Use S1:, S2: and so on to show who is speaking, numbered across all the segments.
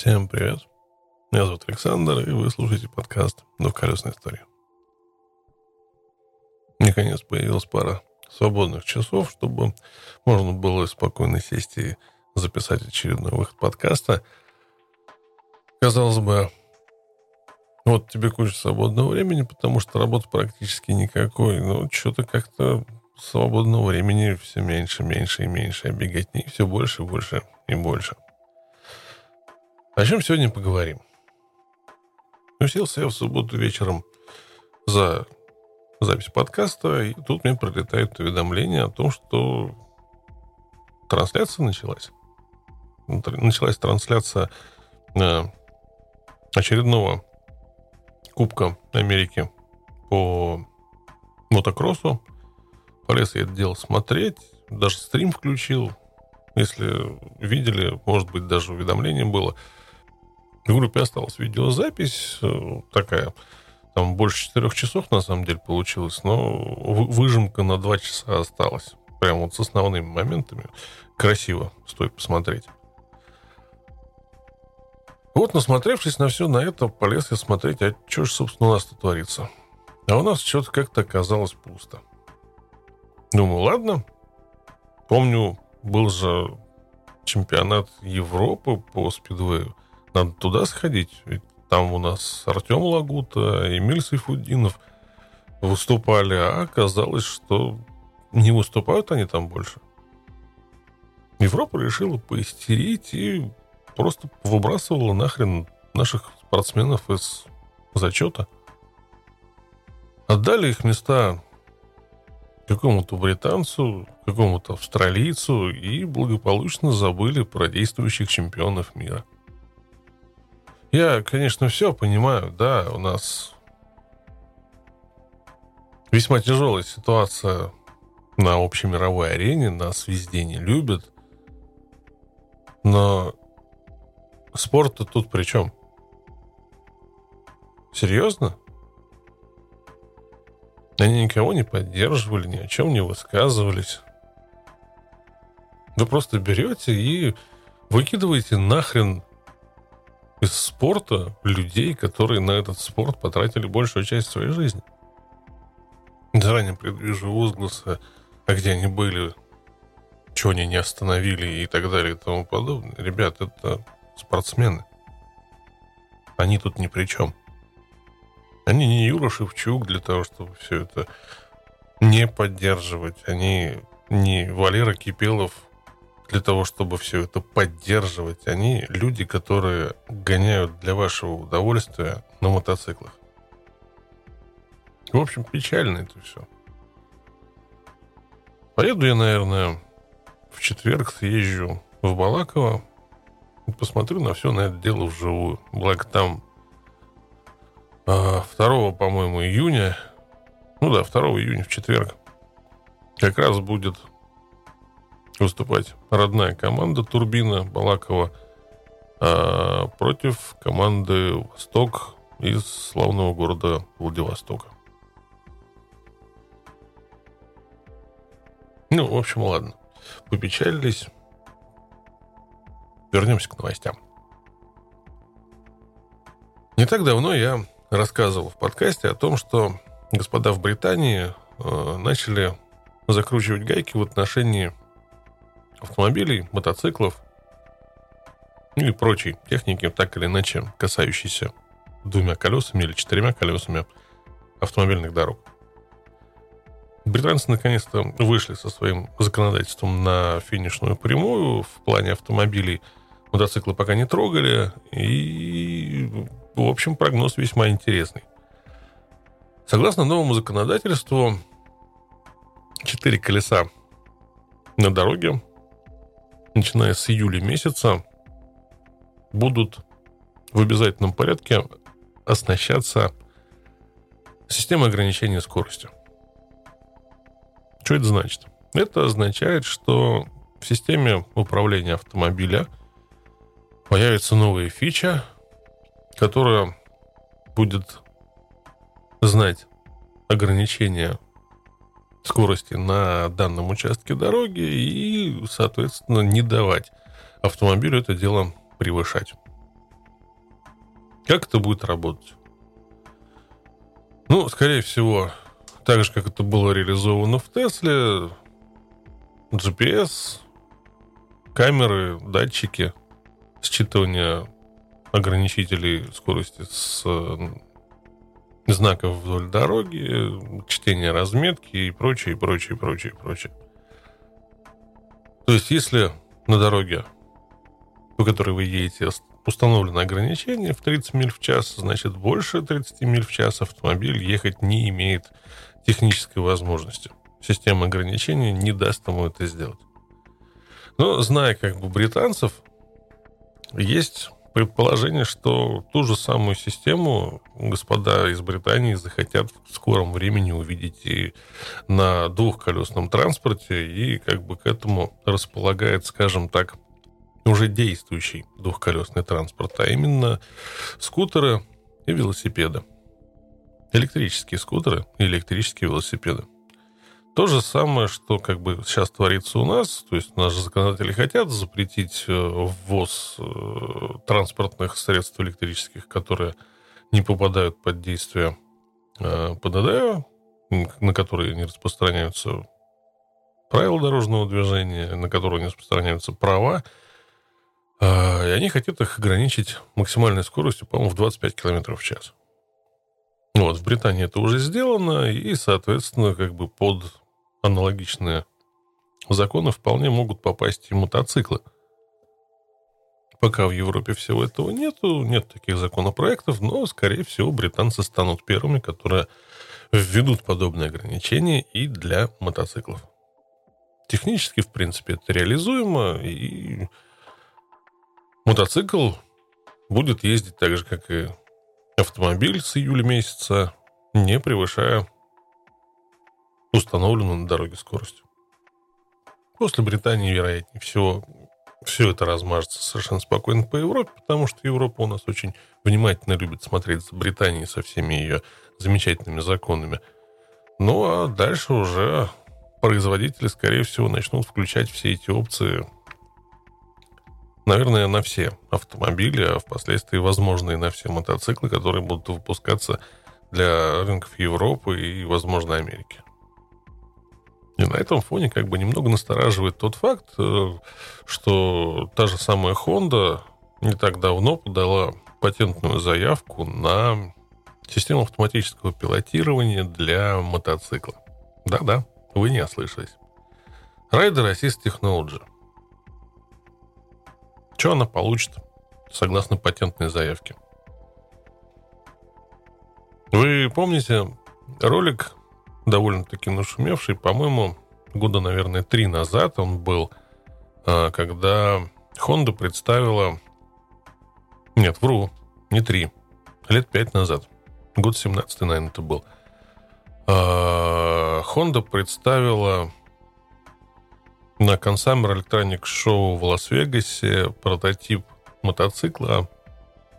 S1: Всем привет. Меня зовут Александр, и вы слушаете подкаст «Двухколесная история». Наконец появилась пара свободных часов, чтобы можно было спокойно сесть и записать очередной выход подкаста. Казалось бы, вот тебе куча свободного времени, потому что работы практически никакой. Но что-то как-то свободного времени все меньше, меньше и меньше. А бегать не все больше, больше и больше. О чем сегодня поговорим? Уселся я в субботу вечером за запись подкаста, и тут мне прилетает уведомление о том, что трансляция началась. Началась трансляция э, очередного Кубка Америки по мотокроссу. Полез я это дело смотреть, даже стрим включил. Если видели, может быть, даже уведомление было. В группе осталась видеозапись э, такая, там больше четырех часов на самом деле получилось, но выжимка на два часа осталась. Прям вот с основными моментами. Красиво, стоит посмотреть. Вот, насмотревшись на все на это, полез я смотреть, а что же, собственно, у нас тут творится. А у нас что-то как-то оказалось пусто. Думаю, ладно. Помню, был же чемпионат Европы по спидвею. Надо туда сходить. Ведь там у нас Артем Лагута, Эмиль Сайфудинов выступали, а оказалось, что не выступают они там больше. Европа решила поистерить и просто выбрасывала нахрен наших спортсменов из зачета. Отдали их места какому-то британцу, какому-то австралийцу и благополучно забыли про действующих чемпионов мира. Я, конечно, все понимаю, да, у нас весьма тяжелая ситуация на общемировой арене, нас везде не любят. Но спорт-то тут при чем? Серьезно? Они никого не поддерживали, ни о чем не высказывались. Вы просто берете и выкидываете нахрен из спорта людей, которые на этот спорт потратили большую часть своей жизни. Заранее предвижу возгласы, а где они были, что они не остановили и так далее и тому подобное. Ребят, это спортсмены. Они тут ни при чем. Они не Юра Шевчук для того, чтобы все это не поддерживать. Они не Валера Кипелов для того, чтобы все это поддерживать. Они люди, которые гоняют для вашего удовольствия на мотоциклах. В общем, печально это все. Поеду я, наверное, в четверг съезжу в Балаково, посмотрю на все на это дело вживую. Благо там 2, а, по-моему, июня, ну да, 2 июня в четверг, как раз будет выступать родная команда Турбина Балакова а, против команды Восток из славного города Владивостока. Ну, в общем, ладно. Попечалились. Вернемся к новостям. Не так давно я рассказывал в подкасте о том, что господа в Британии э, начали закручивать гайки в отношении автомобилей, мотоциклов ну и прочей техники, так или иначе касающейся двумя колесами или четырьмя колесами автомобильных дорог. Британцы наконец-то вышли со своим законодательством на финишную прямую в плане автомобилей. Мотоциклы пока не трогали, и, в общем, прогноз весьма интересный. Согласно новому законодательству, четыре колеса на дороге, начиная с июля месяца, будут в обязательном порядке оснащаться системой ограничения скорости. Что это значит? Это означает, что в системе управления автомобиля появится новая фича, которая будет знать ограничения скорости на данном участке дороги и, соответственно, не давать автомобилю это дело превышать. Как это будет работать? Ну, скорее всего, так же, как это было реализовано в Тесле, GPS, камеры, датчики, считывание ограничителей скорости с знаков вдоль дороги, чтение разметки и прочее, прочее, прочее, прочее. То есть, если на дороге, по которой вы едете, установлено ограничение в 30 миль в час, значит, больше 30 миль в час автомобиль ехать не имеет технической возможности. Система ограничений не даст ему это сделать. Но, зная как бы британцев, есть предположение, что ту же самую систему господа из Британии захотят в скором времени увидеть и на двухколесном транспорте, и как бы к этому располагает, скажем так, уже действующий двухколесный транспорт, а именно скутеры и велосипеды. Электрические скутеры и электрические велосипеды. То же самое, что как бы сейчас творится у нас, то есть наши законодатели хотят запретить э, ввоз э, транспортных средств электрических, которые не попадают под действие э, ПДД, на которые не распространяются правила дорожного движения, на которые не распространяются права, и они хотят их ограничить максимальной скоростью, по-моему, в 25 км в час. Вот, в Британии это уже сделано, и, соответственно, как бы под аналогичные законы вполне могут попасть и мотоциклы. Пока в Европе всего этого нету, нет таких законопроектов, но, скорее всего, британцы станут первыми, которые введут подобные ограничения и для мотоциклов. Технически, в принципе, это реализуемо, и мотоцикл будет ездить так же, как и автомобиль с июля месяца, не превышая установленную на дороге скорость. После Британии, вероятнее всего, все это размажется совершенно спокойно по Европе, потому что Европа у нас очень внимательно любит смотреть за Британией со всеми ее замечательными законами. Ну а дальше уже производители, скорее всего, начнут включать все эти опции, наверное, на все автомобили, а впоследствии, возможно, и на все мотоциклы, которые будут выпускаться для рынков Европы и, возможно, Америки. И на этом фоне как бы немного настораживает тот факт, э, что та же самая Honda не так давно подала патентную заявку на систему автоматического пилотирования для мотоцикла. Да-да, вы не ослышались. Rider Assist Technology. Что она получит, согласно патентной заявке? Вы помните ролик довольно-таки нашумевший, по-моему, года, наверное, три назад он был, а, когда Honda представила... Нет, вру, не три, лет пять назад. Год 17 наверное, это был. А, Honda представила на Consumer Electronics Show в Лас-Вегасе прототип мотоцикла,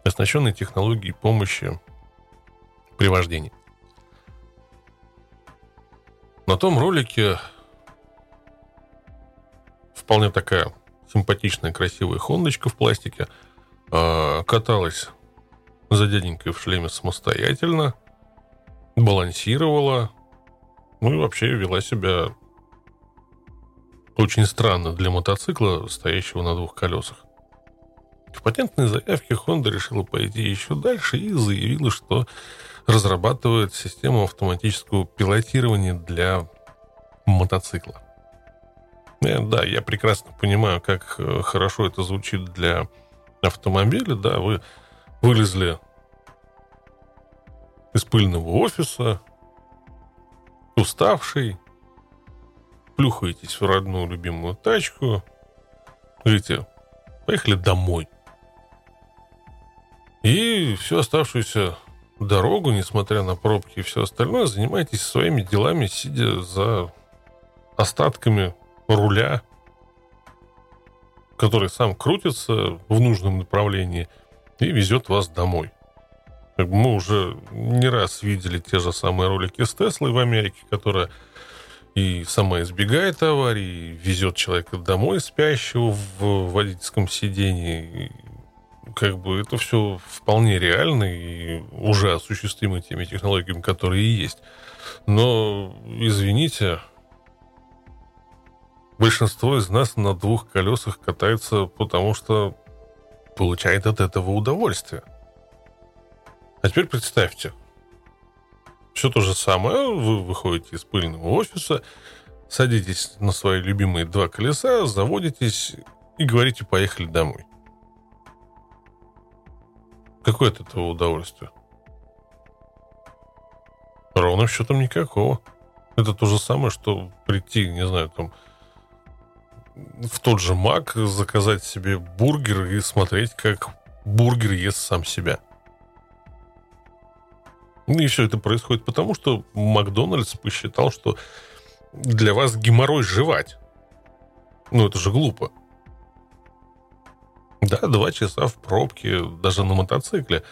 S1: оснащенный технологией помощи при вождении. На том ролике вполне такая симпатичная, красивая хондочка в пластике э, каталась за дяденькой в шлеме самостоятельно, балансировала, ну и вообще вела себя очень странно для мотоцикла, стоящего на двух колесах. В патентной заявке Honda решила пойти еще дальше и заявила, что разрабатывает систему автоматического пилотирования для мотоцикла. Э, да, я прекрасно понимаю, как э, хорошо это звучит для автомобиля. Да, вы вылезли из пыльного офиса, уставший, плюхаетесь в родную любимую тачку, говорите, поехали домой. И всю оставшуюся дорогу, несмотря на пробки и все остальное, занимаетесь своими делами, сидя за остатками руля, который сам крутится в нужном направлении и везет вас домой. Мы уже не раз видели те же самые ролики с Теслой в Америке, которая и сама избегает аварии, везет человека домой спящего в водительском сидении, как бы это все вполне реально и уже осуществимо теми технологиями, которые есть. Но, извините, большинство из нас на двух колесах катается, потому что получает от этого удовольствие. А теперь представьте, все то же самое, вы выходите из пыльного офиса, садитесь на свои любимые два колеса, заводитесь и говорите «поехали домой». Какое от этого удовольствие? Ровным счетом никакого. Это то же самое, что прийти, не знаю, там, в тот же Мак, заказать себе бургер и смотреть, как бургер ест сам себя. И все это происходит потому, что Макдональдс посчитал, что для вас геморрой жевать. Ну, это же глупо. Да, два часа в пробке, даже на мотоцикле,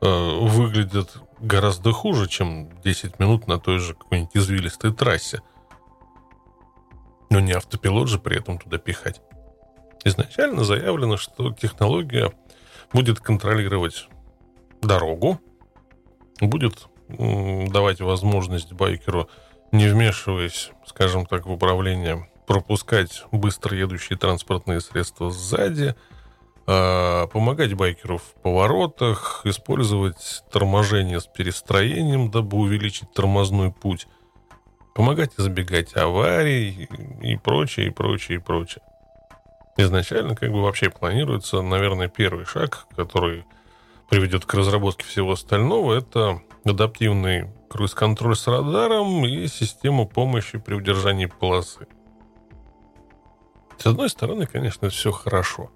S1: э, выглядят гораздо хуже, чем 10 минут на той же какой-нибудь извилистой трассе. Но не автопилот же при этом туда пихать. Изначально заявлено, что технология будет контролировать дорогу, будет давать возможность байкеру, не вмешиваясь, скажем так, в управление, пропускать быстро едущие транспортные средства сзади – помогать байкеру в поворотах, использовать торможение с перестроением, дабы увеличить тормозной путь, помогать избегать аварий и прочее, и прочее, и прочее. Изначально как бы вообще планируется, наверное, первый шаг, который приведет к разработке всего остального, это адаптивный круиз-контроль с радаром и система помощи при удержании полосы. С одной стороны, конечно, все хорошо –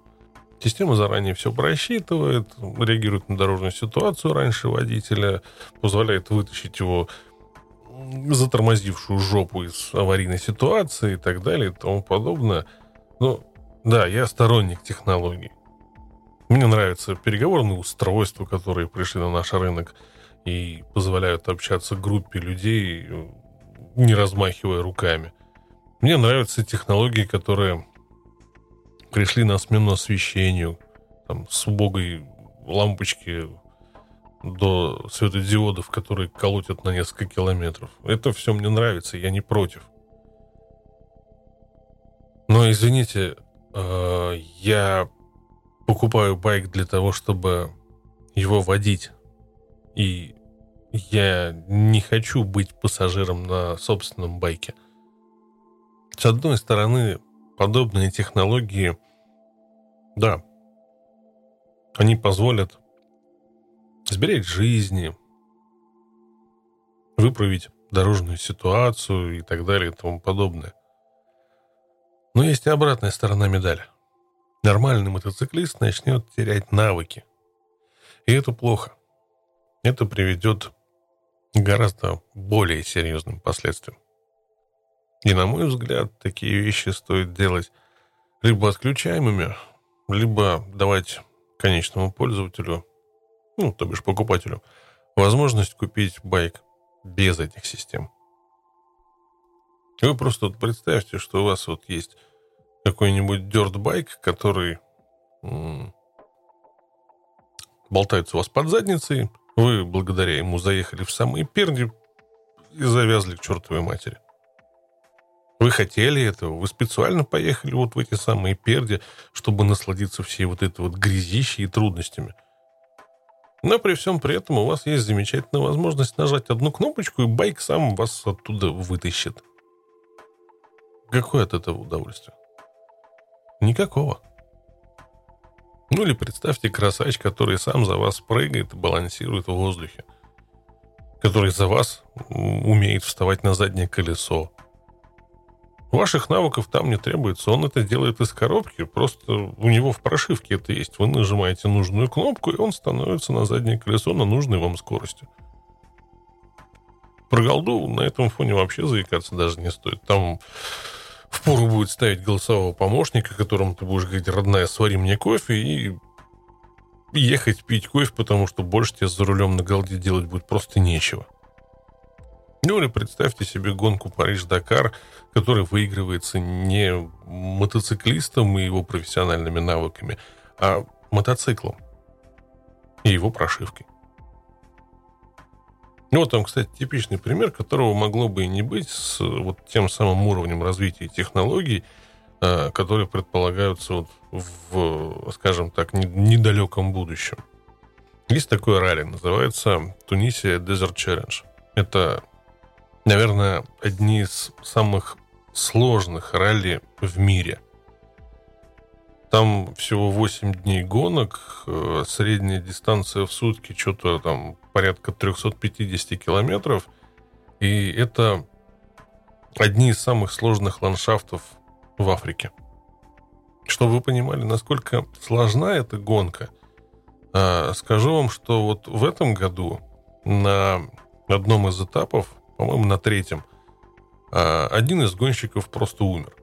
S1: Система заранее все просчитывает, реагирует на дорожную ситуацию раньше водителя, позволяет вытащить его затормозившую жопу из аварийной ситуации и так далее и тому подобное. Ну, да, я сторонник технологий. Мне нравятся переговорные устройства, которые пришли на наш рынок и позволяют общаться группе людей, не размахивая руками. Мне нравятся технологии, которые пришли на смену освещению, там, с убогой лампочки до светодиодов, которые колотят на несколько километров. Это все мне нравится, я не против. Но, извините, э, я покупаю байк для того, чтобы его водить. И я не хочу быть пассажиром на собственном байке. С одной стороны, подобные технологии, да, они позволят сберечь жизни, выправить дорожную ситуацию и так далее и тому подобное. Но есть и обратная сторона медали. Нормальный мотоциклист начнет терять навыки. И это плохо. Это приведет к гораздо более серьезным последствиям. И, на мой взгляд, такие вещи стоит делать либо отключаемыми, либо давать конечному пользователю, ну, то бишь покупателю, возможность купить байк без этих систем. Вы просто вот представьте, что у вас вот есть какой-нибудь дёрт-байк, который болтается у вас под задницей, вы благодаря ему заехали в самые перди и завязли к чертовой матери. Вы хотели этого, вы специально поехали вот в эти самые перди, чтобы насладиться всей вот этой вот грязищей и трудностями. Но при всем при этом у вас есть замечательная возможность нажать одну кнопочку, и байк сам вас оттуда вытащит. Какое от этого удовольствие? Никакого. Ну или представьте красавч, который сам за вас прыгает и балансирует в воздухе. Который за вас умеет вставать на заднее колесо, Ваших навыков там не требуется. Он это делает из коробки. Просто у него в прошивке это есть. Вы нажимаете нужную кнопку, и он становится на заднее колесо на нужной вам скорости. Про голду на этом фоне вообще заикаться даже не стоит. Там впору будет ставить голосового помощника, которому ты будешь говорить, родная, свари мне кофе, и ехать пить кофе, потому что больше тебе за рулем на голде делать будет просто нечего. Ну или представьте себе гонку Париж-Дакар, которая выигрывается не мотоциклистом и его профессиональными навыками, а мотоциклом. и его прошивкой. Ну, вот там, кстати, типичный пример, которого могло бы и не быть с вот тем самым уровнем развития технологий, э, которые предполагаются вот в, скажем так, недалеком будущем. Есть такое ралли, называется Тунисия Desert Challenge. Это, наверное, одни из самых сложных ралли в мире. Там всего 8 дней гонок, э, средняя дистанция в сутки что-то там порядка 350 километров. И это одни из самых сложных ландшафтов в Африке. Чтобы вы понимали, насколько сложна эта гонка, а, скажу вам, что вот в этом году на одном из этапов, по-моему, на третьем, а, один из гонщиков просто умер.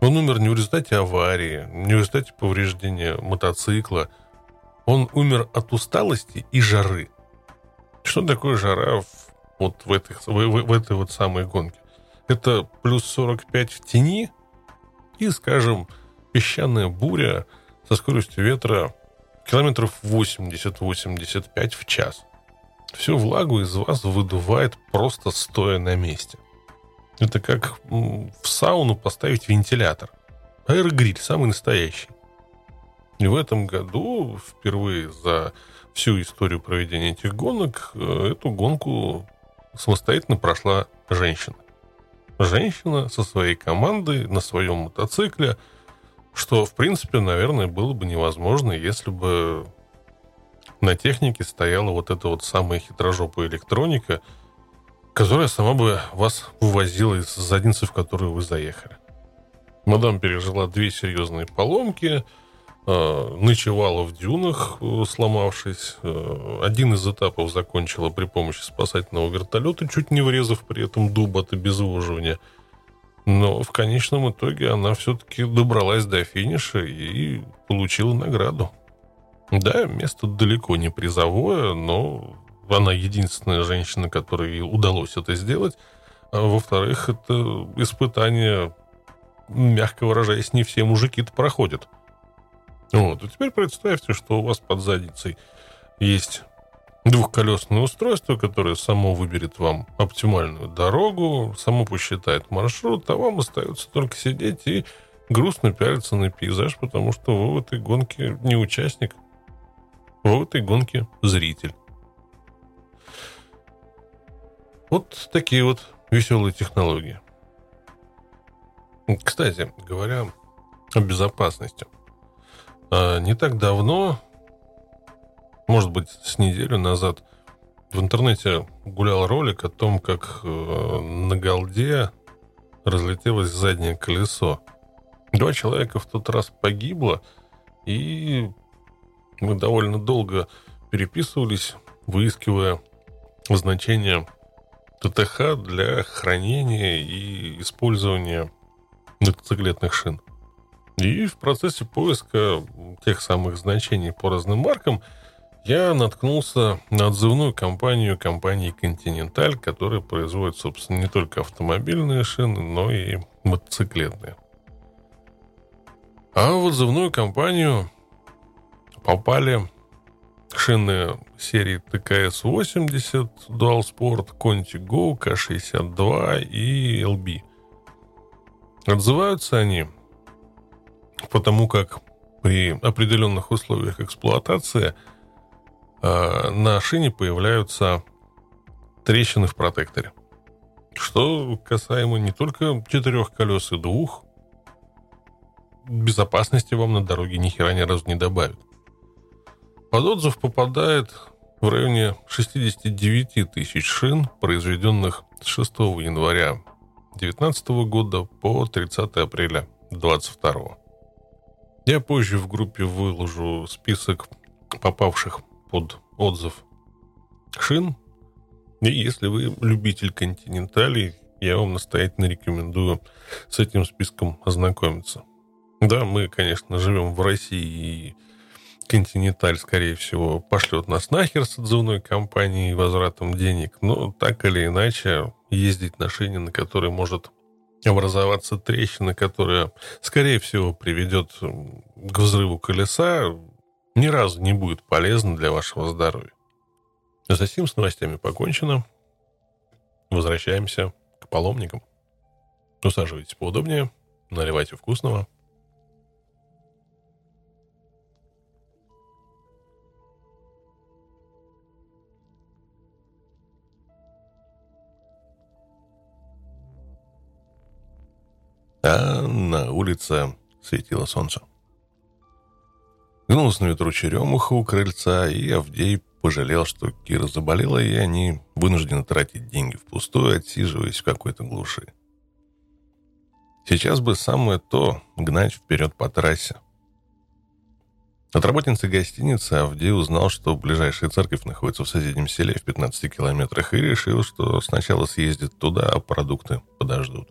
S1: Он умер не в результате аварии, не в результате повреждения мотоцикла – он умер от усталости и жары. Что такое жара в, вот в, этой, в, в, в этой вот самой гонке? Это плюс 45 в тени и, скажем, песчаная буря со скоростью ветра километров 80-85 в час. Всю влагу из вас выдувает просто стоя на месте. Это как в сауну поставить вентилятор. Аэрогриль, самый настоящий. И в этом году впервые за всю историю проведения этих гонок э, эту гонку самостоятельно прошла женщина. Женщина со своей командой на своем мотоцикле, что, в принципе, наверное, было бы невозможно, если бы на технике стояла вот эта вот самая хитрожопая электроника, которая сама бы вас вывозила из задницы, в которую вы заехали. Мадам пережила две серьезные поломки – Э, ночевала в дюнах, э, сломавшись. Э, один из этапов закончила при помощи спасательного вертолета, чуть не врезав при этом дуб от обезвоживания. Но в конечном итоге она все-таки добралась до финиша и получила награду. Да, место далеко не призовое, но она единственная женщина, которой удалось это сделать. А во-вторых, это испытание, мягко выражаясь, не все мужики-то проходят. Вот. И теперь представьте, что у вас под задницей есть двухколесное устройство, которое само выберет вам оптимальную дорогу, само посчитает маршрут, а вам остается только сидеть и грустно пялиться на пейзаж, потому что вы в этой гонке не участник, в этой гонке зритель. Вот такие вот веселые технологии. Кстати, говоря о безопасности – а, не так давно, может быть, с неделю назад, в интернете гулял ролик о том, как э, на голде разлетелось заднее колесо. Два человека в тот раз погибло, и мы довольно долго переписывались, выискивая значение ТТХ для хранения и использования мотоциклетных шин. И в процессе поиска тех самых значений по разным маркам я наткнулся на отзывную компанию компании Continental, которая производит, собственно, не только автомобильные шины, но и мотоциклетные. А в отзывную компанию попали шины серии ТКС-80, Dual Sport, Conti Go, K62 и LB. Отзываются они потому как при определенных условиях эксплуатации э, на шине появляются трещины в протекторе. Что касаемо не только четырех колес и двух, безопасности вам на дороге ни хера ни разу не добавит. Под отзыв попадает в районе 69 тысяч шин, произведенных с 6 января 2019 года по 30 апреля 2022. Я позже в группе выложу список попавших под отзыв шин. И если вы любитель континенталей, я вам настоятельно рекомендую с этим списком ознакомиться. Да, мы, конечно, живем в России, и Континенталь, скорее всего, пошлет нас нахер с отзывной компанией и возвратом денег, но так или иначе ездить на шине, на которой может образоваться трещина, которая, скорее всего, приведет к взрыву колеса, ни разу не будет полезно для вашего здоровья. Затем с новостями покончено. Возвращаемся к паломникам. Усаживайтесь поудобнее, наливайте вкусного. А на улице светило солнце. Гнулась на ветру черемуха у крыльца, и Авдей пожалел, что Кира заболела, и они вынуждены тратить деньги впустую, отсиживаясь в какой-то глуши. Сейчас бы самое то гнать вперед по трассе. От работницы гостиницы Авдей узнал, что ближайшая церковь находится в соседнем селе в 15 километрах, и решил, что сначала съездит туда, а продукты подождут.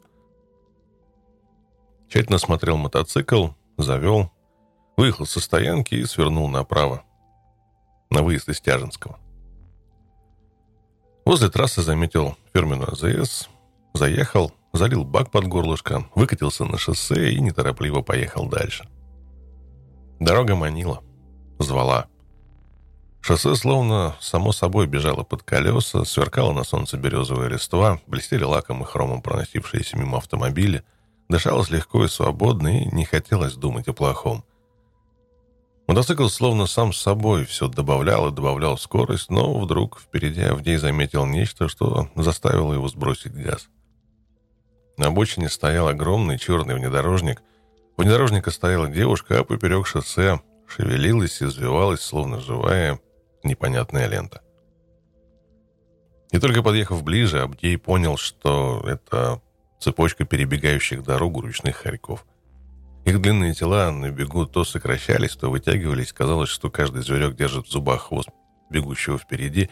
S1: Тщательно смотрел мотоцикл, завел, выехал со стоянки и свернул направо на выезд из Тяжинского. Возле трассы заметил фирменную АЗС, заехал, залил бак под горлышко, выкатился на шоссе и неторопливо поехал дальше. Дорога манила, звала. Шоссе словно само собой бежало под колеса, сверкало на солнце березовые листва, блестели лаком и хромом проносившиеся мимо автомобили, дышалось легко и свободно, и не хотелось думать о плохом. Мотоцикл словно сам с собой все добавлял и добавлял скорость, но вдруг впереди Авдей заметил нечто, что заставило его сбросить газ. На обочине стоял огромный черный внедорожник. У внедорожника стояла девушка, а поперек шоссе шевелилась и извивалась, словно живая, непонятная лента. И только подъехав ближе, Абдей понял, что это цепочка перебегающих дорогу ручных хорьков. Их длинные тела на бегу то сокращались, то вытягивались. Казалось, что каждый зверек держит в зубах хвост бегущего впереди.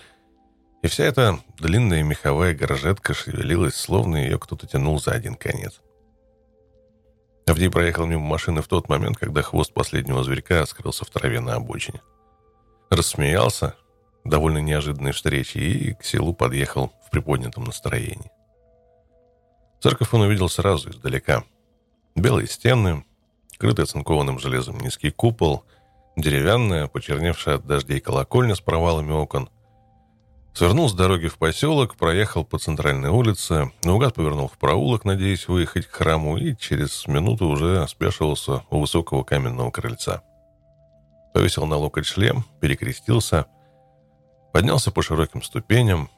S1: И вся эта длинная меховая горжетка шевелилась, словно ее кто-то тянул за один конец. Авдей проехал мимо машины в тот момент, когда хвост последнего зверька скрылся в траве на обочине. Рассмеялся, довольно неожиданной встречи, и к селу подъехал в приподнятом настроении. Церковь он увидел сразу издалека. Белые стены, крытый оцинкованным железом низкий купол, деревянная, почерневшая от дождей колокольня с провалами окон. Свернул с дороги в поселок, проехал по центральной улице, наугад повернул в проулок, надеясь выехать к храму, и через минуту уже спешивался у высокого каменного крыльца. Повесил на локоть шлем, перекрестился, поднялся по широким ступеням.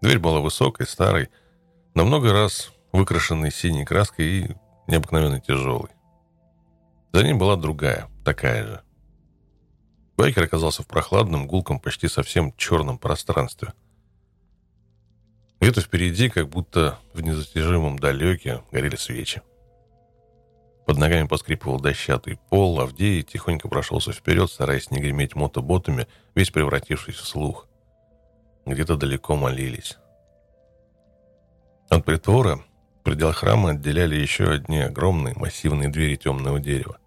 S1: Дверь была высокой, старой, на много раз выкрашенной синей краской и необыкновенно тяжелой. За ним была другая, такая же. Байкер оказался в прохладном, гулком, почти совсем черном пространстве. Где-то впереди, как будто в незатяжимом далеке, горели свечи. Под ногами поскрипывал дощатый пол, Авдей тихонько прошелся вперед, стараясь не греметь мотоботами, весь превратившись в слух. Где-то далеко молились. От притвора Предел храма отделяли еще одни огромные массивные двери темного дерева.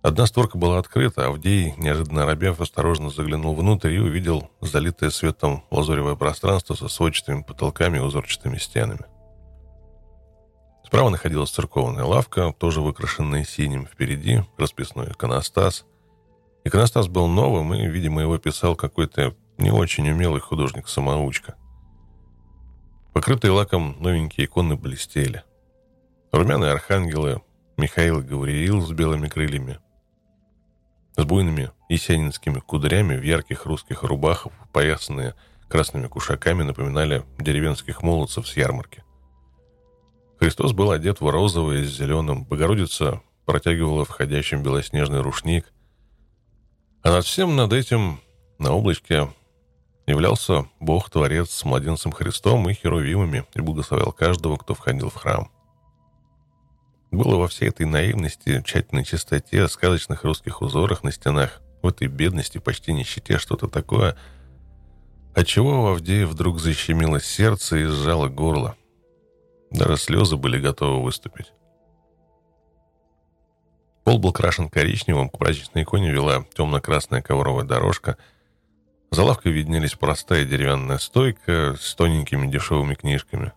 S1: Одна створка была открыта, а Авдей, неожиданно робев, осторожно заглянул внутрь и увидел залитое светом лазуревое пространство со сводчатыми потолками и узорчатыми стенами. Справа находилась церковная лавка, тоже выкрашенная синим. Впереди расписной иконостас. Иконостас был новым, и, видимо, его писал какой-то не очень умелый художник-самоучка – Покрытые лаком новенькие иконы блестели. Румяные архангелы, Михаил и Гавриил с белыми крыльями, с буйными есенинскими кудрями в ярких русских рубахах, поясанные красными кушаками, напоминали деревенских молодцев с ярмарки. Христос был одет в розовое с зеленым, Богородица протягивала входящим белоснежный рушник, а над всем над этим на облачке являлся Бог-творец с младенцем Христом и херувимами и благословлял каждого, кто входил в храм. Было во всей этой наивности, тщательной чистоте, сказочных русских узорах на стенах, в этой бедности, почти нищете, что-то такое, отчего у Авдея вдруг защемило сердце и сжало горло. Даже слезы были готовы выступить. Пол был крашен коричневым, к праздничной иконе вела темно-красная ковровая дорожка – за лавкой виднелись простая деревянная стойка с тоненькими дешевыми книжками.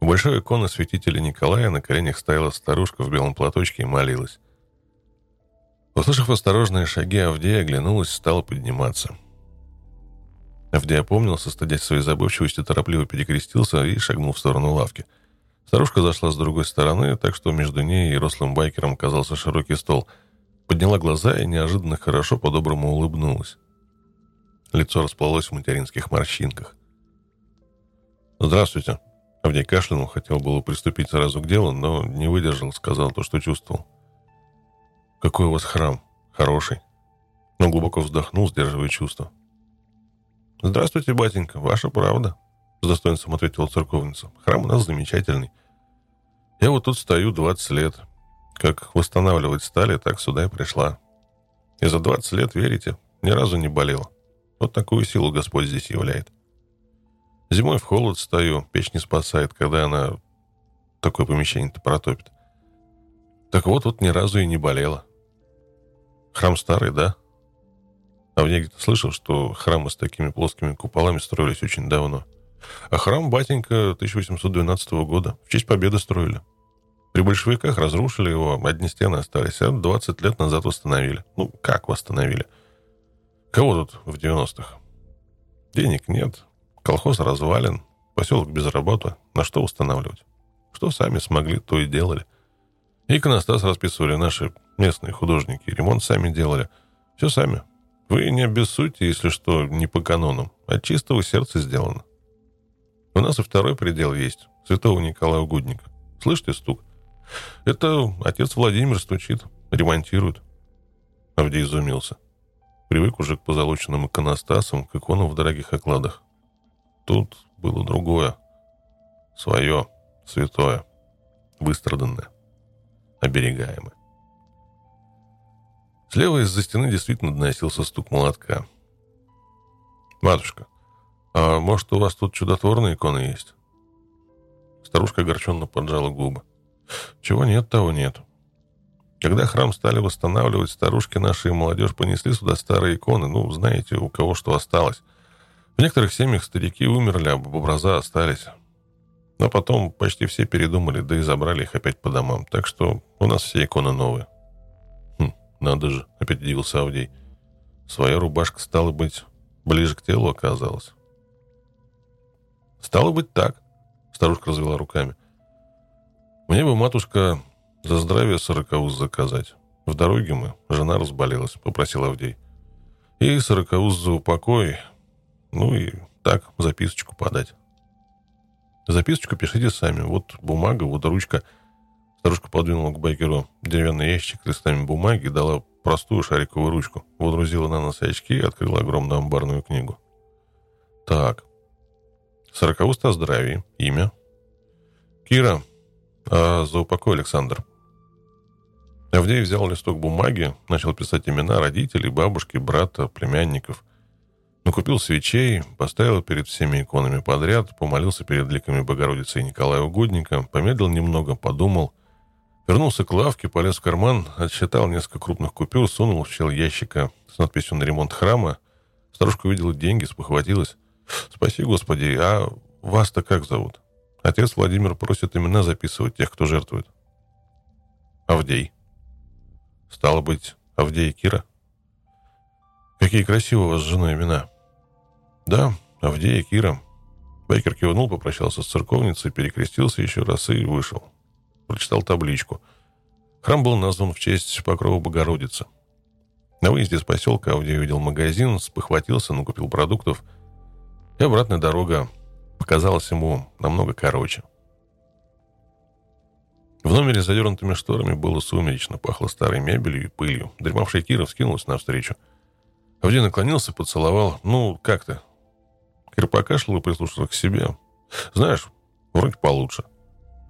S1: У большой иконы святителя Николая на коленях стояла старушка в белом платочке и молилась. Услышав осторожные шаги, Авдея оглянулась и стала подниматься. Авдей опомнился, стыдясь своей забывчивости, торопливо перекрестился и шагнул в сторону лавки. Старушка зашла с другой стороны, так что между ней и рослым байкером оказался широкий стол. Подняла глаза и неожиданно хорошо по-доброму улыбнулась. Лицо расплылось в материнских морщинках. «Здравствуйте!» Авдей кашлянул, хотел было приступить сразу к делу, но не выдержал, сказал то, что чувствовал. «Какой у вас храм? Хороший!» Но глубоко вздохнул, сдерживая чувства. «Здравствуйте, батенька, ваша правда», — с достоинством ответила церковница. «Храм у нас замечательный. Я вот тут стою 20 лет. Как восстанавливать стали, так сюда и пришла. И за 20 лет, верите, ни разу не болела. Вот такую силу Господь здесь являет. Зимой в холод стою, печь не спасает, когда она такое помещение-то протопит. Так вот, вот ни разу и не болела. Храм старый, да?» А в где-то слышал, что храмы с такими плоскими куполами строились очень давно. А храм батенька 1812 года в честь победы строили. При большевиках разрушили его, одни стены остались, а 20 лет назад восстановили. Ну, как восстановили? Кого тут в 90-х? Денег нет, колхоз развален, поселок без работы. На что восстанавливать? Что сами смогли, то и делали. Иконостас расписывали наши местные художники, ремонт сами делали. Все сами. Вы не обессудьте, если что, не по канонам. От чистого сердца сделано. У нас и второй предел есть. Святого Николая Угодника. Слышите стук? Это отец Владимир стучит. Ремонтирует. Авдей изумился. Привык уже к позолоченным иконостасам, к иконам в дорогих окладах. Тут было другое. Свое, святое, выстраданное, оберегаемое. Слева из-за стены действительно доносился стук молотка. «Матушка, а может, у вас тут чудотворные иконы есть?» Старушка огорченно поджала губы. «Чего нет, того нет. Когда храм стали восстанавливать, старушки наши и молодежь понесли сюда старые иконы. Ну, знаете, у кого что осталось. В некоторых семьях старики умерли, а образа остались. Но потом почти все передумали, да и забрали их опять по домам. Так что у нас все иконы новые. Надо же, опять удивился Авдей. Своя рубашка, стала быть, ближе к телу оказалась. Стало быть так, старушка развела руками. Мне бы, матушка, за здравие сорокауз заказать. В дороге мы, жена разболелась, попросил Авдей. И сорокауз за упокой, ну и так, записочку подать. Записочку пишите сами. Вот бумага, вот ручка – Старушка подвинула к байкеру деревянный ящик с листами бумаги, дала простую шариковую ручку, водрузила на нос очки и открыла огромную амбарную книгу. Так. Сорокауста здравия. Имя. Кира. А за упокой Александр. Авдей взял листок бумаги, начал писать имена родителей, бабушки, брата, племянников. Накупил свечей, поставил перед всеми иконами подряд, помолился перед ликами Богородицы и Николая Угодника, помедлил немного, подумал – Вернулся к лавке, полез в карман, отсчитал несколько крупных купюр, сунул в щель ящика с надписью на ремонт храма. Старушка увидела деньги, спохватилась. «Спаси, Господи, а вас-то как зовут?» Отец Владимир просит имена записывать тех, кто жертвует. Авдей. Стало быть, Авдей и Кира? Какие красивые у вас с женой имена. Да, Авдей и Кира. Бейкер кивнул, попрощался с церковницей, перекрестился еще раз и вышел прочитал табличку. Храм был назван в честь Покрова Богородицы. На выезде из поселка Ауди увидел магазин, спохватился, накупил продуктов. И обратная дорога показалась ему намного короче. В номере с задернутыми шторами было сумеречно, пахло старой мебелью и пылью. Дремавший Кира вскинулась навстречу. Авдей наклонился, поцеловал. «Ну, как ты?» Кир покашлял и прислушался к себе. «Знаешь, вроде получше».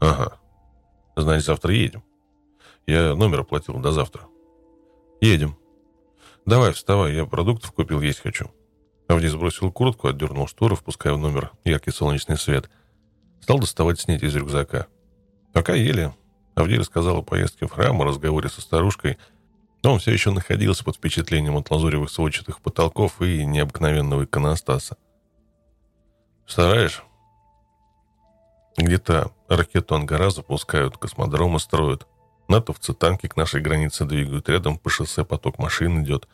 S1: «Ага. Значит, завтра едем. Я номер оплатил до завтра. Едем. Давай, вставай, я продуктов купил, есть хочу. Авдий сбросил куртку, отдернул шторы, впуская в номер яркий солнечный свет. Стал доставать снять из рюкзака. Пока ели, Авдий рассказал о поездке в храм, о разговоре со старушкой, но он все еще находился под впечатлением от лазуревых сводчатых потолков и необыкновенного иконостаса. «Стараешь?» Где-то ракету Ангара запускают, космодромы строят. Натовцы танки к нашей границе двигают. Рядом по шоссе поток машин идет.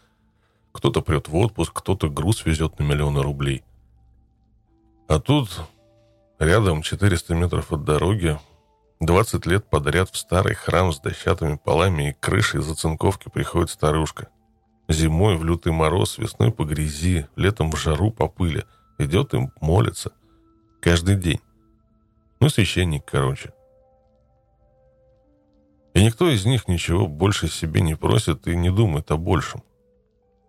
S1: Кто-то прет в отпуск, кто-то груз везет на миллионы рублей. А тут рядом 400 метров от дороги 20 лет подряд в старый храм с дощатыми полами и крышей из оцинковки приходит старушка. Зимой в лютый мороз, весной по грязи, летом в жару по пыли. Идет им молится. Каждый день. Ну, священник, короче. И никто из них ничего больше себе не просит и не думает о большем.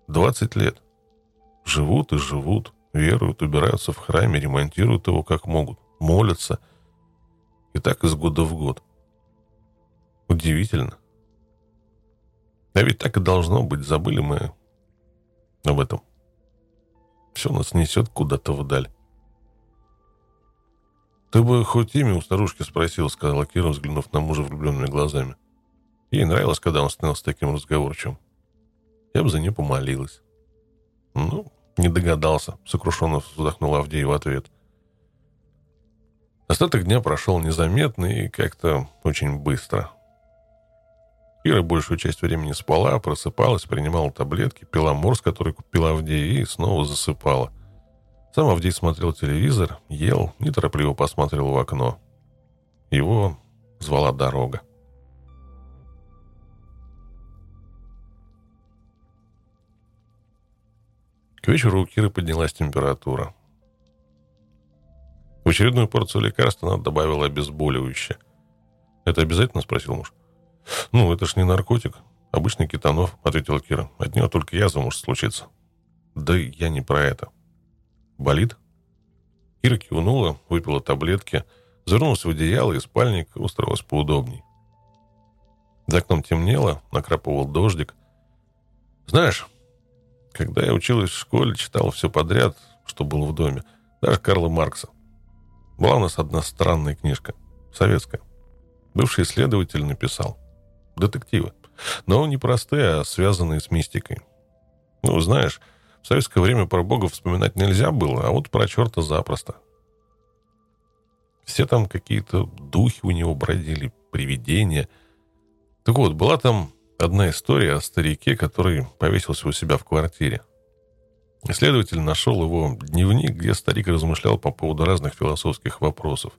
S1: 20 лет. Живут и живут, веруют, убираются в храме, ремонтируют его как могут, молятся. И так из года в год. Удивительно. А ведь так и должно быть, забыли мы об этом. Все нас несет куда-то вдаль. «Ты бы хоть имя у старушки спросил», — сказала Кира, взглянув на мужа влюбленными глазами. Ей нравилось, когда он становился таким разговорчивым. Я бы за нее помолилась. Ну, не догадался, сокрушенно вздохнула Авдей в ответ. Остаток дня прошел незаметно и как-то очень быстро. Ира большую часть времени спала, просыпалась, принимала таблетки, пила морс, который купила Авдей, и снова засыпала. Сам Авдей смотрел телевизор, ел, неторопливо посмотрел в окно. Его звала дорога. К вечеру у Киры поднялась температура. В очередную порцию лекарства она добавила обезболивающее. «Это обязательно?» – спросил муж. «Ну, это ж не наркотик. Обычный кетанов», – ответила Кира. «От него только язва может случиться». «Да я не про это». «Болит?» Кира кивнула, выпила таблетки, завернулась в одеяло и спальник устроилась поудобней. За окном темнело, накрапывал дождик. «Знаешь, когда я училась в школе, читал все подряд, что было в доме. Даже Карла Маркса. Была у нас одна странная книжка. Советская. Бывший исследователь написал. Детективы. Но не простые, а связанные с мистикой. Ну, знаешь, в советское время про Бога вспоминать нельзя было, а вот про черта запросто. Все там какие-то духи у него бродили, привидения. Так вот, была там одна история о старике, который повесился у себя в квартире. Исследователь нашел его дневник, где старик размышлял по поводу разных философских вопросов.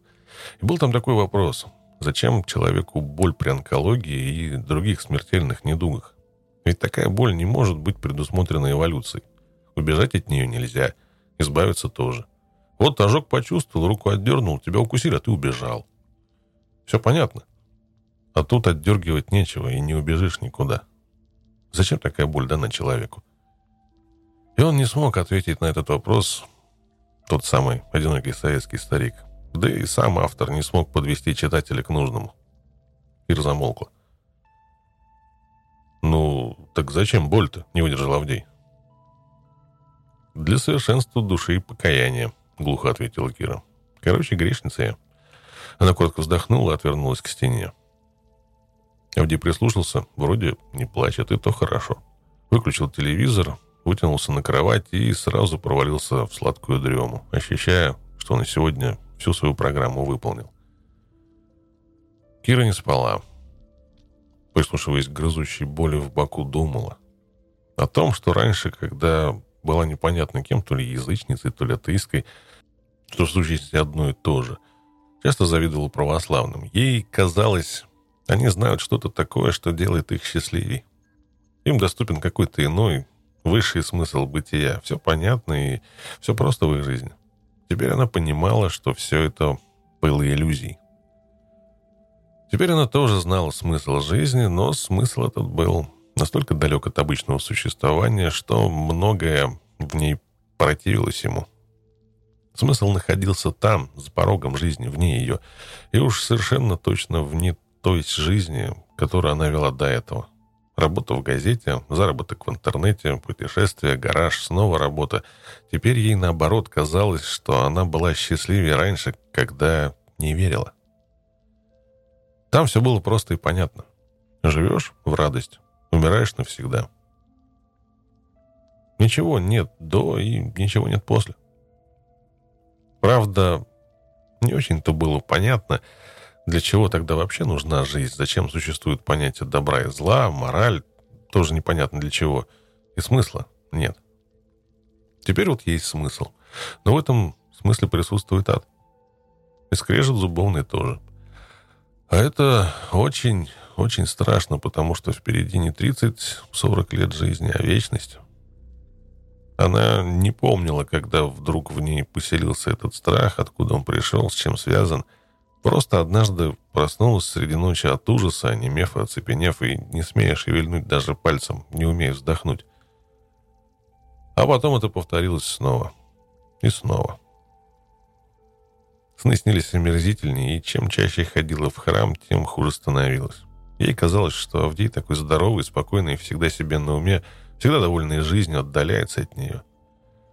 S1: И был там такой вопрос. Зачем человеку боль при онкологии и других смертельных недугах? Ведь такая боль не может быть предусмотрена эволюцией. Убежать от нее нельзя, избавиться тоже. Вот ожог почувствовал, руку отдернул, тебя укусили, а ты убежал. Все понятно. А тут отдергивать нечего, и не убежишь никуда. Зачем такая боль дана человеку? И он не смог ответить на этот вопрос, тот самый одинокий советский старик. Да и сам автор не смог подвести читателя к нужному. Ир замолкла. «Ну, так зачем боль-то?» — не выдержал Авдей. «Для совершенства души и покаяния», — глухо ответила Кира. «Короче, грешница я». Она коротко вздохнула и отвернулась к стене. Авдий прислушался, вроде не плачет, и то хорошо. Выключил телевизор, вытянулся на кровать и сразу провалился в сладкую дрему, ощущая, что он сегодня всю свою программу выполнил. Кира не спала. Прислушиваясь к грызущей боли в боку, думала. О том, что раньше, когда была непонятно кем, то ли язычницей, то ли атеисткой, что в сущности одно и то же, часто завидовала православным. Ей казалось, они знают что-то такое, что делает их счастливей. Им доступен какой-то иной, высший смысл бытия. Все понятно и все просто в их жизни. Теперь она понимала, что все это было иллюзией. Теперь она тоже знала смысл жизни, но смысл этот был настолько далек от обычного существования, что многое в ней противилось ему. Смысл находился там, за порогом жизни, вне ее, и уж совершенно точно вне той жизни, которую она вела до этого. Работа в газете, заработок в интернете, путешествия, гараж, снова работа. Теперь ей, наоборот, казалось, что она была счастливее раньше, когда не верила. Там все было просто и понятно. Живешь в радость, умираешь навсегда. Ничего нет до и ничего нет после. Правда, не очень-то было понятно, Для чего тогда вообще нужна жизнь? Зачем существует понятие добра и зла, мораль? Тоже непонятно для чего. И смысла нет. Теперь вот есть смысл. Но в этом смысле присутствует ад. И скрежет зубовный тоже. А это очень, очень страшно, потому что впереди не 30-40 лет жизни, а вечность. Она не помнила, когда вдруг в ней поселился этот страх, откуда он пришел, с чем связан. Просто однажды проснулась среди ночи от ужаса, онемев оцепенев, и не смея шевельнуть даже пальцем, не умея вздохнуть. А потом это повторилось снова. И снова. Сны снились омерзительнее, и чем чаще ходила в храм, тем хуже становилось. Ей казалось, что Авдей такой здоровый, спокойный, всегда себе на уме, всегда довольный жизнью, отдаляется от нее.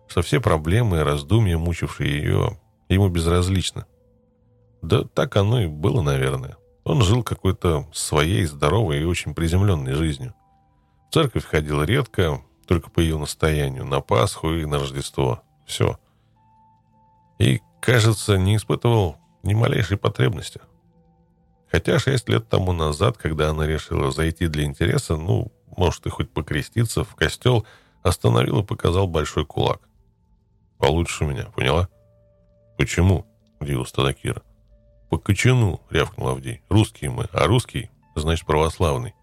S1: Что все проблемы и раздумья, мучившие ее, ему безразличны. Да так оно и было, наверное. Он жил какой-то своей здоровой и очень приземленной жизнью. В церковь ходил редко, только по ее настоянию, на Пасху и на Рождество. Все. И, кажется, не испытывал ни малейшей потребности. Хотя шесть лет тому назад, когда она решила зайти для интереса, ну, может, и хоть покреститься, в костел, остановил и показал большой кулак. «Получше меня, поняла?» «Почему?» — удивилась тогда Кира. «По кочану», — рявкнул Авдей. «Русские мы, а русский, значит, православный».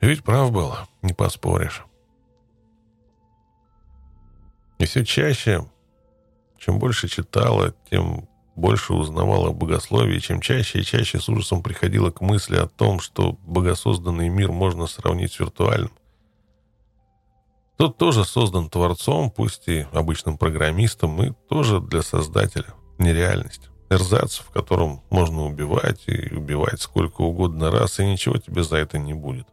S1: Ведь прав был, не поспоришь. И все чаще чем больше читала, тем больше узнавала о богословии, чем чаще и чаще с ужасом приходила к мысли о том, что богосозданный мир можно сравнить с виртуальным. Тот тоже создан Творцом, пусть и обычным программистом, и тоже для создателя. Нереальность. Эрзац, в котором можно убивать и убивать сколько угодно раз, и ничего тебе за это не будет.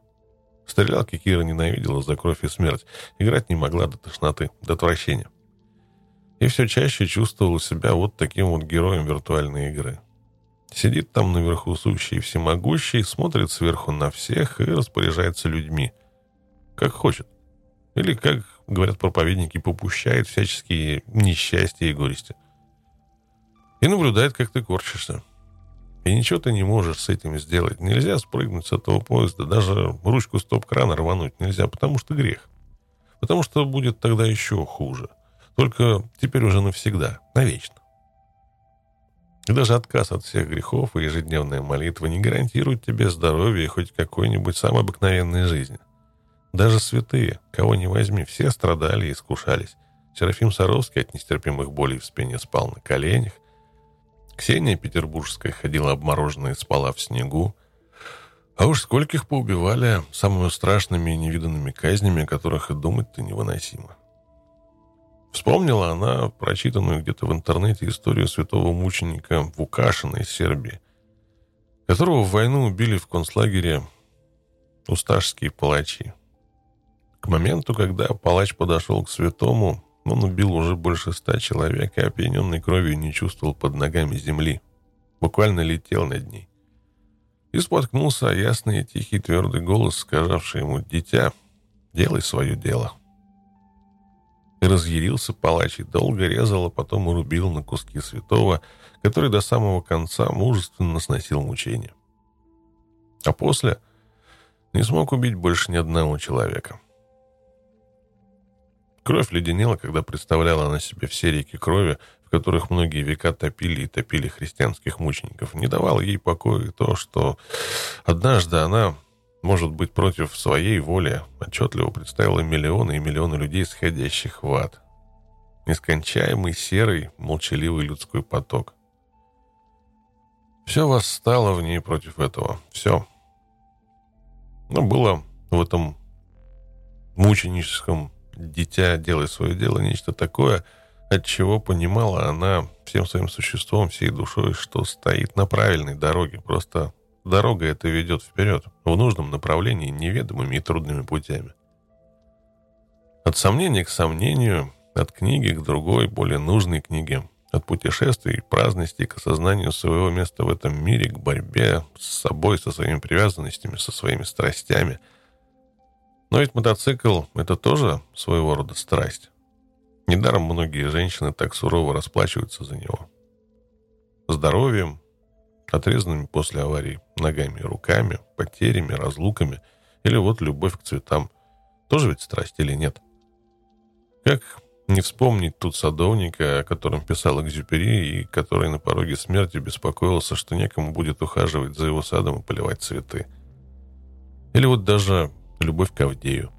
S1: Стрелялки Кира ненавидела за кровь и смерть. Играть не могла до тошноты, до отвращения и все чаще чувствовал себя вот таким вот героем виртуальной игры. Сидит там наверху сущий и всемогущий, смотрит сверху на всех и распоряжается людьми. Как хочет. Или, как говорят проповедники, попущает всяческие несчастья и горести. И наблюдает, как ты корчишься. И ничего ты не можешь с этим сделать. Нельзя спрыгнуть с этого поезда. Даже ручку стоп-крана рвануть нельзя, потому что грех. Потому что будет тогда еще хуже – только теперь уже навсегда, навечно. И даже отказ от всех грехов и ежедневная молитва не гарантируют тебе здоровья и хоть какой-нибудь самой обыкновенной жизни. Даже святые, кого не возьми, все страдали и искушались. Серафим Саровский от нестерпимых болей в спине спал на коленях. Ксения Петербургская ходила обмороженная и спала в снегу. А уж скольких поубивали самыми страшными и невиданными казнями, о которых и думать-то невыносимо. Вспомнила она прочитанную где-то в интернете историю святого мученика Вукашина из Сербии, которого в войну убили в концлагере усташские палачи. К моменту, когда палач подошел к святому, он убил уже больше ста человек и опьяненной кровью не чувствовал под ногами земли. Буквально летел над ней. И споткнулся ясный, тихий, твердый голос, сказавший ему «Дитя, делай свое дело». И разъярился палач и долго резал, а потом урубил на куски святого, который до самого конца мужественно сносил мучения. А после не смог убить больше ни одного человека. Кровь леденела, когда представляла она себе все реки крови, в которых многие века топили и топили христианских мучеников. Не давало ей покоя то, что однажды она может быть, против своей воли отчетливо представила миллионы и миллионы людей, сходящих в ад. Нескончаемый серый, молчаливый людской поток. Все восстало в ней против этого. Все. Но было в этом мученическом дитя «делай свое дело» нечто такое, от чего понимала она всем своим существом, всей душой, что стоит на правильной дороге, просто Дорога эта ведет вперед, в нужном направлении, неведомыми и трудными путями. От сомнения к сомнению, от книги к другой, более нужной книге, от путешествий и праздности к осознанию своего места в этом мире, к борьбе с собой, со своими привязанностями, со своими страстями. Но ведь мотоцикл — это тоже своего рода страсть. Недаром многие женщины так сурово расплачиваются за него. Здоровьем, отрезанными после аварии ногами и руками, потерями, разлуками, или вот любовь к цветам. Тоже ведь страсть или нет? Как не вспомнить тут садовника, о котором писал Экзюпери, и который на пороге смерти беспокоился, что некому будет ухаживать за его садом и поливать цветы. Или вот даже любовь к Авдею.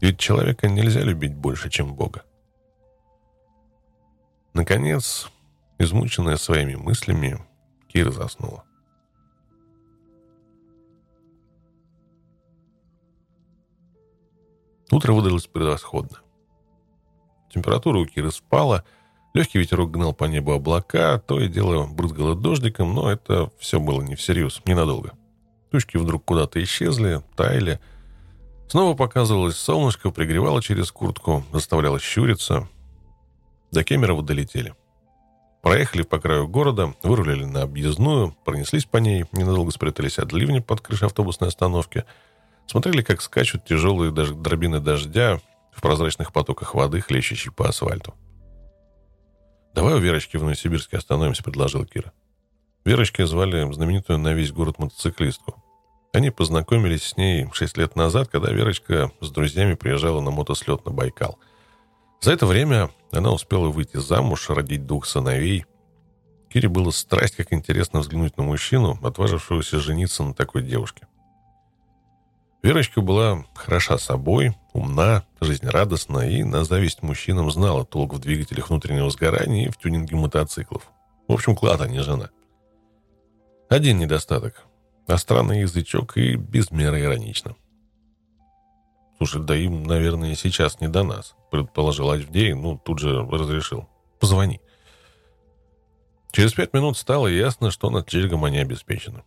S1: Ведь человека нельзя любить больше, чем Бога. Наконец, измученная своими мыслями, Кира заснула. Утро выдалось превосходно. Температура у Киры спала, легкий ветерок гнал по небу облака, то и дело брызгало дождиком, но это все было не всерьез, ненадолго. Тучки вдруг куда-то исчезли, таяли. Снова показывалось солнышко, пригревало через куртку, заставляло щуриться. До Кемерово долетели. Проехали по краю города, вырулили на объездную, пронеслись по ней, ненадолго спрятались от ливня под крышей автобусной остановки – Смотрели, как скачут тяжелые даже дробины дождя в прозрачных потоках воды, хлещущей по асфальту. «Давай у Верочки в Новосибирске остановимся», — предложил Кира. Верочкой звали знаменитую на весь город мотоциклистку. Они познакомились с ней шесть лет назад, когда Верочка с друзьями приезжала на мотослет на Байкал. За это время она успела выйти замуж, родить двух сыновей. Кире было страсть, как интересно взглянуть на мужчину, отважившегося жениться на такой девушке. Верочка была хороша собой, умна, жизнерадостна и на зависть мужчинам знала толк в двигателях внутреннего сгорания и в тюнинге мотоциклов. В общем, клад, а не жена. Один недостаток. А странный язычок и без меры иронично. Слушай, да им, наверное, сейчас не до нас, предположил Авдей, ну, тут же разрешил. Позвони. Через пять минут стало ясно, что над Джельгом они обеспечены.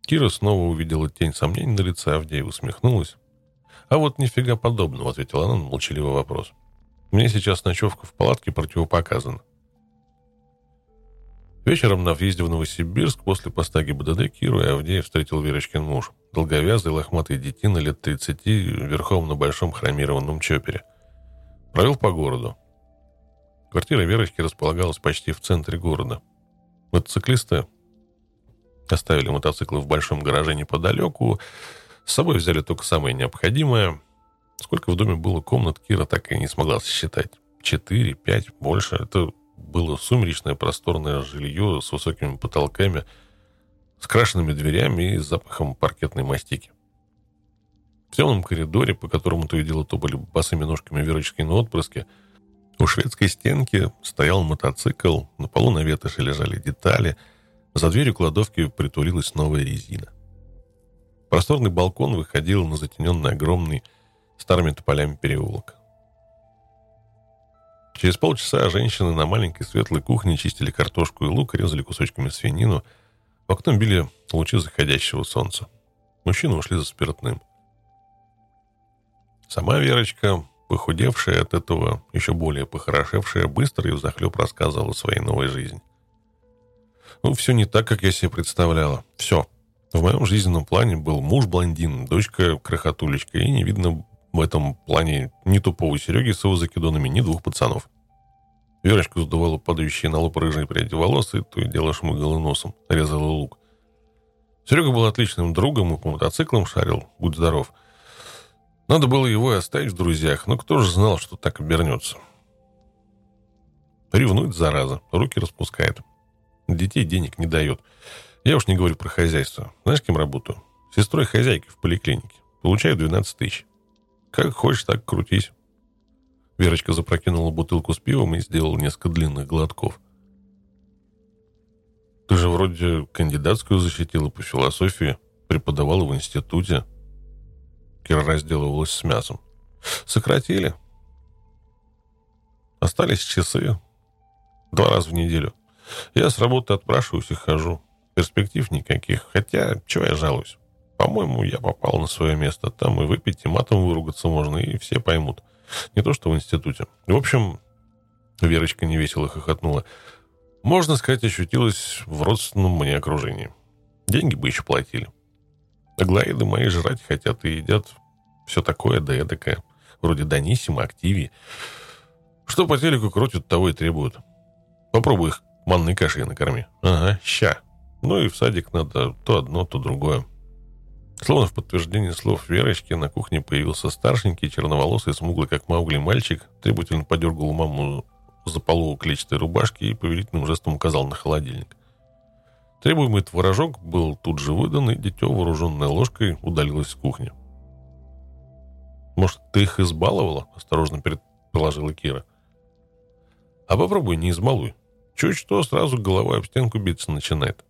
S1: Кира снова увидела тень сомнений на лице Авдея, усмехнулась. «А вот нифига подобного», — ответила она на молчаливый вопрос. «Мне сейчас ночевка в палатке противопоказана». Вечером на въезде в Новосибирск после поста ГИБДД Киру и Авдея встретил Верочкин муж. Долговязый, лохматый детина лет 30, верхом на большом хромированном чопере. Провел по городу. Квартира Верочки располагалась почти в центре города. Мотоциклисты Оставили мотоциклы в большом гараже неподалеку. С собой взяли только самое необходимое. Сколько в доме было комнат, Кира так и не смогла сосчитать. Четыре, пять, больше. Это было сумеречное просторное жилье с высокими потолками, с крашенными дверями и запахом паркетной мастики. В темном коридоре, по которому то и дело то были босыми ножками Верочкины отпрыски, у шведской стенки стоял мотоцикл, на полу на ветоши лежали детали – за дверью кладовки притулилась новая резина. Просторный балкон выходил на затененный огромный старыми тополями переулок. Через полчаса женщины на маленькой светлой кухне чистили картошку и лук, резали кусочками свинину. В окно били лучи заходящего солнца. Мужчины ушли за спиртным. Сама Верочка, похудевшая от этого, еще более похорошевшая, быстро и взахлеб рассказывала о своей новой жизни. Ну, все не так, как я себе представляла. Все. В моем жизненном плане был муж блондин, дочка крохотулечка, и не видно в этом плане ни тупого Сереги с его закидонами, ни двух пацанов. Верочка задувала падающие на лоб рыжие пряди волос и то и дело шмыгала носом, резала лук. Серега был отличным другом и по мотоциклам шарил, будь здоров. Надо было его и оставить в друзьях, но кто же знал, что так обернется. Ревнует, зараза, руки распускает. Детей денег не дает. Я уж не говорю про хозяйство. Знаешь, кем работаю? Сестрой хозяйки в поликлинике. Получаю 12 тысяч. Как хочешь, так крутись. Верочка запрокинула бутылку с пивом и сделала несколько длинных глотков. Ты же вроде кандидатскую защитила по философии, преподавала в институте. Кира разделывалась с мясом. Сократили. Остались часы. Два раза в неделю. Я с работы отпрашиваюсь и хожу. Перспектив никаких. Хотя, чего я жалуюсь? По-моему, я попал на свое место. Там и выпить, и матом выругаться можно, и все поймут. Не то, что в институте. В общем, Верочка невесело хохотнула. Можно сказать, ощутилась в родственном мне окружении. Деньги бы еще платили. Аглоиды мои жрать хотят и едят все такое да эдакое. Вроде Даниссима, Активии. Что по телеку крутят, того и требуют. Попробуй их Манной кашей накорми. Ага, ща. Ну и в садик надо то одно, то другое. Словно в подтверждение слов Верочки, на кухне появился старшенький, черноволосый, смуглый, как Маугли, мальчик, требовательно подергал маму за полу клетчатой рубашки и повелительным жестом указал на холодильник. Требуемый творожок был тут же выдан, и дитё, вооруженное ложкой, удалилось с кухни. «Может, ты их избаловала?» – осторожно предположила Кира. «А попробуй не избалуй. Чуть что, сразу голова об стенку биться начинает.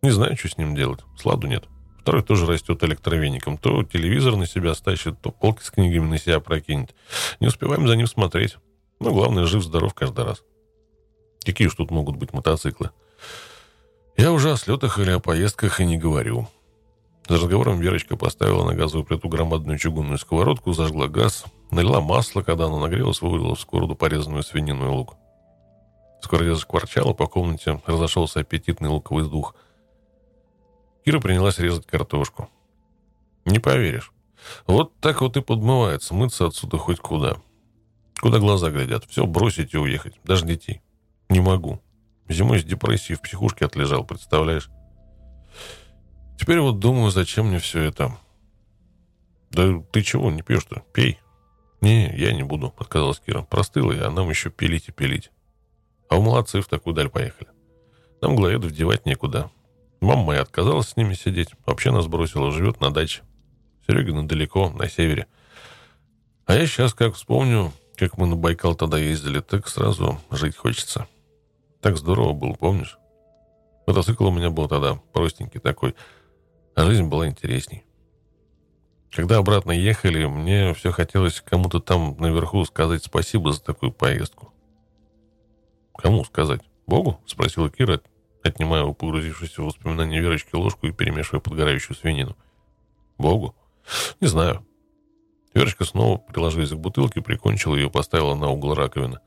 S1: Не знаю, что с ним делать. Сладу нет. Второй тоже растет электровеником. То телевизор на себя стащит, то полки с книгами на себя прокинет. Не успеваем за ним смотреть. Но главное, жив-здоров каждый раз. Какие уж тут могут быть мотоциклы? Я уже о слетах или о поездках и не говорю. За разговором Верочка поставила на газовую плиту громадную чугунную сковородку, зажгла газ, налила масло, когда оно нагрелось, вывалила в сковороду порезанную свинину и лук. Сковородец зашкварчала, по комнате разошелся аппетитный луковый дух. Кира принялась резать картошку. Не поверишь. Вот так вот и подмывается мыться отсюда хоть куда. Куда глаза глядят. Все бросить и уехать. Даже детей. Не могу. Зимой с депрессией в психушке отлежал, представляешь? Теперь вот думаю, зачем мне все это. Да ты чего, не пьешь-то? Пей. Не, я не буду, отказалась Кира. Простыла я, а нам еще пилить и пилить. А у молодцы в такую даль поехали. Нам глоедов девать некуда. Мама моя отказалась с ними сидеть. Вообще нас бросила, живет на даче. Серегина далеко, на севере. А я сейчас, как вспомню, как мы на Байкал тогда ездили, так сразу жить хочется. Так здорово было, помнишь? Мотоцикл у меня был тогда простенький такой, а жизнь была интересней. Когда обратно ехали, мне все хотелось кому-то там наверху сказать спасибо за такую поездку. «Кому сказать? Богу?» — спросила Кира, отнимая у погрузившейся в воспоминания Верочки ложку и перемешивая подгорающую свинину. «Богу? Не знаю. Верочка снова, приложилась к бутылке, прикончила ее, поставила на угол раковины.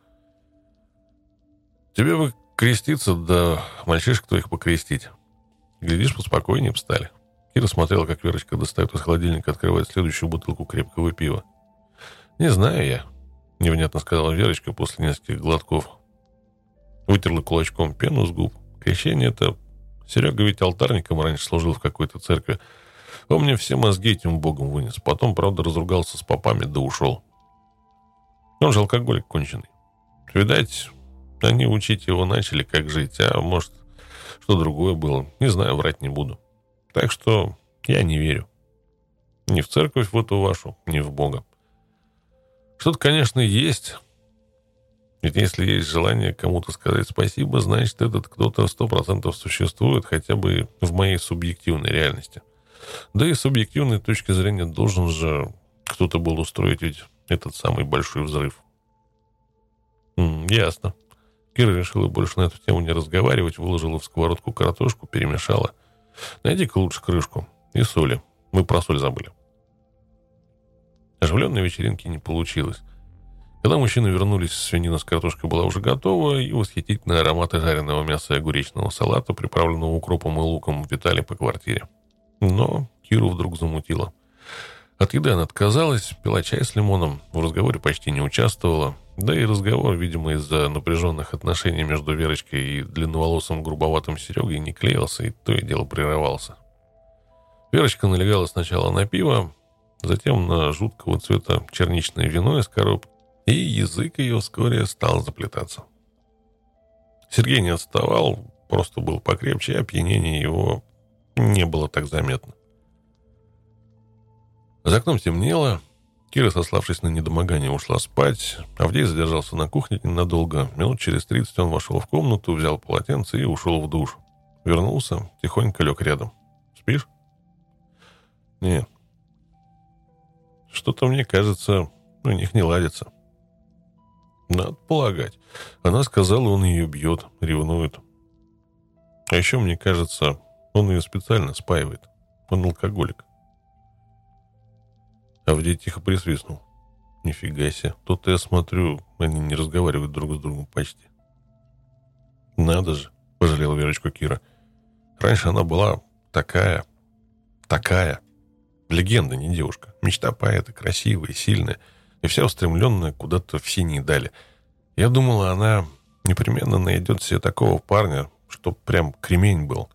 S1: «Тебе бы креститься, да мальчишек твоих покрестить. Глядишь, поспокойнее бы стали». Кира смотрела, как Верочка достает из холодильника, открывает следующую бутылку крепкого пива. «Не знаю я», — невнятно сказала Верочка после нескольких глотков. Вытерла кулачком пену с губ. Крещение это... Серега ведь алтарником раньше служил в какой-то церкви. Он мне все мозги этим богом вынес. Потом, правда, разругался с попами, да ушел. Он же алкоголик конченый. Видать, они учить его начали, как жить, а может, что другое было. Не знаю, врать не буду. Так что я не верю. Ни в церковь в эту вашу, ни в Бога. Что-то, конечно, есть. Ведь если есть желание кому-то сказать спасибо, значит, этот кто-то сто процентов существует хотя бы в моей субъективной реальности. Да и с объективной точки зрения должен же кто-то был устроить ведь этот самый большой взрыв. М-м, ясно. Кира решила больше на эту тему не разговаривать, выложила в сковородку картошку, перемешала. Найди-ка лучше крышку и соли. Мы про соль забыли. Оживленной вечеринки не получилось. Когда мужчины вернулись, свинина с картошкой была уже готова, и восхитительные ароматы жареного мяса и огуречного салата, приправленного укропом и луком, витали по квартире. Но Киру вдруг замутило. От еды она отказалась, пила чай с лимоном, в разговоре почти не участвовала. Да и разговор, видимо, из-за напряженных отношений между Верочкой и длинноволосым грубоватым Серегой не клеился, и то и дело прерывался. Верочка налегала сначала на пиво, затем на жуткого цвета черничное вино из коробки, и язык ее вскоре стал заплетаться. Сергей не отставал, просто был покрепче, и опьянение его не было так заметно. За окном темнело. Кира, сославшись на недомогание, ушла спать. Авдей задержался на кухне ненадолго. Минут через тридцать он вошел в комнату, взял полотенце и ушел в душ. Вернулся, тихонько лег рядом. «Спишь?» «Нет». «Что-то, мне кажется, у них не ладится». «Надо полагать. Она сказала, он ее бьет, ревнует. А еще, мне кажется, он ее специально спаивает. Он алкоголик. Авдей тихо присвистнул. Нифига себе. Тут я смотрю, они не разговаривают друг с другом почти. Надо же, пожалела Верочку Кира. Раньше она была такая, такая. Легенда, не девушка. Мечта поэта, красивая, сильная. И вся устремленная куда-то в синие дали. Я думала, она непременно найдет себе такого парня, чтоб прям кремень был.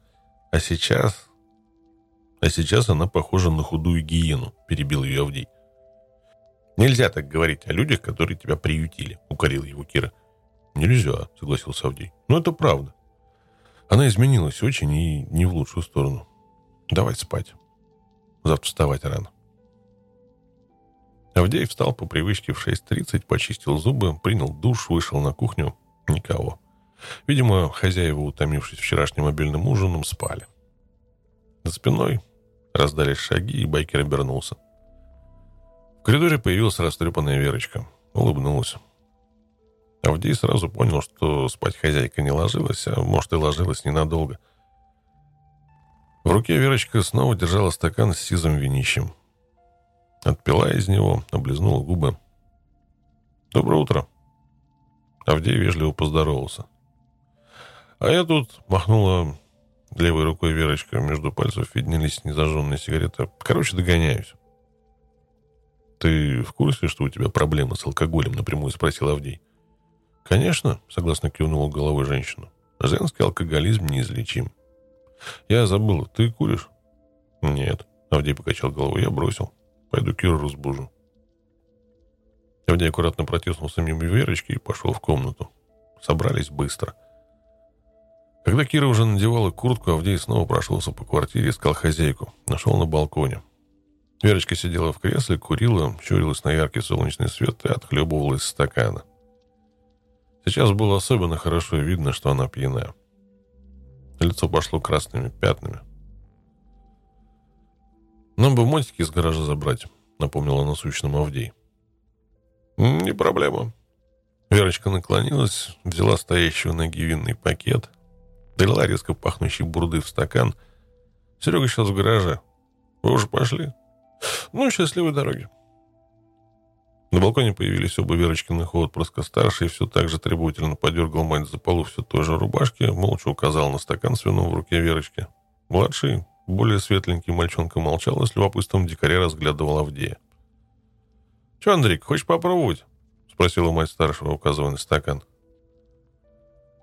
S1: А сейчас... А сейчас она похожа на худую гиену, перебил ее Авдей. Нельзя так говорить о людях, которые тебя приютили, укорила его Кира. Нельзя, согласился Авдей. Но это правда. Она изменилась очень и не в лучшую сторону. Давай спать. Завтра вставать рано. Авдей встал по привычке в 6.30, почистил зубы, принял душ, вышел на кухню. Никого. Видимо, хозяева, утомившись вчерашним мобильным ужином, спали. За спиной раздались шаги, и байкер обернулся. В коридоре появилась растрепанная Верочка. Улыбнулась. Авдей сразу понял, что спать хозяйка не ложилась, а может и ложилась ненадолго. В руке Верочка снова держала стакан с сизым винищем. Отпила из него, облизнула губы. «Доброе утро!» Авдей вежливо поздоровался. А я тут махнула левой рукой Верочка. Между пальцев виднелись незажженные сигареты. Короче, догоняюсь. «Ты в курсе, что у тебя проблемы с алкоголем?» напрямую спросил Авдей. «Конечно», — согласно кивнула головой женщина. «Женский алкоголизм неизлечим». «Я забыла. Ты куришь?» «Нет», — Авдей покачал головой. «Я бросил. Пойду Киру разбужу». Авдей аккуратно протиснулся мимо Верочки и пошел в комнату. Собрались быстро. Когда Кира уже надевала куртку, Авдей снова прошелся по квартире, искал хозяйку. Нашел на балконе. Верочка сидела в кресле, курила, щурилась на яркий солнечный свет и отхлебывала из стакана. Сейчас было особенно хорошо видно, что она пьяная. Лицо пошло красными пятнами. «Нам бы мотики из гаража забрать», — напомнила насущному Авдей. «Не проблема». Верочка наклонилась, взяла стоящий на ноги пакет — Долила резко пахнущей бурды в стакан. Серега сейчас в гараже. Вы уже пошли? Ну, счастливой дороги. На балконе появились оба Верочкиных отпрыска. Старший все так же требовательно подергал мать за полу все той же рубашки, молча указал на стакан с вином в руке Верочки. Младший, более светленький мальчонка молчал и с любопытством дикаря разглядывал Авдея. «Че, Андрейк, хочешь попробовать?» — спросила мать старшего, указывая на стакан.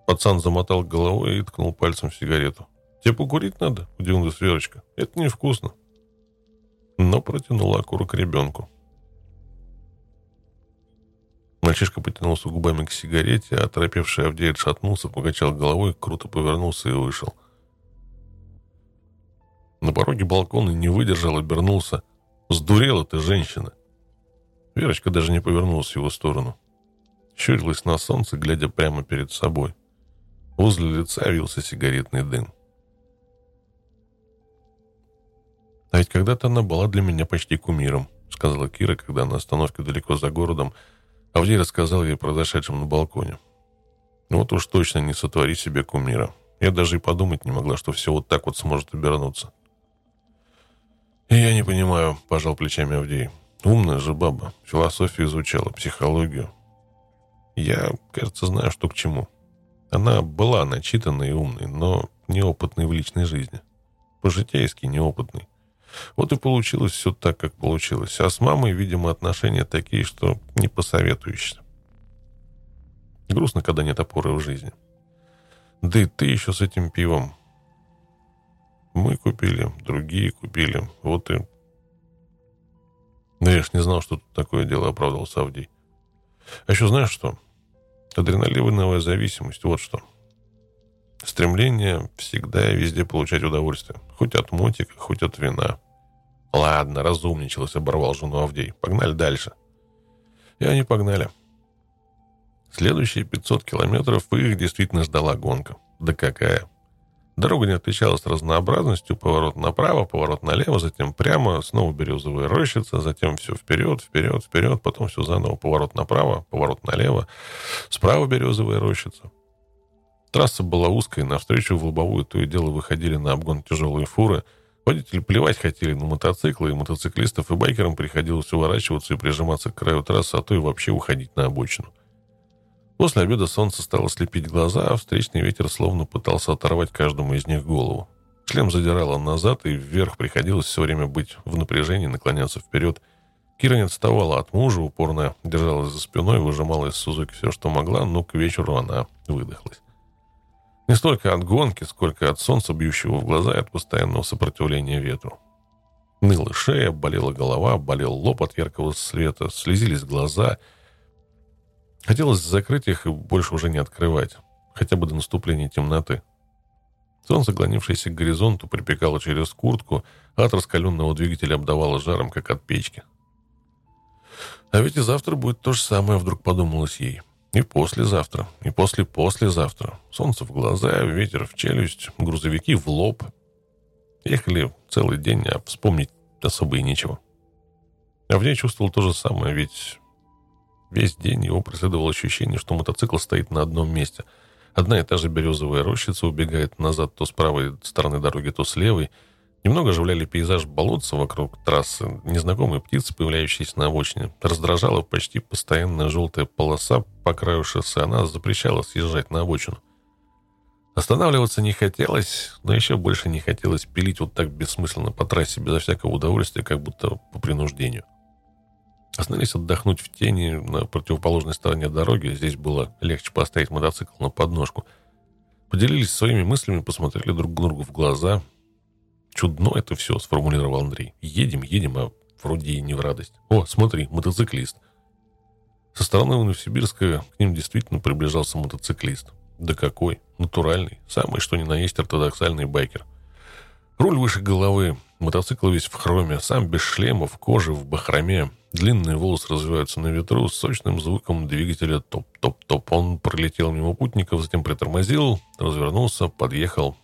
S1: Пацан замотал головой и ткнул пальцем в сигарету. «Тебе покурить надо?» – удивилась Верочка. «Это невкусно». Но протянула окурок ребенку. Мальчишка потянулся губами к сигарете, а оторопевший Авдей отшатнулся, покачал головой, круто повернулся и вышел. На пороге балкона не выдержал, обернулся. «Сдурела ты, женщина!» Верочка даже не повернулась в его сторону. Щурилась на солнце, глядя прямо перед собой. Возле лица вился сигаретный дым. «А ведь когда-то она была для меня почти кумиром», — сказала Кира, когда на остановке далеко за городом Авдей рассказал ей про зашедшем на балконе. «Вот уж точно не сотвори себе кумира. Я даже и подумать не могла, что все вот так вот сможет обернуться». «Я не понимаю», — пожал плечами Авдей. «Умная же баба. Философию изучала, психологию. Я, кажется, знаю, что к чему». Она была начитанной и умной, но неопытной в личной жизни. По-житейски неопытной. Вот и получилось все так, как получилось. А с мамой, видимо, отношения такие, что не посоветуешься. Грустно, когда нет опоры в жизни. Да и ты еще с этим пивом. Мы купили, другие купили. Вот и... Да я ж не знал, что тут такое дело, оправдал Савдий. А еще знаешь что? Адреналиновая зависимость, вот что. Стремление всегда и везде получать удовольствие. Хоть от мотика, хоть от вина. Ладно, разумничалась, оборвал жену Авдей. Погнали дальше. И они погнали. Следующие 500 километров их действительно ждала гонка. Да какая. Дорога не отличалась разнообразностью. Поворот направо, поворот налево, затем прямо, снова березовая рощица, затем все вперед, вперед, вперед, потом все заново. Поворот направо, поворот налево, справа березовая рощица. Трасса была узкой, навстречу в лобовую то и дело выходили на обгон тяжелые фуры. Водители плевать хотели на мотоциклы, и мотоциклистов и байкерам приходилось уворачиваться и прижиматься к краю трассы, а то и вообще уходить на обочину. После обеда солнце стало слепить глаза, а встречный ветер словно пытался оторвать каждому из них голову. Шлем задирало назад, и вверх приходилось все время быть в напряжении, наклоняться вперед. Кира не отставала от мужа, упорно держалась за спиной, выжимала из Сузуки все, что могла, но к вечеру она выдохлась. Не столько от гонки, сколько от солнца, бьющего в глаза и от постоянного сопротивления ветру. Ныла шея, болела голова, болел лоб от яркого света, слезились глаза. Хотелось закрыть их и больше уже не открывать, хотя бы до наступления темноты. Солнце, клонившееся к горизонту, припекало через куртку, а от раскаленного двигателя обдавало жаром, как от печки. А ведь и завтра будет то же самое, вдруг подумалось ей. И послезавтра, и после-послезавтра. Солнце в глаза, ветер в челюсть, грузовики в лоб. Ехали целый день, а вспомнить особо и нечего. А в ней чувствовал то же самое, ведь весь день его преследовало ощущение, что мотоцикл стоит на одном месте. Одна и та же березовая рощица убегает назад то с правой стороны дороги, то с левой – Немного оживляли пейзаж болотца вокруг трассы, незнакомые птицы, появляющиеся на обочине. Раздражала почти постоянная желтая полоса по краю шоссе. Она запрещала съезжать на обочину. Останавливаться не хотелось, но еще больше не хотелось пилить вот так бессмысленно по трассе, безо всякого удовольствия, как будто по принуждению. Остановились отдохнуть в тени на противоположной стороне дороги. Здесь было легче поставить мотоцикл на подножку. Поделились своими мыслями, посмотрели друг другу в глаза – Чудно это все, сформулировал Андрей. Едем, едем, а вроде и не в радость. О, смотри, мотоциклист. Со стороны Новосибирска к ним действительно приближался мотоциклист. Да какой? Натуральный. Самый, что ни на есть, ортодоксальный байкер. Руль выше головы, мотоцикл весь в хроме, сам без шлема, в коже, в бахроме. Длинные волосы развиваются на ветру с сочным звуком двигателя топ-топ-топ. Он пролетел мимо путников, затем притормозил, развернулся, подъехал,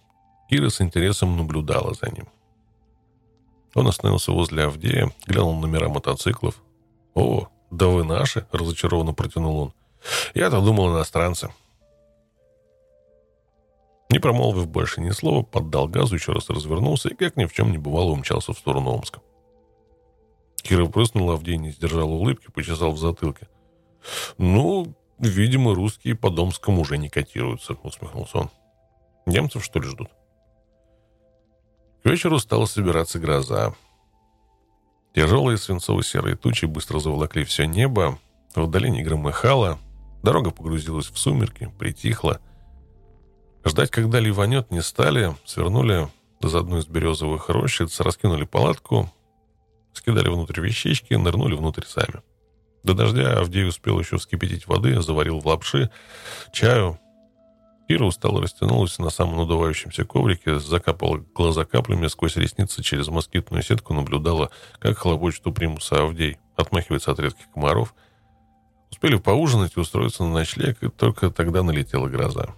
S1: Кира с интересом наблюдала за ним. Он остановился возле Авдея, глянул номера мотоциклов. «О, да вы наши!» – разочарованно протянул он. «Я-то думал иностранцы». Не промолвив больше ни слова, поддал газу, еще раз развернулся и, как ни в чем не бывало, умчался в сторону Омска. Кира прыснула, Авдей не сдержал улыбки, почесал в затылке. «Ну, видимо, русские по Домскому уже не котируются», — усмехнулся он. «Немцев, что ли, ждут?» К вечеру стала собираться гроза. Тяжелые свинцово-серые тучи быстро заволокли все небо, в отдалении громыхало, дорога погрузилась в сумерки, притихла. Ждать, когда ливанет, не стали, свернули за одну из березовых рощиц, раскинули палатку, скидали внутрь вещички, нырнули внутрь сами. До дождя Авдей успел еще вскипятить воды, заварил в лапши, чаю, Кира устало растянулась на самом надувающемся коврике, закапала глаза каплями сквозь ресницы через москитную сетку, наблюдала, как хлопочет у примуса Авдей, отмахивается от редких комаров. Успели поужинать и устроиться на ночлег, и только тогда налетела гроза.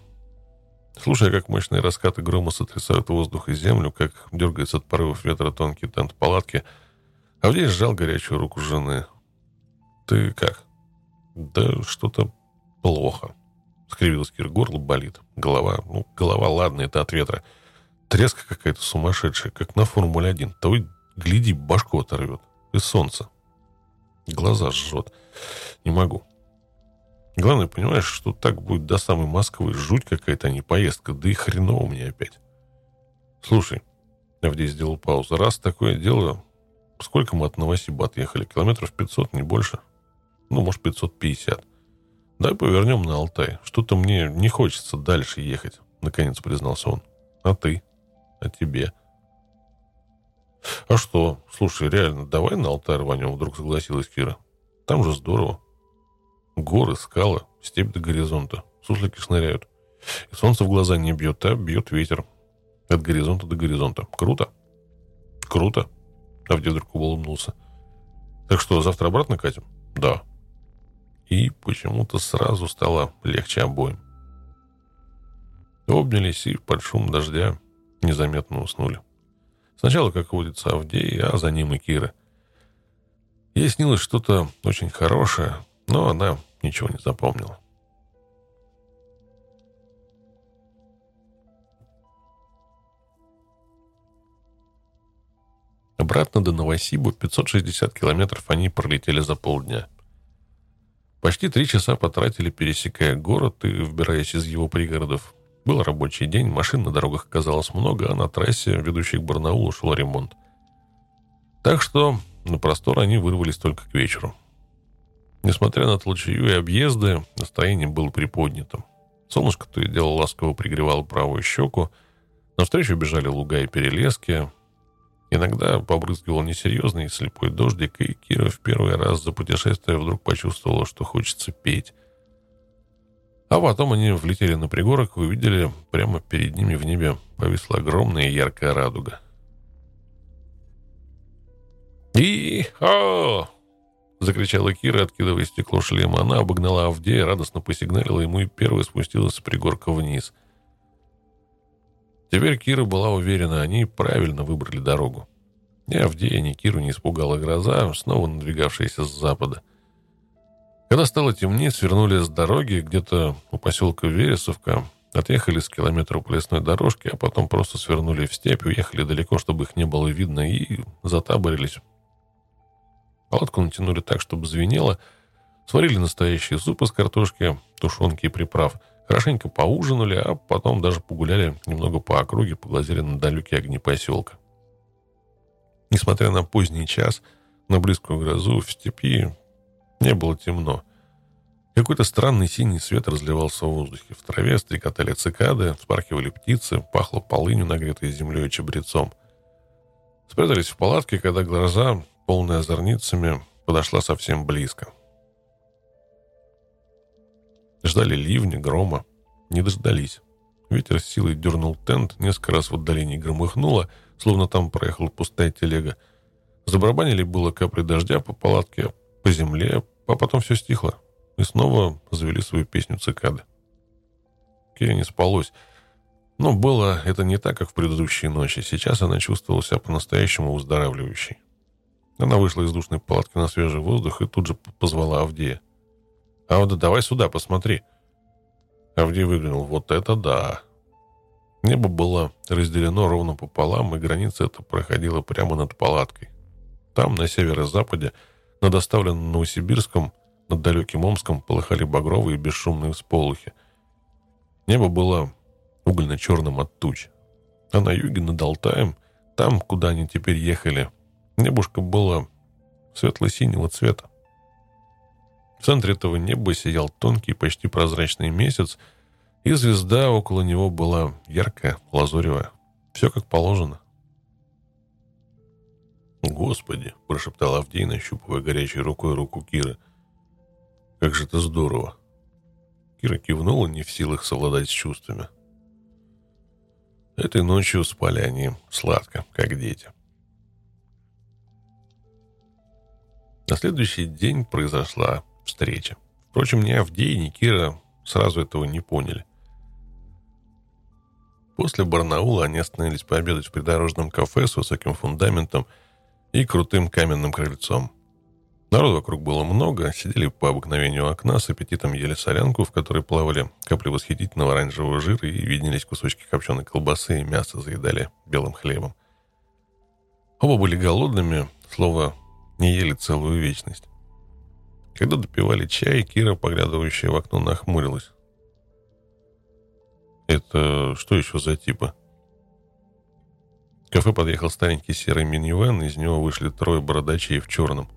S1: Слушая, как мощные раскаты грома сотрясают воздух и землю, как дергается от порывов ветра тонкий тент палатки, Авдей сжал горячую руку жены. «Ты как?» «Да что-то плохо», Скривилась Кир, горло болит. Голова, ну, голова, ладно, это от ветра. Треска какая-то сумасшедшая, как на Формуле-1. Того, гляди, башку оторвет. И солнце. Глаза жжет. Не могу. Главное, понимаешь, что так будет до самой Москвы. Жуть какая-то, а не поездка. Да и хреново мне опять. Слушай, Авдей сделал паузу. Раз такое дело, сколько мы от Новосиба отъехали? Километров 500, не больше? Ну, может, 550. «Давай повернем на Алтай. Что-то мне не хочется дальше ехать», — наконец признался он. «А ты? А тебе?» «А что? Слушай, реально, давай на Алтай рванем», — вдруг согласилась Кира. «Там же здорово. Горы, скалы, степь до горизонта. Суслики шныряют. И солнце в глаза не бьет, а бьет ветер. От горизонта до горизонта. Круто?» «Круто», — Авдей вдруг улыбнулся. «Так что, завтра обратно катим?» «Да», и почему-то сразу стало легче обоим. Обнялись и под шум дождя незаметно уснули. Сначала, как водится, Авдей, а за ним и Кира. Ей снилось что-то очень хорошее, но она ничего не запомнила. Обратно до Новосибу 560 километров они пролетели за полдня – Почти три часа потратили, пересекая город и выбираясь из его пригородов. Был рабочий день, машин на дорогах оказалось много, а на трассе, ведущей к Барнаулу, шел ремонт. Так что на простор они вырвались только к вечеру. Несмотря на толчью и объезды, настроение было приподнятым. Солнышко то и дело ласково пригревало правую щеку. Навстречу бежали луга и перелески. Иногда побрызгивал несерьезный слепой дождик, и Кира в первый раз за путешествие вдруг почувствовала, что хочется петь. А потом они влетели на пригорок и увидели, прямо перед ними в небе повисла огромная яркая радуга. «И-хо!» — закричала Кира, откидывая стекло шлема. Она обогнала Авдея, радостно посигналила ему и первой спустилась с пригорка вниз. Теперь Кира была уверена, они правильно выбрали дорогу. Ни Авдея, ни Киру не испугала гроза, снова надвигавшаяся с запада. Когда стало темнеть, свернули с дороги где-то у поселка Вересовка, отъехали с километра по лесной дорожке, а потом просто свернули в степь, уехали далеко, чтобы их не было видно, и затаборились. Палатку натянули так, чтобы звенело, сварили настоящий суп из картошки, тушенки и приправ, хорошенько поужинали, а потом даже погуляли немного по округе, поглазели на далекие огни поселка. Несмотря на поздний час, на близкую грозу в степи не было темно. Какой-то странный синий свет разливался в воздухе. В траве стрекотали цикады, вспархивали птицы, пахло полынью, нагретой землей и чабрецом. Спрятались в палатке, когда гроза, полная зорницами, подошла совсем близко. Ждали ливня, грома. Не дождались. Ветер с силой дернул тент, несколько раз в отдалении громыхнуло, словно там проехала пустая телега. Забарабанили было капли дождя по палатке, по земле, а потом все стихло. И снова завели свою песню цикады. Кире не спалось. Но было это не так, как в предыдущие ночи. Сейчас она чувствовала себя по-настоящему выздоравливающей. Она вышла из душной палатки на свежий воздух и тут же позвала Авдея. «Авда, давай сюда, посмотри». Авдей выглянул. «Вот это да!» Небо было разделено ровно пополам, и граница эта проходила прямо над палаткой. Там, на северо-западе, над оставленным Новосибирском, над далеким Омском полыхали багровые бесшумные всполохи. Небо было угольно-черным от туч. А на юге, над Алтаем, там, куда они теперь ехали, небушка было светло-синего цвета. В центре этого неба сиял тонкий, почти прозрачный месяц, и звезда около него была яркая, лазуревая. Все как положено. «Господи!» — прошептал Авдей, нащупывая горячей рукой руку Киры. «Как же это здорово!» Кира кивнула, не в силах совладать с чувствами. Этой ночью спали они сладко, как дети. На следующий день произошла встреча. Впрочем, ни Авдей, ни Кира сразу этого не поняли. После Барнаула они остановились пообедать в придорожном кафе с высоким фундаментом и крутым каменным крыльцом. Народу вокруг было много, сидели по обыкновению окна, с аппетитом ели солянку, в которой плавали капли восхитительного оранжевого жира и виднелись кусочки копченой колбасы и мясо заедали белым хлебом. Оба были голодными, слово не ели целую вечность. Когда допивали чай, Кира, поглядывающая в окно, нахмурилась. «Это что еще за типа?» В кафе подъехал старенький серый минивэн, из него вышли трое бородачей в черном.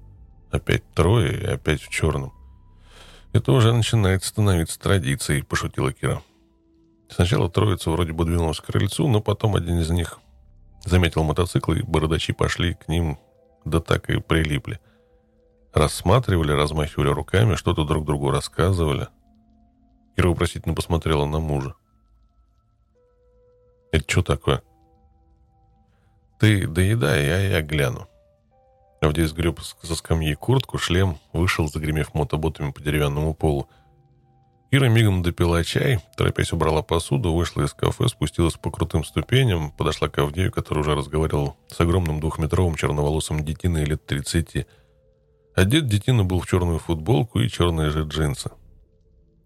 S1: Опять трое и опять в черном. Это уже начинает становиться традицией, пошутила Кира. Сначала троица вроде бы двинулась к крыльцу, но потом один из них заметил мотоцикл, и бородачи пошли к ним, да так и прилипли. Рассматривали, размахивали руками, что-то друг другу рассказывали. Кира вопросительно посмотрела на мужа. «Это что такое?» «Ты доедай, а я гляну». Авдей сгреб со скамьи куртку, шлем, вышел, загремев мотоботами по деревянному полу. Ира мигом допила чай, торопясь убрала посуду, вышла из кафе, спустилась по крутым ступеням, подошла к Авдею, который уже разговаривал с огромным двухметровым черноволосым детиной лет тридцати. Одет детина был в черную футболку и черные же джинсы.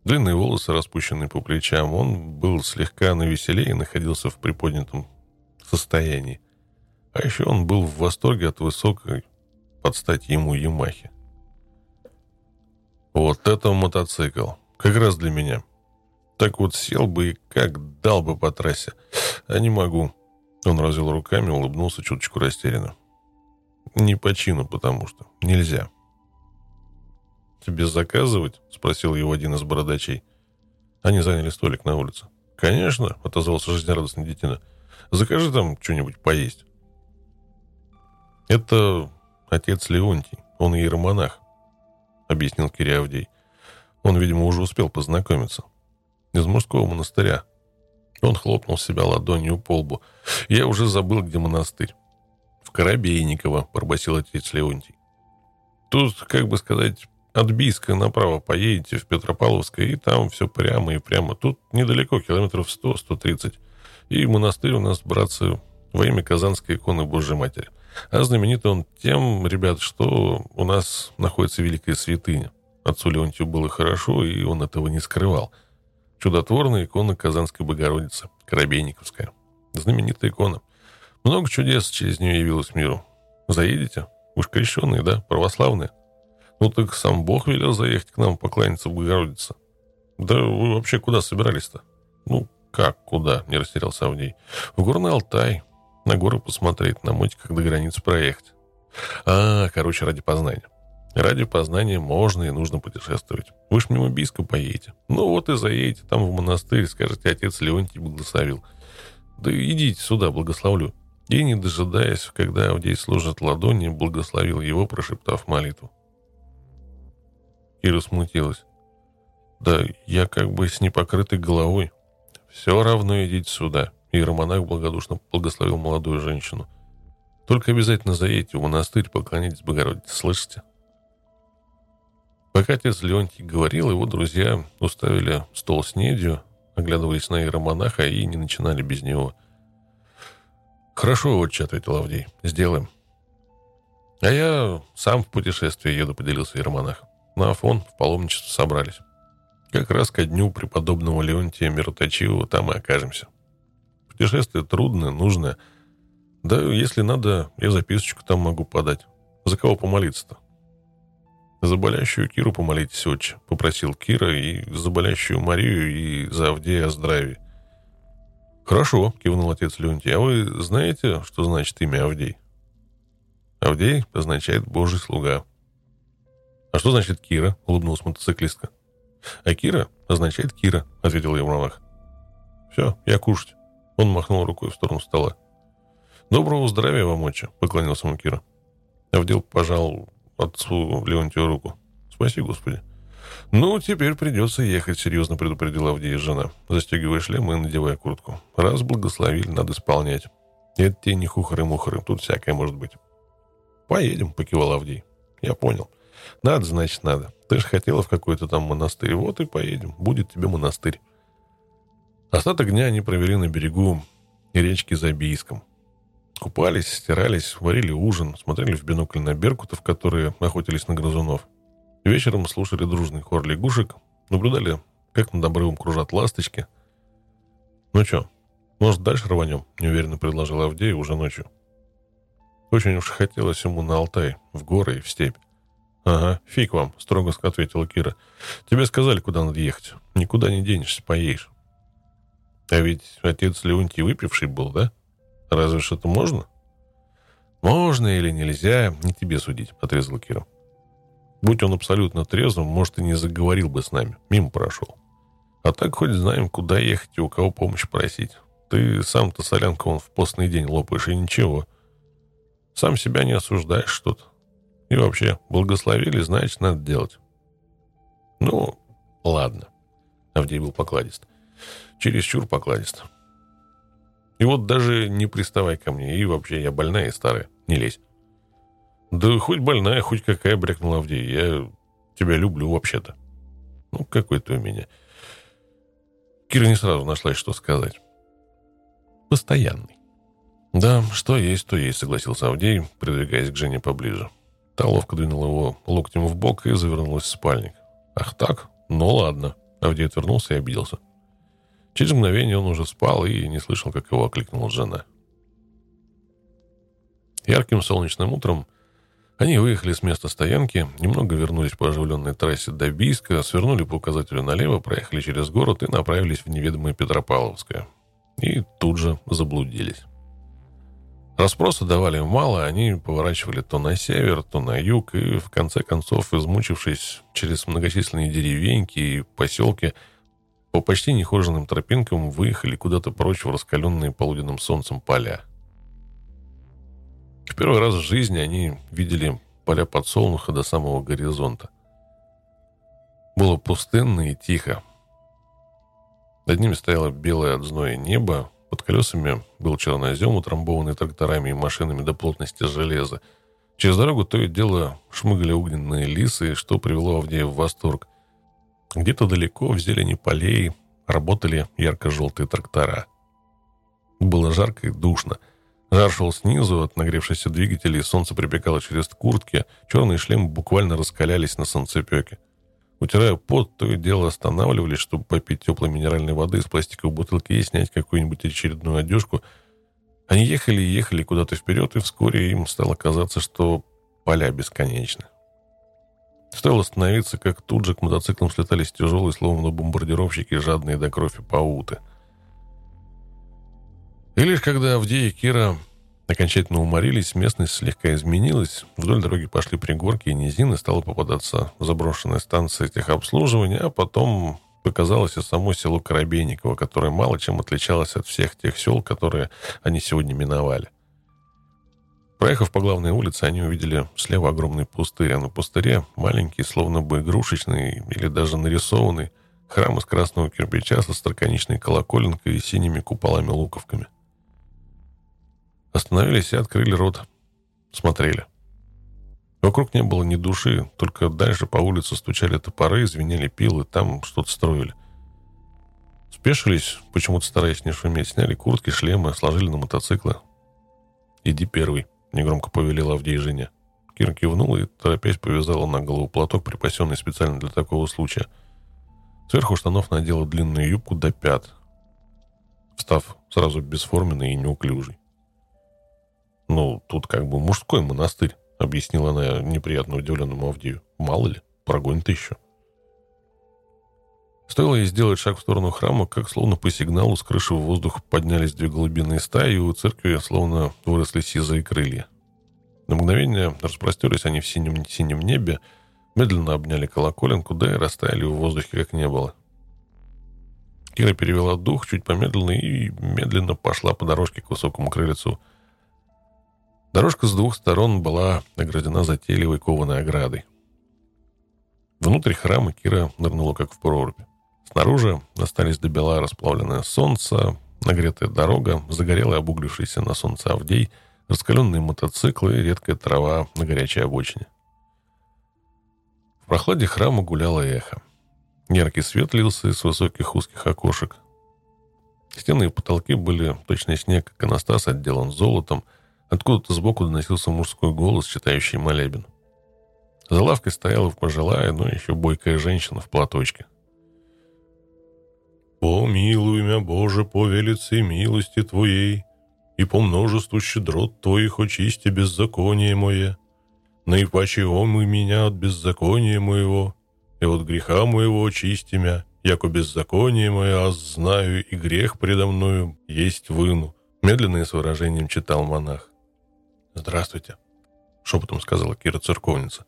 S1: Длинные волосы, распущенные по плечам, он был слегка навеселее и находился в приподнятом состоянии. А еще он был в восторге от высокой, под стать ему Ямахи. Вот это мотоцикл. Как раз для меня. Так вот сел бы и как дал бы по трассе. А не могу. Он развел руками, улыбнулся чуточку растерянно. Не по чину, потому что нельзя. «Тебе заказывать?» — спросил его один из бородачей. Они заняли столик на улице. «Конечно», — отозвался жизнерадостный детина. «Закажи там что-нибудь поесть». «Это отец Леонтий, он иеромонах», — объяснил Кире Авдей. Он, видимо, уже успел познакомиться. Из мужского монастыря. Он хлопнул себя ладонью по лбу. «Я уже забыл, где монастырь». «В Коробейниково», — пробасил отец Леонтий. «Тут, как бы сказать, от Бийска направо поедете в Петропавловское, и там все прямо и прямо. Тут недалеко, километров 100-130. И монастырь у нас, братцы, во имя Казанской иконы Божьей Матери. А знаменит он тем, ребят, что у нас находится великая святыня. Отцу Леонтию было хорошо, и он этого не скрывал. Чудотворная икона Казанской Богородицы, Коробейниковская. Знаменитая икона. Много чудес через нее явилось миру. Заедете? Уж крещенные, да? Православные? Ну так сам Бог велел заехать к нам покланяться Богородице. Да вы вообще куда собирались-то? Ну, как куда? Не растерялся Авдей. В Горный Алтай. На горы посмотреть, на мотиках до границы проехать. А, короче, ради познания. Ради познания можно и нужно путешествовать. Вы ж мимо Биска поедете. Ну вот и заедете там в монастырь, скажете, отец Леонтий благословил. Да идите сюда, благословлю. И, не дожидаясь, когда Авдей служит ладони, благословил его, прошептав молитву. Кира смутилась. «Да я как бы с непокрытой головой. Все равно идите сюда». И Романах благодушно благословил молодую женщину. «Только обязательно заедьте в монастырь, поклонитесь Богородице, слышите?» Пока отец Леонтий говорил, его друзья уставили стол с недью, оглядываясь на иеромонаха и не начинали без него. «Хорошо, отче», — ответил Авдей, — «сделаем». «А я сам в путешествие еду», — поделился иеромонах на Афон в паломничество собрались. Как раз ко дню преподобного Леонтия Мироточивого там и окажемся. Путешествие трудное, нужное. Да, если надо, я записочку там могу подать. За кого помолиться-то? За болящую Киру помолитесь, отче, попросил Кира, и за болящую Марию, и за Авдея о здравии. Хорошо, кивнул отец Леонтий. А вы знаете, что значит имя Авдей? Авдей означает Божий слуга. «А что значит Кира?» — улыбнулась мотоциклистка. «А Кира означает Кира», — ответил Евромах. «Все, я кушать». Он махнул рукой в сторону стола. «Доброго здравия вам, отче», — поклонился ему Кира. Авдел пожал отцу Леонтию руку. «Спаси, Господи». «Ну, теперь придется ехать», — серьезно предупредила Авдея жена, застегивая шлем и надевая куртку. «Раз благословили, надо исполнять. Это те не хухры-мухры, тут всякое может быть». «Поедем», — покивал Авдей. «Я понял». Надо, значит, надо. Ты же хотела в какой-то там монастырь. Вот и поедем. Будет тебе монастырь. Остаток дня они провели на берегу речки Забийском. Купались, стирались, варили ужин, смотрели в бинокль на беркутов, которые охотились на грызунов. Вечером слушали дружный хор лягушек, наблюдали, как над обрывом кружат ласточки. «Ну что, может, дальше рванем?» — неуверенно предложил Авдей уже ночью. Очень уж хотелось ему на Алтай, в горы и в степь. «Ага, фиг вам», — строго ответила Кира. «Тебе сказали, куда надо ехать. Никуда не денешься, поедешь». «А ведь отец Леонтий выпивший был, да? Разве что-то можно?» «Можно или нельзя, не тебе судить», — отрезала Кира. «Будь он абсолютно трезвым, может, и не заговорил бы с нами. Мимо прошел. А так хоть знаем, куда ехать и у кого помощь просить. Ты сам-то солянку он в постный день лопаешь, и ничего. Сам себя не осуждаешь что-то. И вообще, благословили, значит, надо делать. Ну, ладно. Авдей был покладист. Чересчур покладист. И вот даже не приставай ко мне. И вообще, я больная и старая. Не лезь. Да хоть больная, хоть какая, брякнула Авдей. Я тебя люблю вообще-то. Ну, какой ты у меня. Кира не сразу нашлась, что сказать. Постоянный. Да, что есть, то есть, согласился Авдей, придвигаясь к Жене поближе. Та ловко двинула его локтем в бок и завернулась в спальник. «Ах так? Ну ладно». Авдей отвернулся и обиделся. Через мгновение он уже спал и не слышал, как его окликнула жена. Ярким солнечным утром они выехали с места стоянки, немного вернулись по оживленной трассе до Бийска, свернули по указателю налево, проехали через город и направились в неведомое Петропавловское. И тут же заблудились. Расспроса давали мало, они поворачивали то на север, то на юг, и в конце концов, измучившись через многочисленные деревеньки и поселки, По почти нехоженным тропинкам выехали куда-то прочь в раскаленные полуденным солнцем поля. В первый раз в жизни они видели поля подсолнуха до самого горизонта. Было пустынно и тихо. Над ними стояло белое от зноя небо, под колесами был чернозем, утрамбованный тракторами и машинами до плотности железа. Через дорогу то и дело шмыгали огненные лисы, что привело Авдея в восторг. Где-то далеко, в зелени полей, работали ярко-желтые трактора. Было жарко и душно. Жар шел снизу от нагревшихся двигателей, солнце припекало через куртки, черные шлемы буквально раскалялись на солнцепеке. Утирая пот, то и дело останавливались, чтобы попить теплой минеральной воды из пластиковой бутылки и снять какую-нибудь очередную одежку. Они ехали и ехали куда-то вперед, и вскоре им стало казаться, что поля бесконечны. Стоило остановиться, как тут же к мотоциклам слетались тяжелые, словно бомбардировщики, жадные до крови пауты. И лишь когда Авдея и Кира окончательно уморились, местность слегка изменилась, вдоль дороги пошли пригорки и низины, стала попадаться заброшенная станция техобслуживания, а потом показалось и само село Коробейниково, которое мало чем отличалось от всех тех сел, которые они сегодня миновали. Проехав по главной улице, они увидели слева огромный пустырь, а на пустыре маленький, словно бы игрушечный или даже нарисованный храм из красного кирпича со строконечной колоколенкой и синими куполами-луковками. Остановились и открыли рот. Смотрели. Вокруг не было ни души, только дальше по улице стучали топоры, звенели пилы, там что-то строили. Спешились, почему-то стараясь не шуметь, сняли куртки, шлемы, сложили на мотоциклы. «Иди первый», негромко повелел Авдей жене. Кира кивнула и, торопясь, повязала на голову платок, припасенный специально для такого случая. Сверху штанов надела длинную юбку до пят, став сразу бесформенной и неуклюжей. «Ну, тут как бы мужской монастырь», — объяснила она неприятно удивленному Авдею. «Мало ли, прогонит еще». Стоило ей сделать шаг в сторону храма, как словно по сигналу с крыши в воздух поднялись две голубиные стаи, и у церкви словно выросли сизые крылья. На мгновение распростерлись они в синем, синем небе, медленно обняли колоколенку, да и растаяли в воздухе, как не было. Кира перевела дух чуть помедленно и медленно пошла по дорожке к высокому крыльцу. Дорожка с двух сторон была ограждена затейливой кованой оградой. Внутрь храма Кира нырнула как в прорубь. Снаружи остались до бела расплавленное солнце, нагретая дорога, загорелый обуглившийся на солнце Авдей, раскаленные мотоциклы и редкая трава на горячей обочине. В прохладе храма гуляло эхо. Яркий свет лился из высоких узких окошек. Стены и потолки были точно снег, иконостас отделан золотом. Откуда-то сбоку доносился мужской голос, читающий молебен. За лавкой стояла пожилая, но еще бойкая женщина в платочке. Помилуй меня, Боже, по велице милости Твоей, и по множеству щедрот Твоих очисти беззаконие мое. Наипаче омы меня от беззакония моего, и от греха моего очисти меня, яко беззаконие мое, аз знаю, и грех предо мною есть выну». Медленно и с выражением читал монах. «Здравствуйте», — шепотом сказала Кира церковница.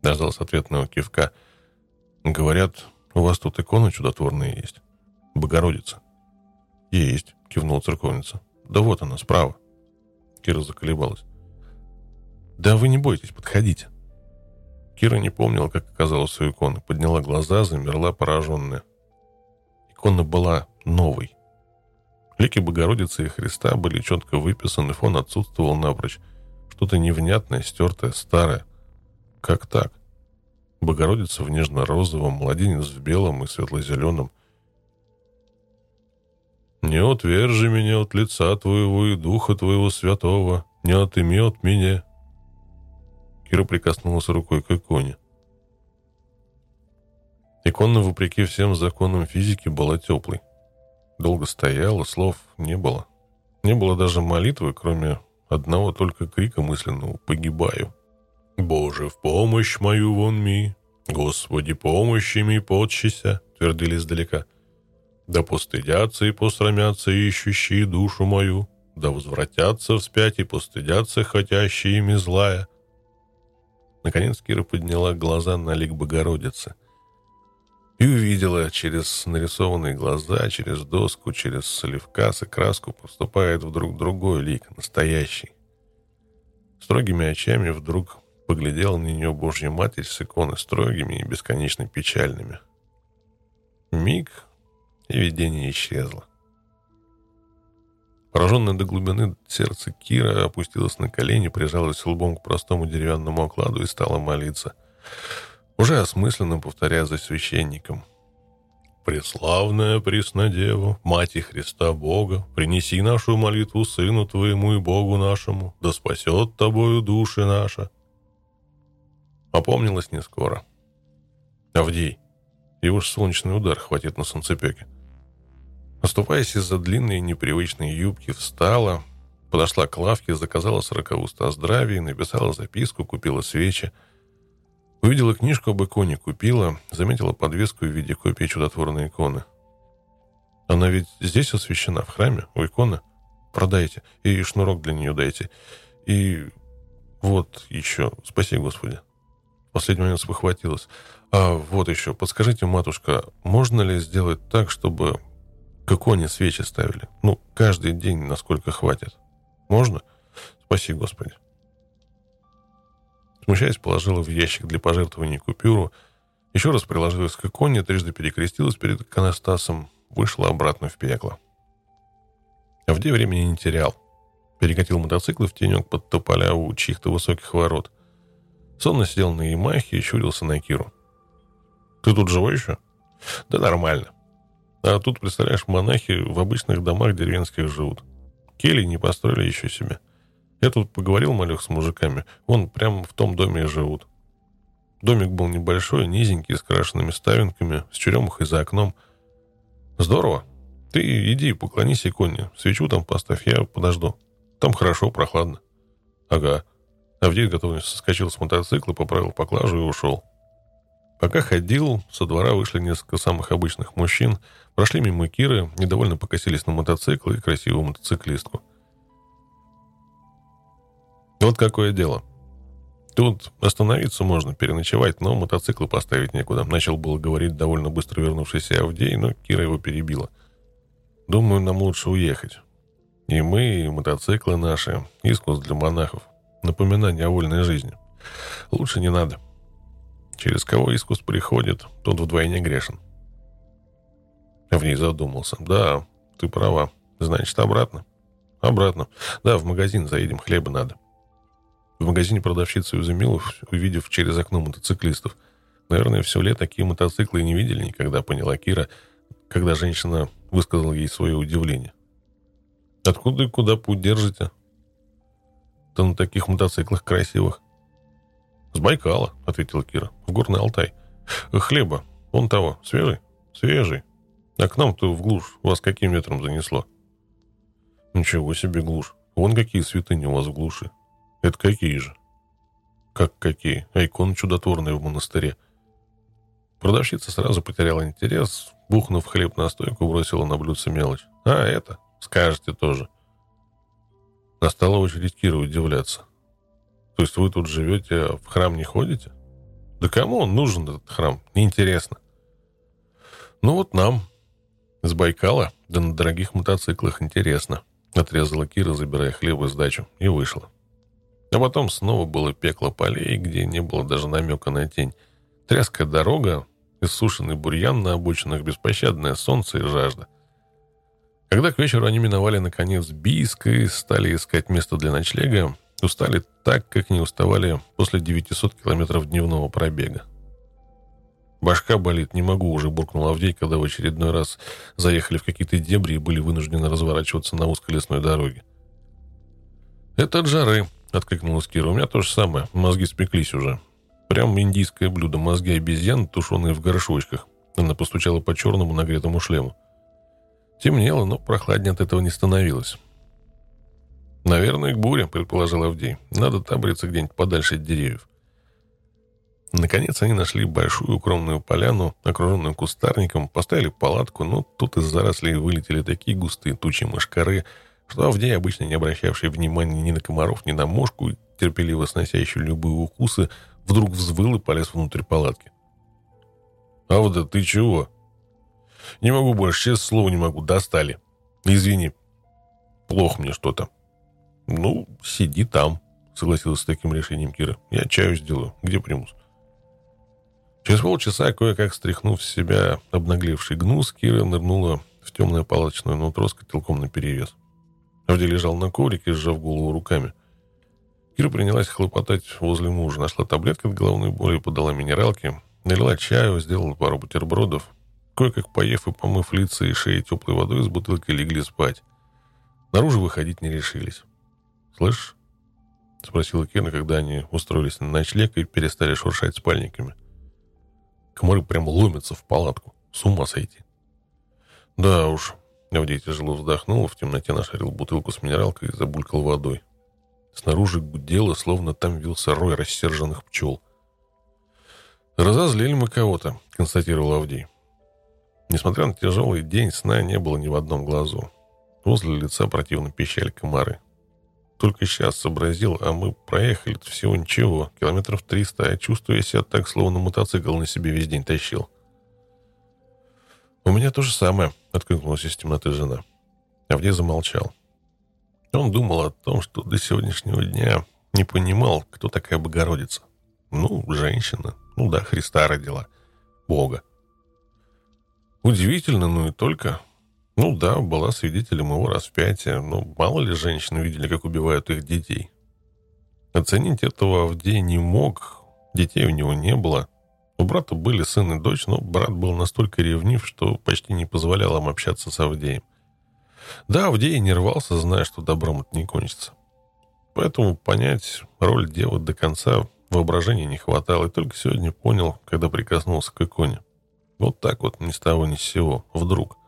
S1: Дождался ответного кивка. «Говорят, у вас тут иконы чудотворные есть. Богородица. Есть, кивнула церковница. Да вот она, справа. Кира заколебалась. Да вы не бойтесь, подходите. Кира не помнила, как оказалась у иконы. Подняла глаза, замерла пораженная. Икона была новой. Лики Богородицы и Христа были четко выписаны, фон отсутствовал напрочь. Что-то невнятное, стертое, старое. Как так? Богородица в нежно-розовом, младенец в белом и светло-зеленом – не отвержи меня от лица Твоего и Духа Твоего Святого, не отыми от меня». Кира прикоснулась рукой к иконе. Икона, вопреки всем законам физики, была теплой. Долго стояла, слов не было. Не было даже молитвы, кроме одного только крика мысленного «Погибаю». «Боже, в помощь мою вон ми! Господи, помощи ми подчися!» твердили издалека – да постыдятся и посрамятся ищущие душу мою, да возвратятся вспять и постыдятся хотящие ими злая. Наконец Кира подняла глаза на лик Богородицы. И увидела через нарисованные глаза, через доску, через сливкас и краску поступает вдруг другой лик, настоящий. Строгими очами вдруг поглядела на нее Божья Матерь с иконы строгими и бесконечно печальными. Миг, и видение исчезло. Пораженная до глубины сердца Кира опустилась на колени, прижалась лбом к простому деревянному окладу и стала молиться — уже осмысленно повторяя за священником. «Преславная Преснодева, Мать Христа Бога, принеси нашу молитву Сыну Твоему и Богу нашему, да спасет Тобою души наша». Опомнилась не скоро. Авдей, его ж солнечный удар хватит на солнцепеке. Оступаясь из-за длинной непривычной юбки, встала, подошла к лавке, заказала сороковуста о здравии, написала записку, купила свечи – Увидела книжку об иконе, купила, заметила подвеску в виде копии чудотворной иконы. Она ведь здесь освящена, в храме, у иконы. Продайте. И шнурок для нее дайте. И вот еще. Спаси, Господи. Последний момент спохватилась. А вот еще. Подскажите, матушка, можно ли сделать так, чтобы к иконе свечи ставили? Ну, каждый день, насколько хватит. Можно? Спаси, Господи. Смущаясь, положила в ящик для пожертвований купюру, еще раз приложилась к иконе, трижды перекрестилась перед иконостасом, вышла обратно в пекло. Авдей времени не терял. Перекатил мотоцикл в тенек под тополя у чьих-то высоких ворот. Сонно сидел на Ямахе и щурился на Киру. «Ты тут живой еще?» «Да нормально. А тут, представляешь, монахи в обычных домах деревенских живут. Кели не построили еще себе. Я тут поговорил, малек, с мужиками. Вон прямо в том доме и живут. Домик был небольшой, низенький, с крашенными ставинками, с черемухой за окном. Здорово. Ты иди, поклонись иконе. Свечу там поставь, я подожду. Там хорошо, прохладно. Ага. Авдей готовность соскочил с мотоцикла, поправил поклажу и ушел. Пока ходил, со двора вышли несколько самых обычных мужчин, прошли мимо Киры, недовольно покосились на мотоцикл и красивую мотоциклистку – вот какое дело. Тут остановиться можно, переночевать, но мотоцикл поставить некуда. Начал было говорить довольно быстро вернувшийся Авдей, но Кира его перебила. Думаю, нам лучше уехать. И мы, и мотоциклы наши, искус для монахов. Напоминание о вольной жизни. Лучше не надо. Через кого искус приходит, тот вдвойне грешен. В ней задумался. Да, ты права. Значит, обратно? Обратно. Да, в магазин заедем, хлеба надо. В магазине продавщица изумилась, увидев через окно мотоциклистов. Наверное, все лет такие мотоциклы не видели никогда, поняла Кира, когда женщина высказала ей свое удивление. «Откуда и куда путь держите?» «Да на таких мотоциклах красивых». «С Байкала», — ответила Кира, — «в Горный Алтай». «Хлеба, он того, свежий?» «Свежий. А к нам-то в глушь вас каким ветром занесло?» «Ничего себе глушь. Вон какие святыни у вас в глуши. Это какие же? Как какие? А иконы чудотворные в монастыре. Продавщица сразу потеряла интерес, бухнув хлеб на стойку, бросила на блюдце мелочь. А, это? Скажете тоже. Настала очередь Кира удивляться. То есть вы тут живете, а в храм не ходите? Да кому он нужен, этот храм? Неинтересно. Ну вот нам, с Байкала, да на дорогих мотоциклах интересно. Отрезала Кира, забирая хлеб и сдачу, и вышла. А потом снова было пекло полей, где не было даже намека на тень. Тряская дорога, иссушенный бурьян на обочинах, беспощадное солнце и жажда. Когда к вечеру они миновали, наконец, Бийск и стали искать место для ночлега, устали так, как не уставали после 900 километров дневного пробега. «Башка болит, не могу уже», — буркнул Авдей, когда в очередной раз заехали в какие-то дебри и были вынуждены разворачиваться на узкой лесной дороге. «Это от жары», — откликнулась Кира. «У меня то же самое. Мозги спеклись уже. Прям индийское блюдо. Мозги обезьян, тушеные в горшочках». Она постучала по черному нагретому шлему. Темнело, но прохладнее от этого не становилось. «Наверное, к буре», — предположил Авдей. «Надо табриться где-нибудь подальше от деревьев». Наконец они нашли большую укромную поляну, окруженную кустарником, поставили палатку, но тут из зарослей вылетели такие густые тучи мошкары, что Авдей, обычно не обращавший внимания ни на комаров, ни на мошку, терпеливо сносящий любые укусы, вдруг взвыл и полез внутрь палатки. Авда, ты чего? Не могу больше, честное слово не могу. Достали. Извини. Плохо мне что-то. Ну, сиди там, согласилась с таким решением Кира. Я чаю сделаю. Где примус? Через полчаса, кое-как стряхнув с себя обнаглевший гнус, Кира нырнула в темное палочное нутро с котелком наперевес. Авдий лежал на коврике, сжав голову руками. Кира принялась хлопотать возле мужа, нашла таблетки от головной боли, подала минералки, налила чаю, сделала пару бутербродов. Кое-как поев и помыв лица и шеи теплой водой, с бутылкой легли спать. Наружу выходить не решились. «Слышишь?» — спросила Кира, когда они устроились на ночлег и перестали шуршать спальниками. — Комары прям ломятся в палатку. С ума сойти. Да уж. Авдей тяжело вздохнул, в темноте нашарил бутылку с минералкой и забулькал водой. Снаружи гудело, словно там вился рой рассерженных пчел. «Разозлили мы кого-то», — констатировал Авдей. Несмотря на тяжелый день, сна не было ни в одном глазу. Возле лица противно пищали комары. Только сейчас сообразил, а мы проехали всего ничего, километров триста, а чувствую себя так, словно мотоцикл на себе весь день тащил. «У меня то же самое», — откликнулась из темноты жена. Авдей замолчал. Он думал о том, что до сегодняшнего дня не понимал, кто такая Богородица. Ну, женщина. Ну да, Христа родила. Бога. Удивительно, ну и только. Ну да, была свидетелем его распятия, но мало ли женщины видели, как убивают их детей. Оценить этого Авдей не мог, детей у него не было. У брата были сын и дочь, но брат был настолько ревнив, что почти не позволял им общаться с Авдеем. Да, Авдей не рвался, зная, что добром это не кончится. Поэтому понять роль девы до конца воображения не хватало, и только сегодня понял, когда прикоснулся к иконе. Вот так вот, ни с того ни с сего, вдруг –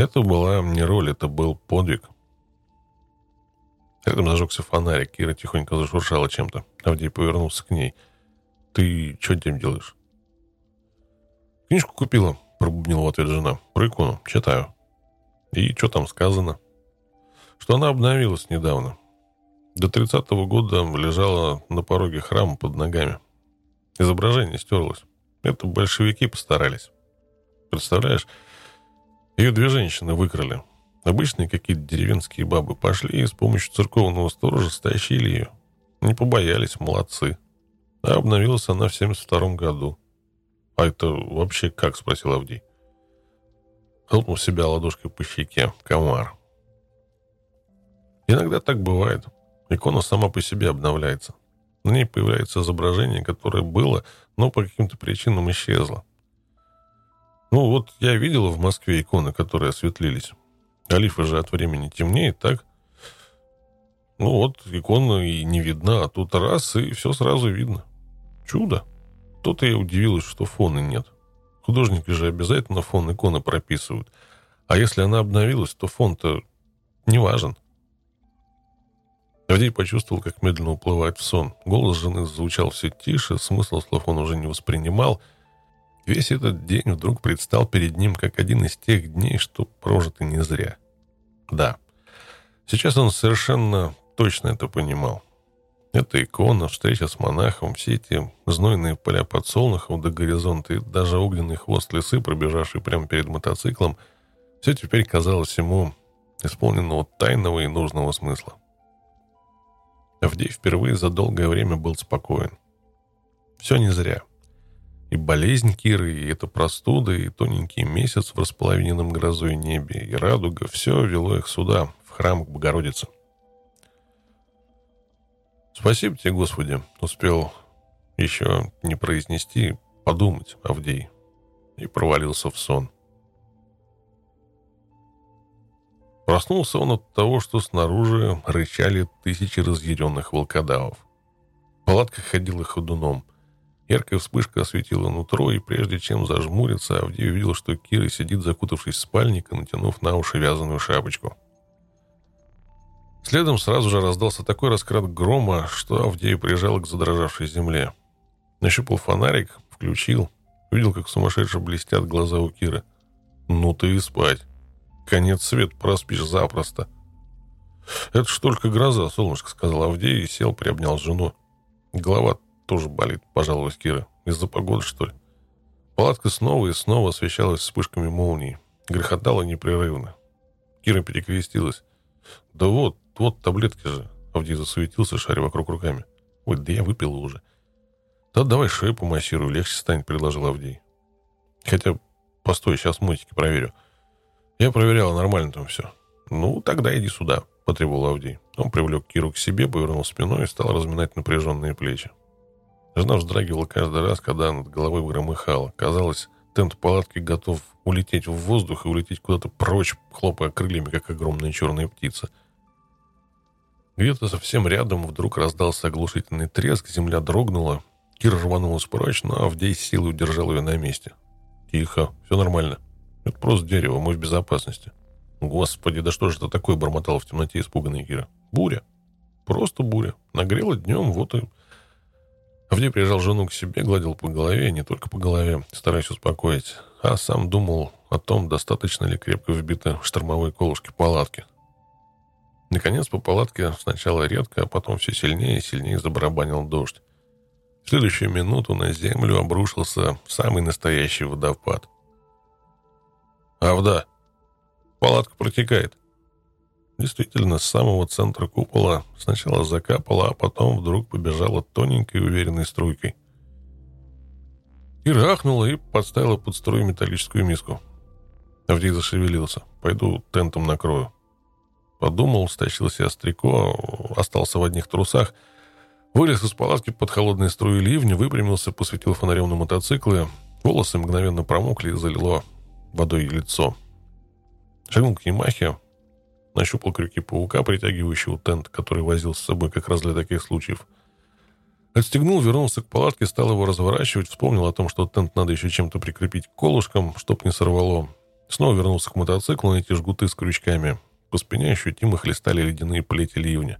S1: это была не роль, это был подвиг. Рядом зажегся фонарик. Кира тихонько зашуршала чем-то. Авдей повернулся к ней. «Ты что тем делаешь?» «Книжку купила», — пробубнила в ответ жена. «Про икону. Читаю». «И что там сказано?» «Что она обновилась недавно. До 30-го года лежала на пороге храма под ногами. Изображение стерлось. Это большевики постарались. Представляешь, ее две женщины выкрали. Обычные какие-то деревенские бабы пошли и с помощью церковного сторожа стащили ее. Не побоялись, молодцы. А обновилась она в 72 году. «А это вообще как?» – спросил Авдий. Хлопнул себя ладошкой по щеке. Комар. Иногда так бывает. Икона сама по себе обновляется. На ней появляется изображение, которое было, но по каким-то причинам исчезло. Ну, вот я видела в Москве иконы, которые осветлились. Алифа же от времени темнеет, так? Ну вот, икона и не видна, а тут раз, и все сразу видно. Чудо. То-то я удивилась, что фона нет. Художники же обязательно фон иконы прописывают. А если она обновилась, то фон-то не важен. Авдей почувствовал, как медленно уплывает в сон. Голос жены звучал все тише, смысл слов он уже не воспринимал – Весь этот день вдруг предстал перед ним как один из тех дней, что прожиты не зря. Да, сейчас он совершенно точно это понимал. Эта икона, встреча с монахом, все эти знойные поля подсолнухов до горизонта и даже огненный хвост лисы, пробежавший прямо перед мотоциклом, все теперь казалось ему исполненного тайного и нужного смысла. Авдей впервые за долгое время был спокоен. Все не зря. И болезнь Киры, и эта простуда, и тоненький месяц в располовиненном грозой небе, и радуга — все вело их сюда, в храм к Богородице. «Спасибо тебе, Господи!» — успел еще не произнести, подумать Авдей. И провалился в сон. Проснулся он от того, что снаружи рычали тысячи разъяренных волкодавов. Палатка ходила ходуном. Яркая вспышка осветила нутро, и прежде чем зажмуриться, Авдей увидел, что Кира сидит, закутавшись в спальник и натянув на уши вязаную шапочку. Следом сразу же раздался такой раскрат грома, что Авдей прижал к задрожавшей земле. Нащупал фонарик, включил, увидел, как сумасшедше блестят глаза у Киры. «Ну ты и спать. Конец свет проспишь запросто». «Это ж только гроза, солнышко», — сказал Авдей и сел, приобнял жену. Голова тоже болит, пожаловалась Кира. Из-за погоды, что ли? Палатка снова и снова освещалась вспышками молний. Грохотала непрерывно. Кира перекрестилась. «Да вот, вот таблетки же!» Авдей засуетился, шаря вокруг руками. «Ой, да я выпил уже». «Да давай шею помассирую, легче станет», — предложил Авдей. «Хотя, постой, сейчас мультики проверю». Я проверял, нормально там все. «Ну, тогда иди сюда», — потребовал Авдей. Он привлек Киру к себе, повернул спиной и стал разминать напряженные плечи. Жена вздрагивала каждый раз, когда над головой громыхала. Казалось, тент палатки готов улететь в воздух и улететь куда-то прочь, хлопая крыльями, как огромная черная птица. Где-то совсем рядом вдруг раздался оглушительный треск, земля дрогнула. Кира рванулась прочь, но Авдей с силой удержал ее на месте. «Тихо, все нормально. Это просто дерево, мы в безопасности». «Господи, да что же это такое?» — бормотала в темноте испуганная Кира. «Буря. Просто буря. Нагрело днем, вот и Авдей прижал жену к себе, гладил по голове, не только по голове, стараясь успокоить, а сам думал о том, достаточно ли крепко вбиты штормовые колышки палатки. Наконец по палатке сначала редко, а потом все сильнее и сильнее забарабанил дождь. В следующую минуту на землю обрушился самый настоящий водопад. «Авда! Палатка протекает!» Действительно, с самого центра купола сначала закапала, а потом вдруг побежала тоненькой уверенной струйкой. Ира ахнула и подставила под струю металлическую миску. Авдей зашевелился. «Пойду тентом накрою». Подумал, стащил себе стрико, остался в одних трусах, вылез из палатки под холодные струи ливня, выпрямился, посветил фонарем на мотоциклы, волосы мгновенно промокли и залило водой лицо. Шагнул к Ямахе, Нащупал крюки паука, притягивающего тент, который возил с собой как раз для таких случаев. Отстегнул, вернулся к палатке, стал его разворачивать, вспомнил о том, что тент надо еще чем-то прикрепить к колышкам, чтоб не сорвало. Снова вернулся к мотоциклу на эти жгуты с крючками. По спине ощутимо хлестали ледяные плети ливня.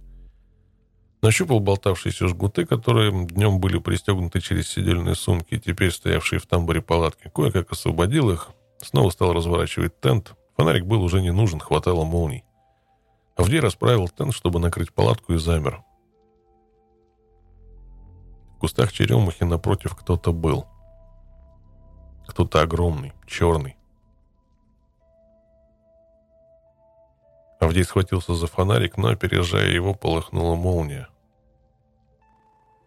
S1: Нащупал болтавшиеся жгуты, которые днем были пристегнуты через сидельные сумки, теперь стоявшие в тамбуре палатки. Кое-как освободил их, снова стал разворачивать тент. Фонарик был уже не нужен, хватало молний. Авдей расправил тент, чтобы накрыть палатку, и замер. В кустах черемухи напротив кто-то был. Кто-то огромный, черный. Авдей схватился за фонарик, но, опережая его, полыхнула молния.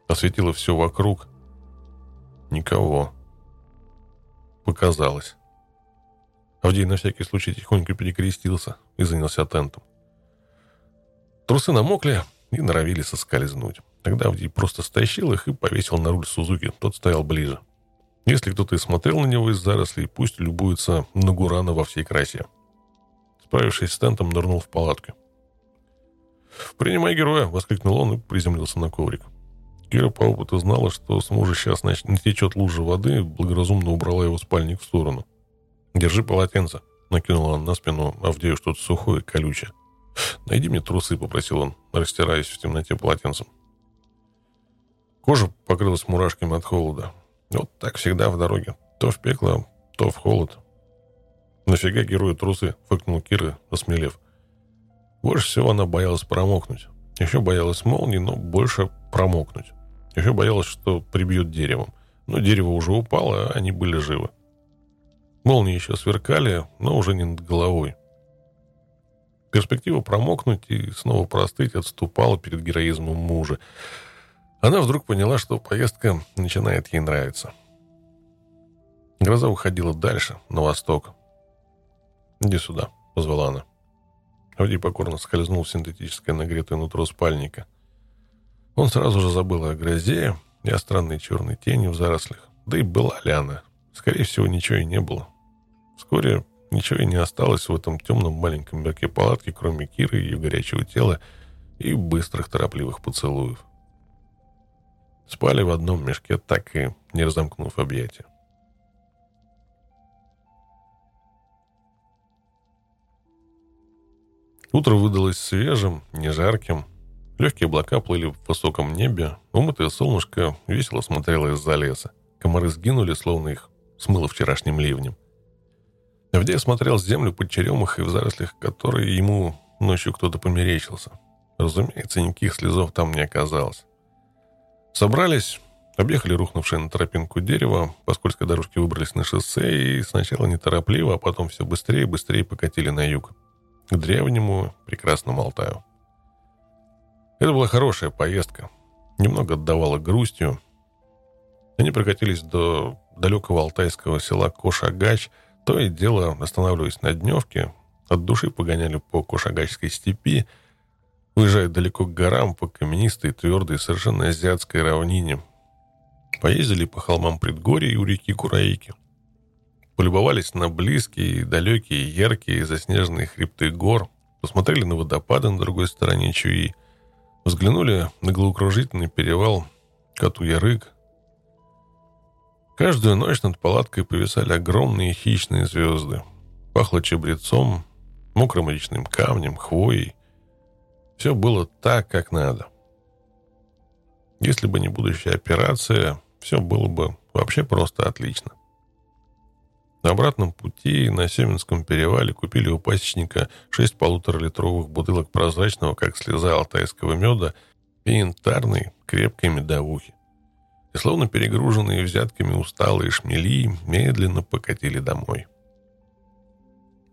S1: Осветило все вокруг. Никого. Показалось. Авдей на всякий случай тихонько перекрестился и занялся тентом. Трусы намокли и норовили соскользнуть. Тогда Авдий просто стащил их и повесил на руль Сузуки. Тот стоял ближе. Если кто-то и смотрел на него из зарослей, пусть любуется на Гурана во всей красе. Справившись с тентом, нырнул в палатку. «Принимай героя!» — воскликнул он и приземлился на коврик. Кира по опыту знала, что с мужа сейчас натечет лужа воды, благоразумно убрала его спальник в сторону. «Держи полотенце», — накинула он на спину Авдею что-то сухое колючее. «Найди мне трусы», — попросил он, растираясь в темноте полотенцем. Кожа покрылась мурашками от холода. Вот так всегда в дороге. То в пекло, то в холод. «Нафига герою трусы?» — фыкнул Кира, осмелев. Больше всего она боялась промокнуть. Еще боялась молнии, но больше промокнуть. Еще боялась, что прибьет деревом. Но дерево уже упало, а они были живы. Молнии еще сверкали, но уже не над головой. Перспектива промокнуть и снова простыть отступала перед героизмом мужа. Она вдруг поняла, что поездка начинает ей нравиться. Гроза уходила дальше, на восток. «Иди сюда», — позвала она. Авдий покорно скользнул в синтетическое нагретое нутро спальника. Он сразу же забыл о грозе и о странной черной тени в зарослях. Да и была ли она? Скорее всего, ничего и не было. Вскоре Ничего и не осталось в этом темном маленьком мирке палатки, кроме Киры, ее горячего тела и быстрых торопливых поцелуев. Спали в одном мешке, так и не разомкнув объятия. Утро выдалось свежим, не жарким. Легкие облака плыли в высоком небе, умытое солнышко весело смотрело из-за леса. Комары сгинули, словно их смыло вчерашним ливнем. Авдей смотрел землю под черемухой в зарослях, которые ему ночью кто-то померещился. Разумеется, никаких слезов там не оказалось. Собрались Объехали рухнувшее на тропинку дерево, по скользкой дорожке выбрались на шоссе и сначала неторопливо, а потом все быстрее и быстрее покатили на юг, к древнему прекрасному Алтаю. Это была хорошая поездка, немного отдавала грустью. Они прокатились до далекого алтайского села Кошагач, то и дело останавливаясь на дневке, от души погоняли по Кошагачской степи, уезжая далеко к горам по каменистой, твердой, совершенно азиатской равнине – Поездили по холмам предгорий у реки Кураики. Полюбовались на близкие, далекие, яркие заснеженные хребты гор. Посмотрели на водопады на другой стороне Чуи. Взглянули на головокружительный перевал Кату-Ярык. Каждую ночь над палаткой повисали огромные хищные звезды. Пахло чабрецом, мокрым речным камнем, хвоей. Все было так, как надо. Если бы не будущая операция, все было бы вообще просто отлично. На обратном пути на Семенском перевале купили у пасечника шесть полуторалитровых бутылок прозрачного, как слеза алтайского меда, и янтарной крепкой медовухи. И словно перегруженные взятками усталые шмели медленно покатили домой.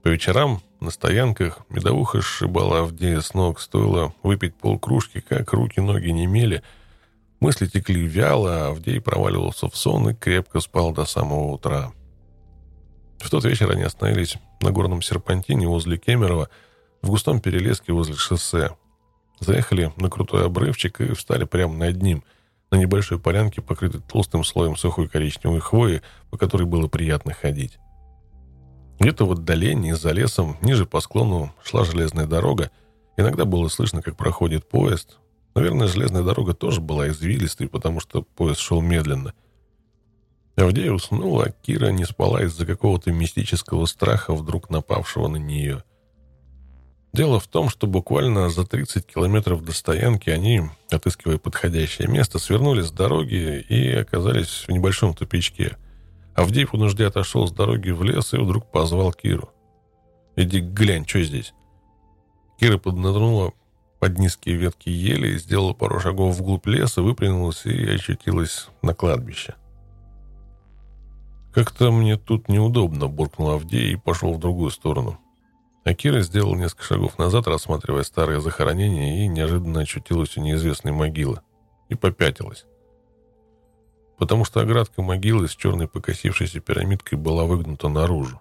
S1: По вечерам на стоянках медовуха сшибала Авдея с ног, стоило выпить полкружки, как руки-ноги не мели – Мысли текли вяло, а Авдей проваливался в сон и крепко спал до самого утра. В тот вечер они остановились на горном серпантине возле Кемерово, в густом перелеске возле шоссе. Заехали на крутой обрывчик и встали прямо над ним, на небольшой полянке, покрытой толстым слоем сухой коричневой хвои, по которой было приятно ходить. Где-то в отдалении, за лесом, ниже по склону, шла железная дорога. Иногда было слышно, как проходит поезд, Наверное, железная дорога тоже была извилистой, потому что поезд шел медленно. Авдея уснула, а Кира не спала из-за какого-то мистического страха, вдруг напавшего на нее. Дело в том, что буквально за 30 километров до стоянки они, отыскивая подходящее место, свернули с дороги и оказались в небольшом тупичке. Авдей по нужде отошел с дороги в лес и вдруг позвал Киру. «Иди глянь, что здесь?» Кира поднырнула под низкие ветки ели, сделала пару шагов вглубь леса, выпрямилась и очутилась на кладбище. «Как-то мне тут неудобно», — буркнул Авдей и пошел в другую сторону. А Кира сделала несколько шагов назад, рассматривая старые захоронения, и неожиданно очутилась у неизвестной могилы. И попятилась. Потому что оградка могилы с черной покосившейся пирамидкой была выгнута наружу.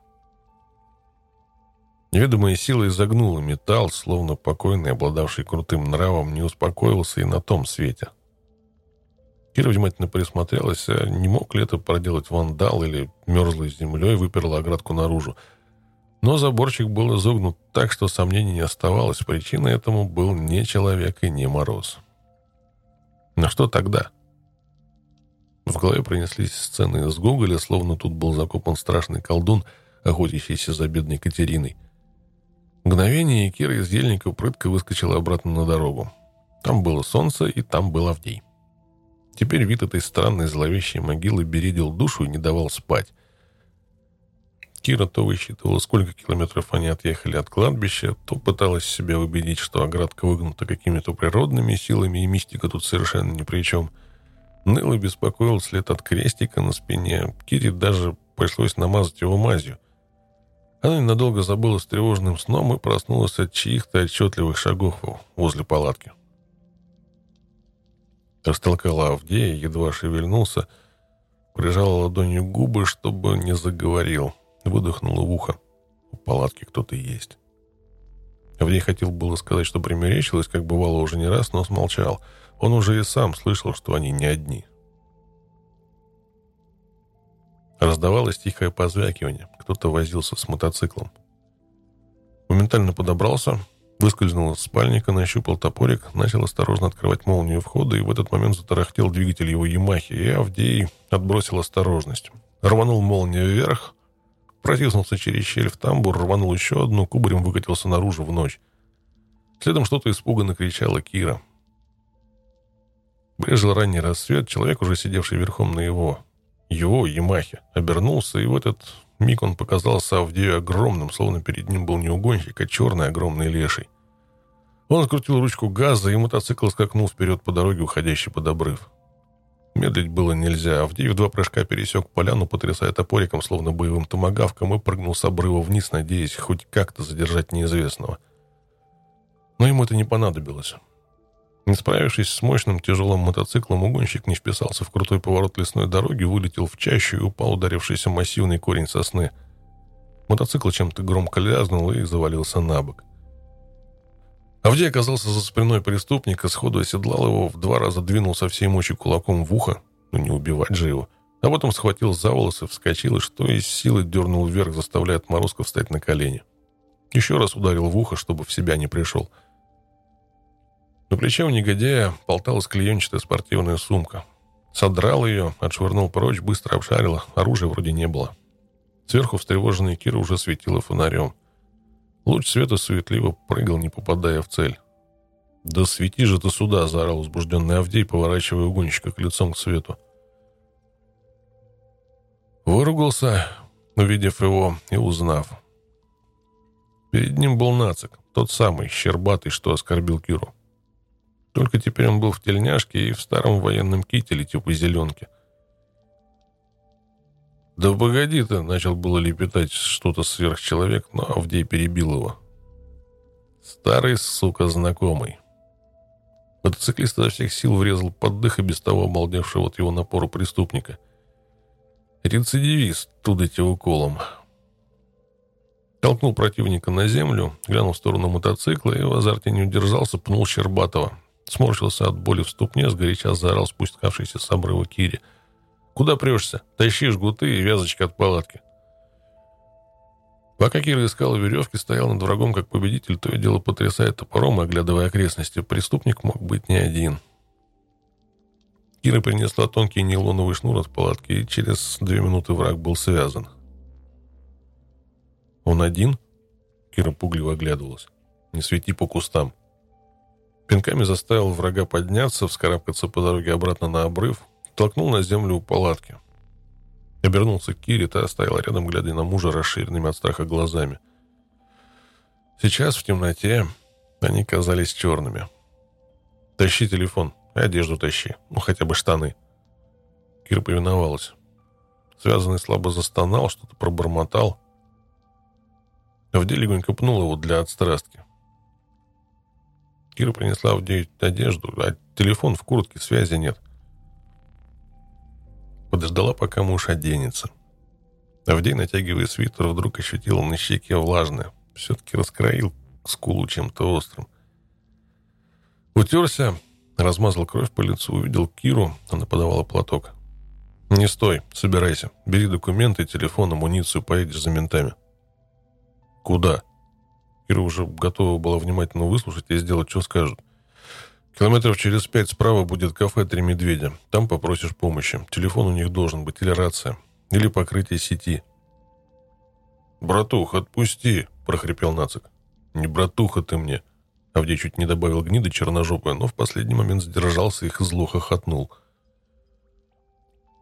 S1: Неведомая сила изогнула металл, словно покойный, обладавший крутым нравом, не успокоился и на том свете. Кира внимательно присмотрелась, а не мог ли это проделать вандал или мерзлой землей выперла оградку наружу. Но заборчик был изогнут так, что сомнений не оставалось. Причиной этому был не человек и не мороз. Но что тогда? В голове пронеслись сцены из Гоголя, словно тут был закопан страшный колдун, охотящийся за бедной Катериной – Мгновение, и Кира из ельника прытко выскочила обратно на дорогу. Там было солнце, и там был Авдей. Теперь вид этой странной зловещей могилы бередил душу и не давал спать. Кира то высчитывала, сколько километров они отъехали от кладбища, то пыталась себя убедить, что оградка выгнута какими-то природными силами, и мистика тут совершенно ни при чем. И беспокоил след от крестика на спине. Кире даже пришлось намазать его мазью – она ненадолго забыла с тревожным сном и проснулась от чьих-то отчетливых шагов возле палатки. Растолкала Авдея, едва шевельнулся, прижала ладонью губы, чтобы не заговорил, выдохнула в ухо. У палатки кто-то есть. Авдей хотел было сказать, что примерещилось, как бывало уже не раз, но смолчал. Он уже и сам слышал, что они не одни. Раздавалось тихое позвякивание. Кто-то возился с мотоциклом. Моментально подобрался, выскользнул из спальника, нащупал топорик, начал осторожно открывать молнию входа, и в этот момент затарахтел двигатель его Ямахи, и Авдей отбросил осторожность. Рванул молнию вверх, протиснулся через щель в тамбур, рванул еще одну, кубарем выкатился наружу в ночь. Следом что-то испуганно кричала Кира. Брежил ранний рассвет, человек, уже сидевший верхом на его его Ямахе, обернулся, и в этот миг он показался Авдею огромным, словно перед ним был не угонщик, а черный огромный леший. Он открутил ручку газа, и мотоцикл скакнул вперед по дороге, уходящей под обрыв. Медлить было нельзя. Авдей в два прыжка пересек поляну, потрясая топориком, словно боевым томогавком, и прыгнул с обрыва вниз, надеясь хоть как-то задержать неизвестного. Но ему это не понадобилось. Не справившись с мощным тяжелым мотоциклом, угонщик не вписался в крутой поворот лесной дороги, вылетел в чащу и упал ударившийся массивный корень сосны. Мотоцикл чем-то громко лязнул и завалился на бок. Авдей оказался за спиной преступника, сходу оседлал его, в два раза двинул со всей мощи кулаком в ухо, ну не убивать же его, а потом схватил за волосы, вскочил и что из силы дернул вверх, заставляя отморозка встать на колени. Еще раз ударил в ухо, чтобы в себя не пришел. На плече у негодяя болталась клеенчатая спортивная сумка. Содрал ее, отшвырнул прочь, быстро обшарил, оружия вроде не было. Сверху встревоженный Кира уже светила фонарем. Луч света суетливо прыгал, не попадая в цель. «Да свети же ты сюда!» — заорал возбужденный Авдей, поворачивая угонщика к лицом к свету. Выругался, увидев его и узнав. Перед ним был нацик, тот самый, щербатый, что оскорбил Киру. Только теперь он был в тельняшке и в старом военном кителе типа зеленки — «Да погоди ты!» — начал было лепетать что-то сверхчеловек, но Авдей перебил его. «Старый, сука, знакомый». Мотоциклист изо всех сил врезал под дых и без того обалдевшего от его напора преступника. Рецидивист, тудайте уколом. Толкнул противника на землю, глянул в сторону мотоцикла и в азарте не удержался, пнул Щербатова. Сморщился от боли в ступне, сгоряча заорал спускавшийся с обрыва Кири — Куда прешься? Тащи жгуты и вязочка от палатки. Пока Кира искал веревки, стоял над врагом как победитель, то и дело потрясая топором, оглядывая окрестности. Преступник мог быть не один. Кира принесла тонкий нейлоновый шнур от палатки, и через две минуты враг был связан. «Он один?» Кира пугливо оглядывалась. «Не свети по кустам». Пинками заставил врага подняться, вскарабкаться по дороге обратно на обрыв, толкнул на землю у палатки. Обернулся к Кире, та стояла рядом, глядя на мужа расширенными от страха глазами. Сейчас в темноте они казались черными. «Тащи телефон, одежду тащи, ну хотя бы штаны». Кира повиновалась. Связанный слабо застонал, что-то пробормотал. Авдей легонько пнул его для отстрастки. Кира принесла Авдею одежду, а телефон в куртке, связи нет. Подождала, пока муж оденется. Авдей, натягивая свитер, вдруг ощутил на щеке влажное. Все-таки раскроил скулу чем-то острым. Утерся, размазал кровь по лицу, увидел Киру, она подавала платок. «Не стой, собирайся. Бери документы, телефон, амуницию, поедешь за ментами». «Куда?» Кира уже готова была внимательно выслушать и сделать, что скажут. Километров через пять справа будет кафе «Три медведя». Там попросишь помощи. Телефон у них должен быть, или рация, или покрытие сети. «Братух, отпусти!» – прохрипел Нацик. «Не братуха ты мне!» Авдей чуть не добавил гниды черножопая, но в последний момент сдержался и зло хохотнул.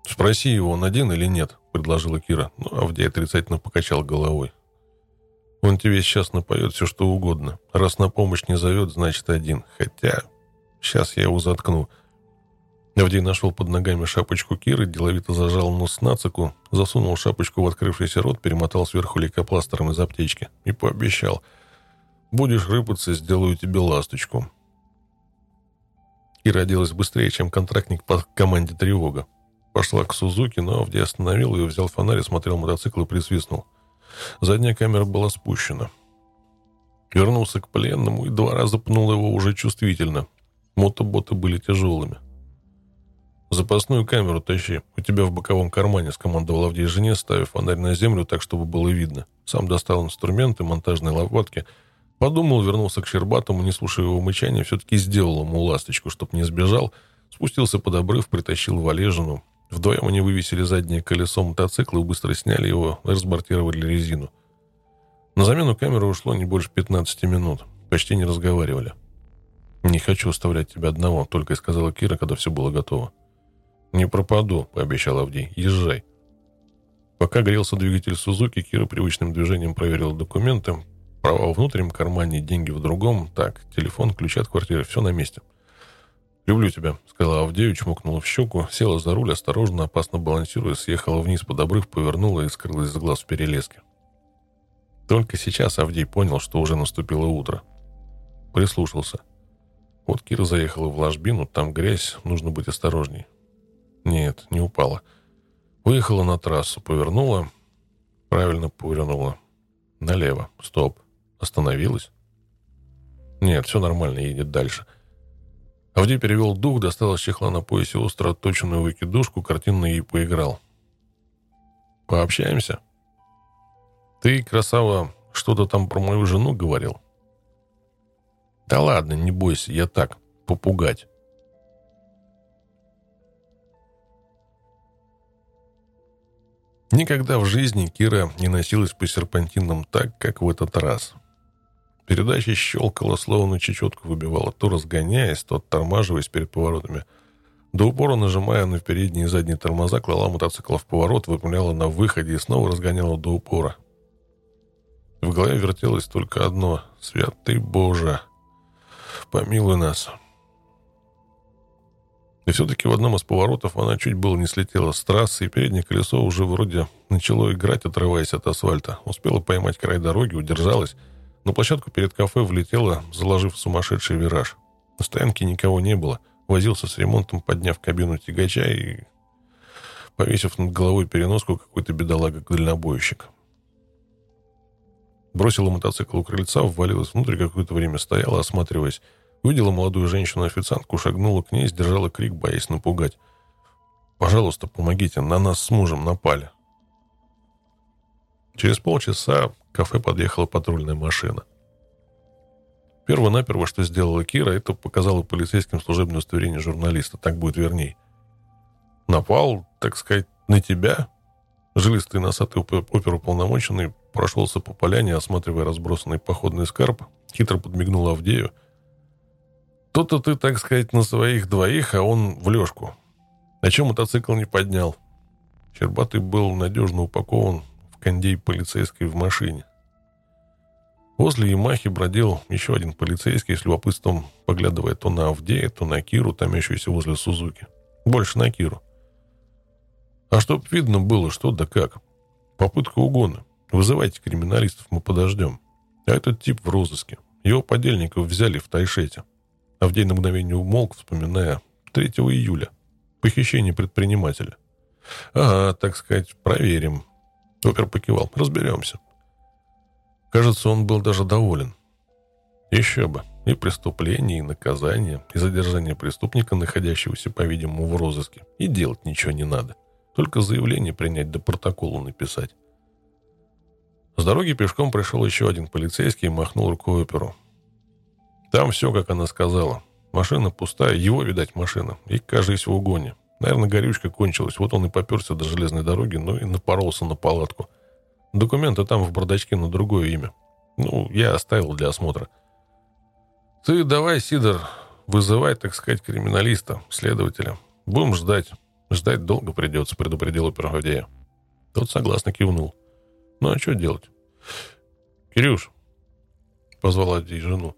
S1: «Спроси его, он один или нет?» – предложила Кира, но Авдей отрицательно покачал головой. «Он тебе сейчас напоет все, что угодно. Раз на помощь не зовет, значит один. Хотя Сейчас я его заткну. Авдей нашел под ногами шапочку Киры, деловито зажал нос нацику, засунул шапочку в открывшийся рот, перемотал сверху лейкопластером из аптечки и пообещал. «Будешь рыпаться, сделаю тебе ласточку». Кира оделась быстрее, чем контрактник по команде «Тревога». Пошла к Сузуки, но Авдей остановил ее, взял фонарь, смотрел мотоцикл и присвистнул. Задняя камера была спущена. Вернулся к пленному и два раза пнул его уже чувствительно – Мотоботы были тяжелыми. «Запасную камеру тащи. У тебя в боковом кармане», — скомандовал Авдей жене, ставив фонарь на землю так, чтобы было видно. Сам достал инструменты, монтажные лопатки. Подумал, вернулся к Щербатому, не слушая его мычания, все-таки сделал ему ласточку, чтоб не сбежал. Спустился под обрыв, притащил Валежину. Вдвоем они вывесили заднее колесо мотоцикла и быстро сняли его, разбортировали резину. На замену камеры ушло не больше 15 минут. Почти не разговаривали. «Не хочу оставлять тебя одного», — только и сказала Кира, когда все было готово. «Не пропаду», — пообещал Авдей. «Езжай». Пока грелся двигатель Сузуки, Кира привычным движением проверила документы. Права в внутреннем кармане, деньги в другом. Так, телефон, ключи от квартиры, все на месте. «Люблю тебя», — сказала Авдею, чмокнула в щеку, села за руль, осторожно, опасно балансируя, съехала вниз под обрыв, повернула и скрылась за глаз в перелеске. Только сейчас Авдей понял, что уже наступило утро. Прислушался. Вот Кира заехала в ложбину, там грязь, нужно быть осторожней. Нет, не упала. Выехала на трассу, повернула, правильно повернула. Налево. Стоп. Остановилась? Нет, все нормально, едет дальше. Авдей перевел дух, достал из чехла на поясе остро отточенную выкидушку, картинно ей поиграл. «Пообщаемся?» «Ты, красава, что-то там про мою жену говорил?» «Да ладно, не бойся, я так, попугать». Никогда в жизни Кира не носилась по серпантинам так, как в этот раз. Передача щелкала, словно чечетку выбивала, то разгоняясь, то оттормаживаясь перед поворотами. До упора, нажимая на передние и задние тормоза, клала мотоцикл в поворот, выпрямляла на выходе и снова разгоняла до упора. В голове вертелось только одно — «Святый Боже, помилуй нас». И все-таки в одном из поворотов она чуть было не слетела с трассы, и переднее колесо уже вроде начало играть, отрываясь от асфальта. Успела поймать край дороги, удержалась. На площадку перед кафе влетела, заложив сумасшедший вираж. На стоянке никого не было. Возился с ремонтом, подняв кабину тягача и повесив над головой переноску какой-то бедолага-дальнобойщик. Бросила мотоцикл у крыльца, ввалилась внутрь, какое-то время стояла, осматриваясь. Увидела молодую женщину-официантку, шагнула к ней, сдержала крик, боясь напугать. «Пожалуйста, помогите, на нас с мужем напали». Через полчаса к кафе подъехала патрульная машина. Перво-наперво, что сделала Кира, это показала полицейским служебное удостоверение журналиста. Так будет верней. Напал, так сказать, на тебя? Жилистый носатый оперуполномоченный прошелся по поляне, осматривая разбросанный походный скарб, хитро подмигнул Авдею – то-то ты, так сказать, на своих двоих, а он в лёжку. На чем мотоцикл не поднял? Щербатый был надежно упакован в кондей полицейской в машине. Возле Ямахи бродил еще один полицейский с любопытством, поглядывая то на Авдея, то на Киру, томящуюся возле Сузуки. Больше на Киру. А чтоб видно было, что да как. Попытка угона. Вызывайте криминалистов, мы подождем. А этот тип в розыске. Его подельников взяли в Тайшете. Авдей на мгновение умолк, вспоминая 3 июля. Похищение предпринимателя. «Ага, так сказать, проверим». Опер покивал. «Разберемся». Кажется, он был даже доволен. Еще бы. И преступление, и наказание, и задержание преступника, находящегося, по-видимому, в розыске. И делать ничего не надо. Только заявление принять да протоколу написать. С дороги пешком пришел еще один полицейский и махнул рукой оперу. Там все, как она сказала. Машина пустая, его, видать, машина. И, кажется, в угоне. Наверное, горючка кончилась. Вот он и поперся до железной дороги, но и напоролся на палатку. Документы там в бардачке на другое имя. Ну, я оставил для осмотра. Ты давай, Сидор, вызывай, так сказать, криминалиста, следователя. Будем ждать. Ждать долго придется, предупредил опероводея. Тот согласно кивнул. Ну, а что делать? Кирюш, позвала Ди жену.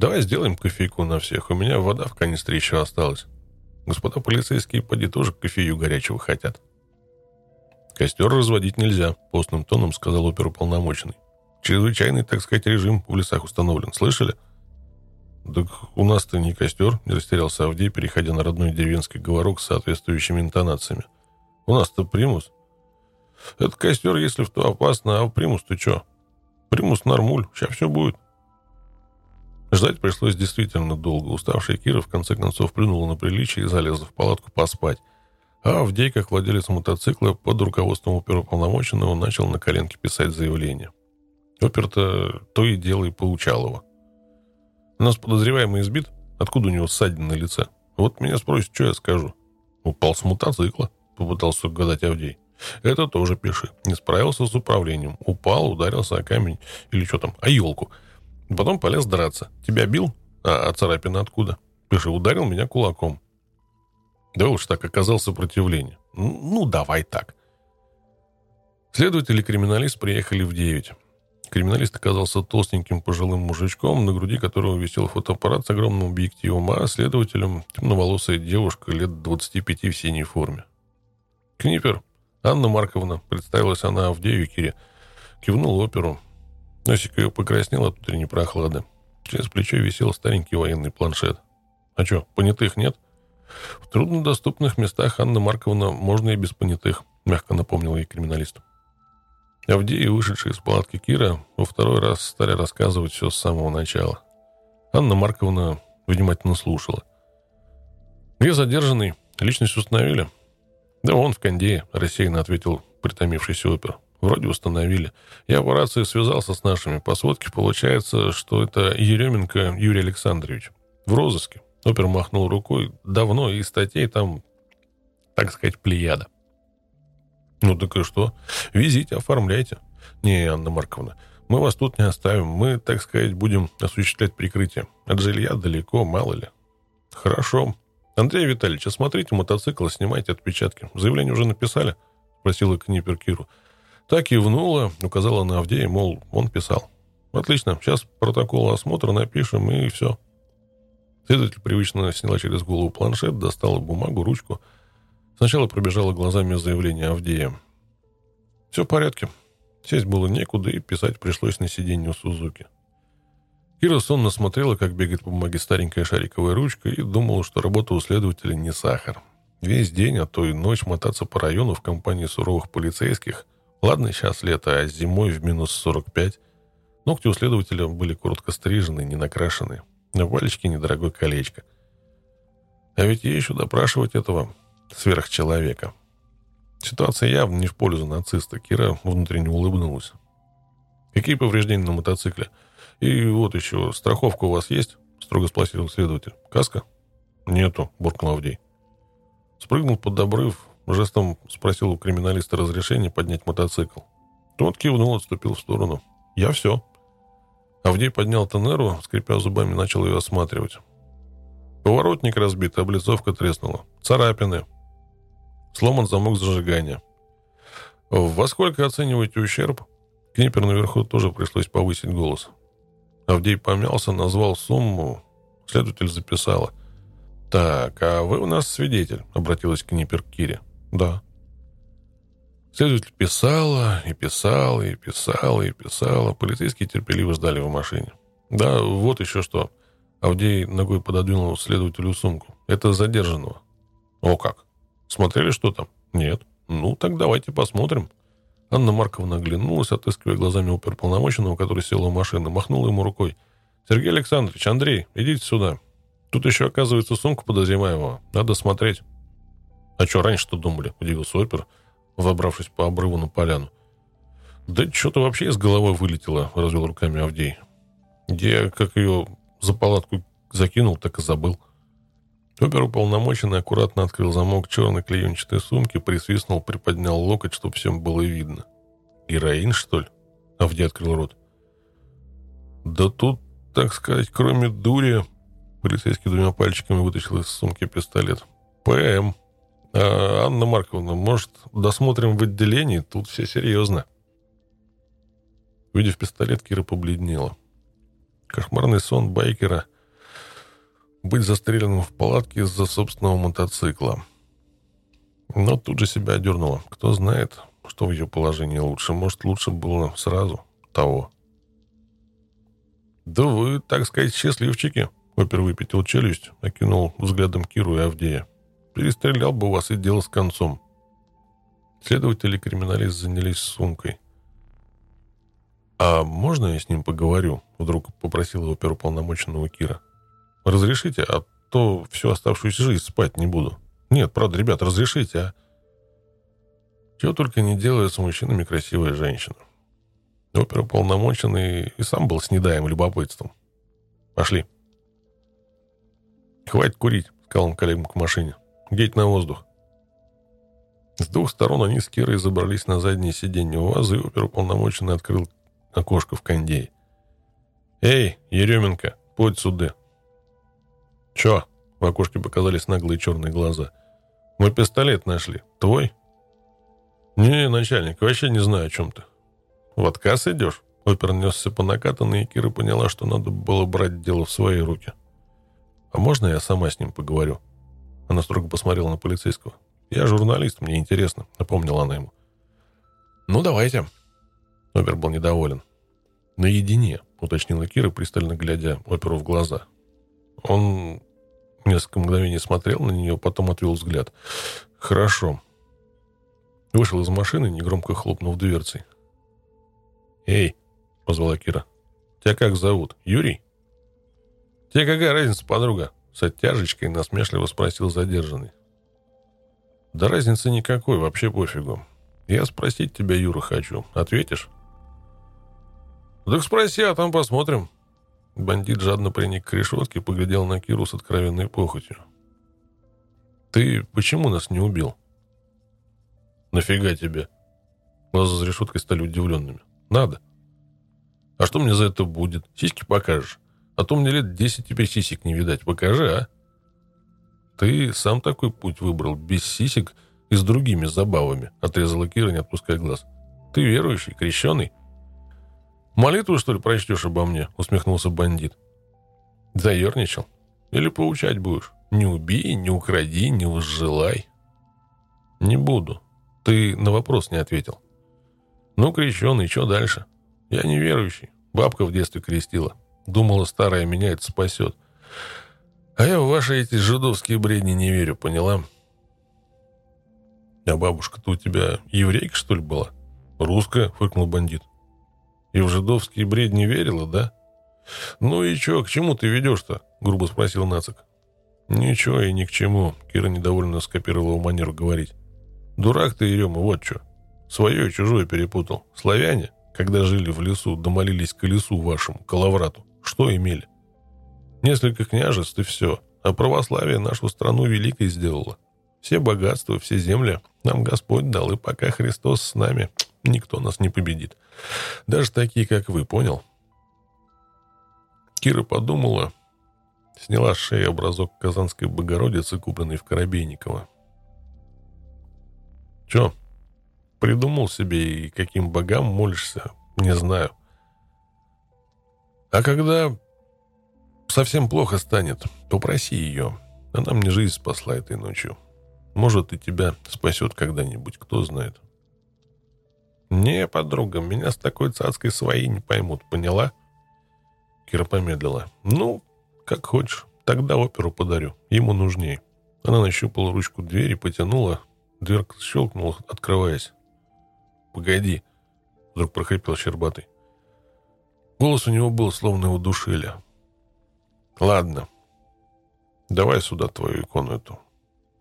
S1: Давай сделаем кофейку на всех. У меня вода в канистре еще осталась. Господа полицейские, поди, тоже кофею горячего хотят. Костер разводить нельзя, постным тоном сказал оперуполномоченный. Чрезвычайный, так сказать, режим в лесах установлен. Слышали? Так у нас-то не костер, не растерялся Авдей, переходя на родной деревенский говорок с соответствующими интонациями. У нас-то примус. Это костер, если в то опасно, а в примус ты что? Примус нормуль, сейчас все будет. Ждать пришлось действительно долго. Уставшая Кира в конце концов плюнула на приличие и залезла в палатку поспать. А Авдей, как владелец мотоцикла, под руководством оперуполномоченного начал на коленке писать заявление. Опер-то то и дело и получал его. У нас подозреваемый избит. Откуда у него ссадина на лице? Вот меня спросят, что я скажу. Упал с мотоцикла, попытался угадать Авдей. Это тоже пиши. Не справился с управлением. Упал, ударился о камень или что там, о елку. Потом полез драться. Тебя бил? А, а царапина откуда? Пиши, ударил меня кулаком. Да уж так оказал сопротивление. Ну, давай так. Следователь и криминалист приехали в 9. Криминалист оказался толстеньким пожилым мужичком, на груди которого висел фотоаппарат с огромным объективом, а следователем темноволосая девушка лет 25 в синей форме. «Книпер, Анна Марковна», — представилась она Авдею Кире, кивнул оперу. Носик ее покраснел от утренней прохлады. Через плечо висел старенький военный планшет. «А что, понятых нет?» «В труднодоступных местах, Анна Марковна, можно и без понятых», — мягко напомнил ей криминалист. Авдеи, вышедшие из палатки Кира, во второй раз стали рассказывать все с самого начала. Анна Марковна внимательно слушала. «Где задержанный? Личность установили?» «Да он в Кондее», — рассеянно ответил притомившийся опер. «Вроде установили. Я в рации связался с нашими. По сводке получается, что это Еременко Юрий Александрович. В розыске». Опер махнул рукой. «Давно, и статей там, так сказать, плеяда». Ну так и что? Везите, оформляйте. Не, Анна Марковна, мы вас тут не оставим. Мы, так сказать, будем осуществлять прикрытие. От жилья далеко, мало ли. Хорошо. Андрей Витальевич, осмотрите мотоцикл, снимайте отпечатки. Заявление уже написали? Спросила Книпер Киру. Так кивнула, указала на Авдея, мол, он писал. Отлично, сейчас протокол осмотра напишем и все. Следователь привычно сняла через голову планшет, достала бумагу, ручку – Сначала пробежала глазами заявление Авдея. Все в порядке. Сесть было некуда, и писать пришлось на сиденье у Сузуки. Кира сонно смотрела, как бегает по бумаге старенькая шариковая ручка, и думала, что работа у следователя не сахар. Весь день, а то и ночь мотаться по району в компании суровых полицейских. Ладно, сейчас лето, а зимой в минус 45. Ногти у следователя были коротко стрижены, не накрашены. На пальчике недорогое колечко. А ведь ей еще допрашивать этого сверхчеловека. Ситуация явно не в пользу нациста. Кира внутренне улыбнулась. «Какие повреждения на мотоцикле? И вот еще, страховка у вас есть?» Строго спросил следователь. «Каска?» «Нету», — буркнул Авдей. Спрыгнул под обрыв, жестом спросил у криминалиста разрешения поднять мотоцикл. Тот кивнул, отступил в сторону. «Я все». Авдей поднял Тенеру, скрипя зубами, начал ее осматривать. Поворотник разбит, облицовка треснула. Царапины, Сломан замок зажигания. Во сколько оцениваете ущерб? Книпер наверху тоже пришлось повысить голос. Авдей помялся, назвал сумму. Следователь записала. «Так, а вы у нас свидетель?» — обратилась Книпер к Кире. «Да». Следователь писала и писала, и писала, и писала. Полицейские терпеливо ждали в машине. «Да, вот еще что». Авдей ногой пододвинул следователю сумку. «Это задержанного». «О как! Смотрели, что там? Нет. Ну, так давайте посмотрим. Анна Марковна оглянулась, отыскивая глазами оперполномоченного, который сел у машины, махнула ему рукой. «Сергей Александрович, Андрей, идите сюда. Тут еще, оказывается, сумка подозреваемого. Надо смотреть». «А что, раньше-то думали?» – удивился опер, забравшись по обрыву на поляну. «Да что-то вообще из головы вылетело», – развел руками Авдей. «Я, как ее за палатку закинул, так и забыл». Оперуполномоченный аккуратно открыл замок черной клеенчатой сумки, присвистнул, приподнял локоть, чтобы всем было видно. «Героин, что ли?» Авди открыл рот. «Да тут, так сказать, кроме дури...» Полицейский двумя пальчиками вытащил из сумки пистолет. «ПМ. А, Анна Марковна, может, досмотрим в отделении? Тут все серьезно». Увидев пистолет, Кира побледнела. Кошмарный сон байкера — быть застреленным в палатке из-за собственного мотоцикла. Но тут же себя одернула. Кто знает, что в ее положении лучше. Может, лучше было сразу того. «Да вы, так сказать, счастливчики!» Опер выпятил челюсть, окинул взглядом Киру и Авдея. «Перестрелял бы вас и дело с концом». Следователи и криминалист занялись сумкой. «А можно я с ним поговорю?» Вдруг попросила оперуполномоченного Кира. Разрешите, а то всю оставшуюся жизнь спать не буду. Нет, правда, ребят, разрешите, а? Чего только не делает с мужчинами красивая женщина. Оперуполномоченный и сам был с недаем любопытством. Пошли. Хватит курить, сказал он коллегам к машине. Геть на воздух. С двух сторон они с Кирой забрались на заднее сиденье УАЗа, и оперуполномоченный открыл окошко в кондее. «Эй, Еременко, подь сюда!» «Чё?» — в окошке показались наглые черные глаза. «Мы пистолет нашли. Твой?» «Не, начальник, вообще не знаю, о чем ты». «В отказ идешь?» Опер несся по накатанной, и Кира поняла, что надо было брать дело в свои руки. «А можно я сама с ним поговорю?» Она строго посмотрела на полицейского. «Я журналист, мне интересно», — напомнила она ему. «Ну, давайте». Опер был недоволен. «Наедине», — уточнила Кира, пристально глядя оперу в глаза. Он несколько мгновений смотрел на нее, потом отвел взгляд. «Хорошо». Вышел из машины, негромко хлопнув дверцей. «Эй!» — позвала Кира. «Тебя как зовут? Юрий?» «Тебе какая разница, подруга?» С оттяжечкой насмешливо спросил задержанный. «Да разницы никакой, вообще пофигу. Я спросить тебя, Юра, хочу. Ответишь?» «Так спроси, а там посмотрим». Бандит жадно приник к решетке, поглядел на Киру с откровенной похотью. «Ты почему нас не убил?» «Нафига тебе?» Глаза за решеткой стали удивленными. «Надо». «А что мне за это будет? Сиськи покажешь? А то мне лет десять теперь сисек не видать. Покажи, а?» «Ты сам такой путь выбрал, без сисек и с другими забавами», — отрезала Кира, не отпуская глаз. «Ты верующий, крещеный?» «Молитву, что ли, прочтешь обо мне?» — усмехнулся бандит. «Заерничал? Или поучать будешь? Не убей, не укради, не возжелай». «Не буду. Ты на вопрос не ответил». «Ну, крещеный, что дальше?» «Я неверующий. Бабка в детстве крестила. Думала, старая меня это спасет. А я в ваши эти жидовские бредни не верю, поняла?» «А бабушка-то у тебя еврейка, что ли, была?» «Русская», — фыркнул бандит. И в жидовские бредни верила, да? Ну и чё, к чему ты ведешь-то? Грубо спросил Нацик. Ничего и ни к чему. Кира недовольно скопировала манеру говорить. Дурак ты, Ерема, вот что. Свое и чужое перепутал. Славяне, когда жили в лесу, домолились к лесу вашему, калаврату. Что имели? Несколько княжеств и все. А православие нашу страну великой сделало. Все богатства, все земли нам Господь дал, и пока Христос с нами, никто нас не победит. Даже такие, как вы, понял? Кира подумала, сняла с шеи образок Казанской Богородицы, купленный в Коробейниково. Че, придумал себе и каким богам молишься, не знаю. А когда совсем плохо станет, попроси ее. Она мне жизнь спасла этой ночью. Может, и тебя спасет когда-нибудь, кто знает. «Не, подруга, меня с такой цацкой свои не поймут, поняла?» Кира помедлила. «Ну, как хочешь. Тогда оперу подарю. Ему нужнее». Она нащупала ручку двери, потянула. Дверка щелкнула, открываясь. «Погоди», — вдруг прохрипел Щербатый. Голос у него был, словно его душили. «Ладно, давай сюда твою икону эту.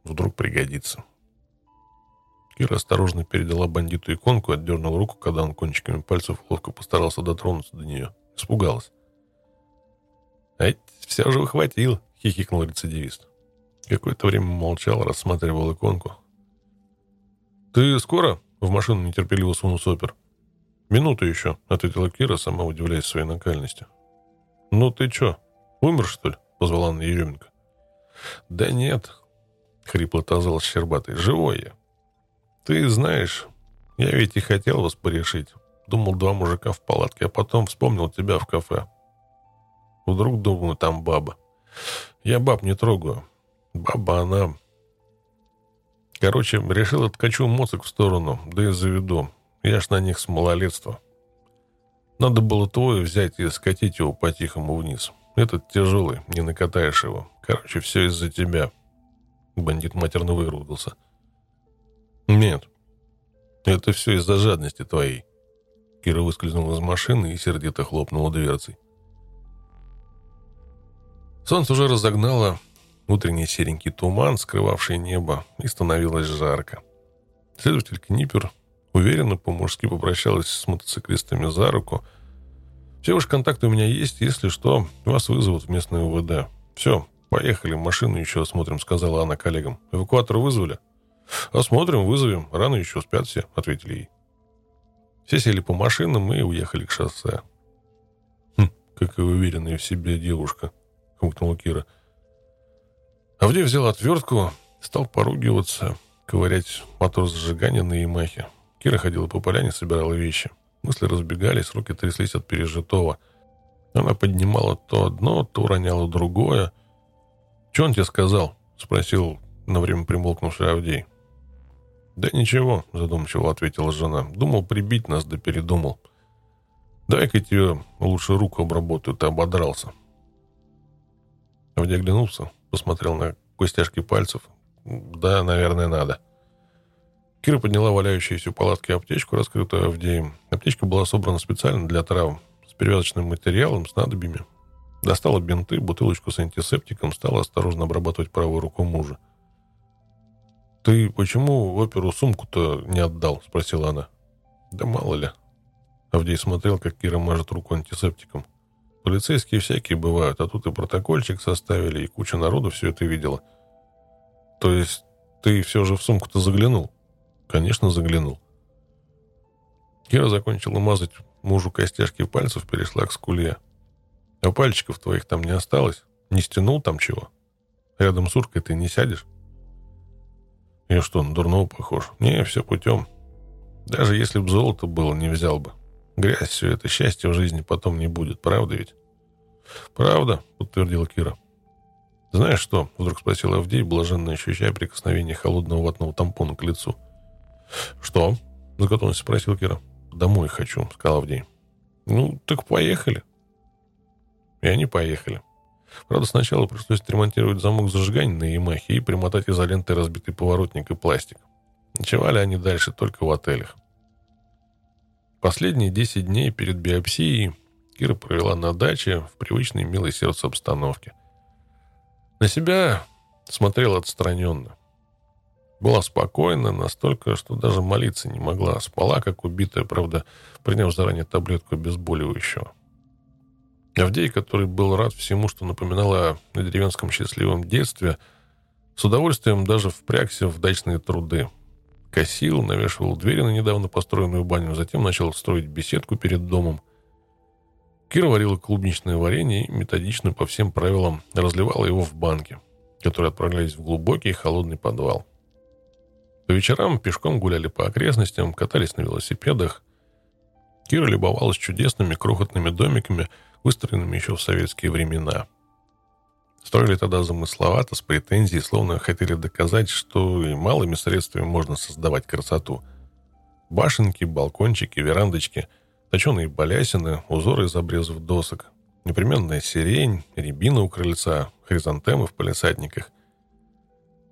S1: Вдруг пригодится». Кира осторожно передала бандиту иконку и отдернула руку, когда он кончиками пальцев ловко постарался дотронуться до нее. Испугалась. «Ать, все же ухватил!» — хихикнул рецидивист. Какое-то время молчал, рассматривал иконку. «Ты скоро?» — в машину нетерпеливо сунул Сопер. «Минуту еще», — ответила Кира, сама удивляясь своей накальности. «Ну ты че, умер, что ли?» — позвала она Еременко. «Да нет», — хрипло отозвался Щербатый. «Живой я. Ты знаешь, я ведь и хотел вас порешить. Думал, два мужика в палатке, а потом вспомнил тебя в кафе. Вдруг думаю, там баба. Я баб не трогаю. Баба, она... Короче, решил откачу моцик в сторону, да и заведу. Я ж на них с малолетства. Надо было твой взять и скатить его по-тихому вниз. Этот тяжелый, не накатаешь его. Короче, все из-за тебя. Бандит матерно выругался. — «Нет, это все из-за жадности твоей». Кира выскользнула из машины и сердито хлопнула дверцей. Солнце уже разогнало утренний серенький туман, скрывавший небо, и становилось жарко. Следователь Книпер уверенно по-мужски попрощалась с мотоциклистами за руку. «Все ваши контакты у меня есть, если что, вас вызовут в местное УВД. Все, поехали, машину еще осмотрим», — сказала она коллегам. «Эвакуатор вызвали?» «Осмотрим, вызовем. Рано еще спят все», — ответили ей. Все сели по машинам и уехали к шоссе. «Хм, какая уверенная в себе девушка», — хмыкнула Кира. Авдей взял отвертку, стал поругиваться, ковырять мотор зажигания на Ямахе. Кира ходила по поляне, собирала вещи. Мысли разбегались, руки тряслись от пережитого. Она поднимала то одно, то роняла другое. «Че он тебе сказал?» — спросил на время примолкнувший Авдей. «Да ничего», — задумчиво ответила жена. «Думал прибить нас, да передумал. Дай-ка тебе лучше руку обработаю, ты ободрался». Авдей оглянулся, посмотрел на костяшки пальцев. «Да, наверное, надо». Кира подняла валяющуюся у палатки аптечку, раскрытую Авдеем. Аптечка была собрана специально для травм, с перевязочным материалом, с надобьями. Достала бинты, бутылочку с антисептиком, стала осторожно обрабатывать правую руку мужа. «Ты почему в оперу сумку-то не отдал?» — спросила она. «Да мало ли». Авдей смотрел, как Кира мажет руку антисептиком. «Полицейские всякие бывают, а тут и протокольчик составили, и куча народу все это видела». «То есть ты все же в сумку-то заглянул?» Конечно, заглянул. Кира закончила мазать мужу костяшки пальцев, перешла к скуле. А пальчиков твоих там не осталось? Не стянул там чего? Рядом с уркой ты не сядешь? Я что, на дурного похож? Не, все путем. Даже если бы золото было, не взял бы. Грязь все это, счастья в жизни потом не будет, правда ведь? Правда, подтвердила Кира. Знаешь что? Вдруг спросил Авдей, блаженно ощущая прикосновение холодного ватного тампона к лицу. — «Что?» — с готовностью спросил Кира. «Домой хочу», — сказал Авдей. «Ну, так поехали». И они поехали. Правда, сначала пришлось отремонтировать замок зажигания на Ямахе и примотать изолентой разбитый поворотник и пластик. Ночевали они дальше только в отелях. Последние 10 дней перед биопсией Кира провела на даче в привычной милой сердце обстановке. На себя смотрела отстраненно. Была спокойна настолько, что даже молиться не могла. Спала, как убитая, правда, приняв заранее таблетку обезболивающего. Авдей, который был рад всему, что напоминало о деревенском счастливом детстве, с удовольствием даже впрягся в дачные труды. Косил, навешивал двери на недавно построенную баню, затем начал строить беседку перед домом. Кира варила клубничное варенье и методично по всем правилам разливала его в банки, которые отправлялись в глубокий холодный подвал. По вечерам пешком гуляли по окрестностям, катались на велосипедах. Кира любовалась чудесными крохотными домиками, выстроенными еще в советские времена. Строили тогда замысловато, с претензией, словно хотели доказать, что и малыми средствами можно создавать красоту. Башенки, балкончики, верандочки, точеные балясины, узоры из обрезов досок, непременная сирень, рябина у крыльца, хризантемы в палисадниках.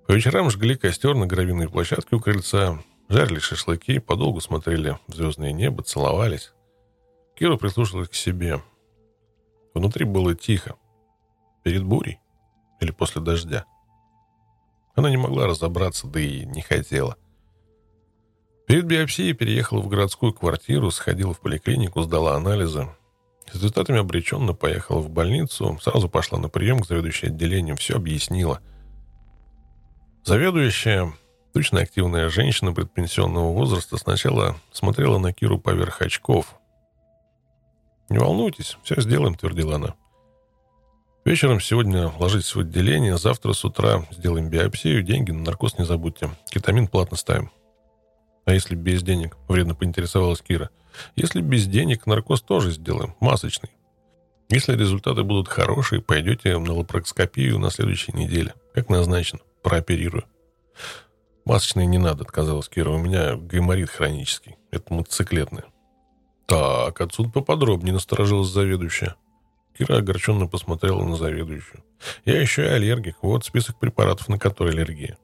S1: По вечерам жгли костер на гравийной площадке у крыльца, жарили шашлыки, подолгу смотрели в звездное небо, целовались. Кира прислушалась к себе. Внутри было тихо. Перед бурей или после дождя. Она не могла разобраться, да и не хотела. Перед биопсией переехала в городскую квартиру, сходила в поликлинику, сдала анализы. С результатами обреченно поехала в больницу, сразу пошла на прием к заведующей отделением, все объяснила – Заведующая, точно активная женщина предпенсионного возраста, сначала смотрела на Киру поверх очков. «Не волнуйтесь, все сделаем», — твердила она. «Вечером сегодня ложитесь в отделение, завтра с утра сделаем биопсию, деньги на наркоз не забудьте, кетамин платно ставим». «А если без денег?» — вредно поинтересовалась Кира. «Если без денег, наркоз тоже сделаем, масочный. Если результаты будут хорошие, пойдете на лапарокскопию на следующей неделе, как назначено прооперирую. Масочные не надо, отказалась Кира. У меня гайморит хронический. Это мотоциклетное. Так, отсюда поподробнее насторожилась заведующая. Кира огорченно посмотрела на заведующую. Я еще и аллергик. Вот список препаратов, на которые аллергия.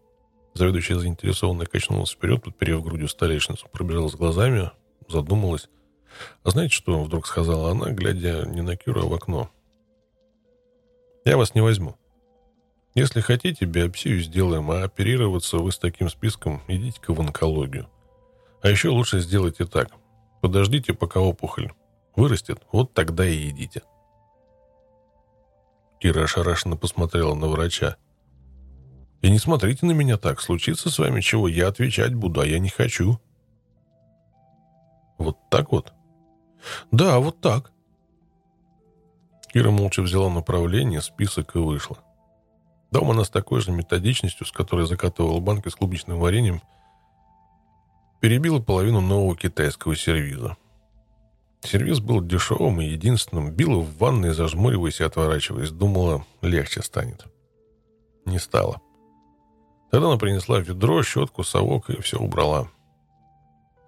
S1: Заведующая заинтересованно качнулась вперед, подперев грудью столешницу, пробежала глазами, задумалась. А знаете, что вдруг сказала она, глядя не на Киру, а в окно? «Я вас не возьму. Если хотите, биопсию сделаем, а оперироваться вы с таким списком идите-ка в онкологию. А еще лучше сделайте так. Подождите, пока опухоль вырастет, вот тогда и идите. Кира ошарашенно посмотрела на врача. И не смотрите на меня так. Случится с вами чего, я отвечать буду, а я не хочу. Вот так вот? Да, вот так. Кира молча взяла направление, список и вышла. Дом она с такой же методичностью, с которой закатывала банки с клубничным вареньем, перебила половину нового китайского сервиза. Сервис был дешевым и единственным. Била в ванной, зажмуриваясь и отворачиваясь. Думала, легче станет. Не стало. Тогда она принесла ведро, щетку, совок и все убрала.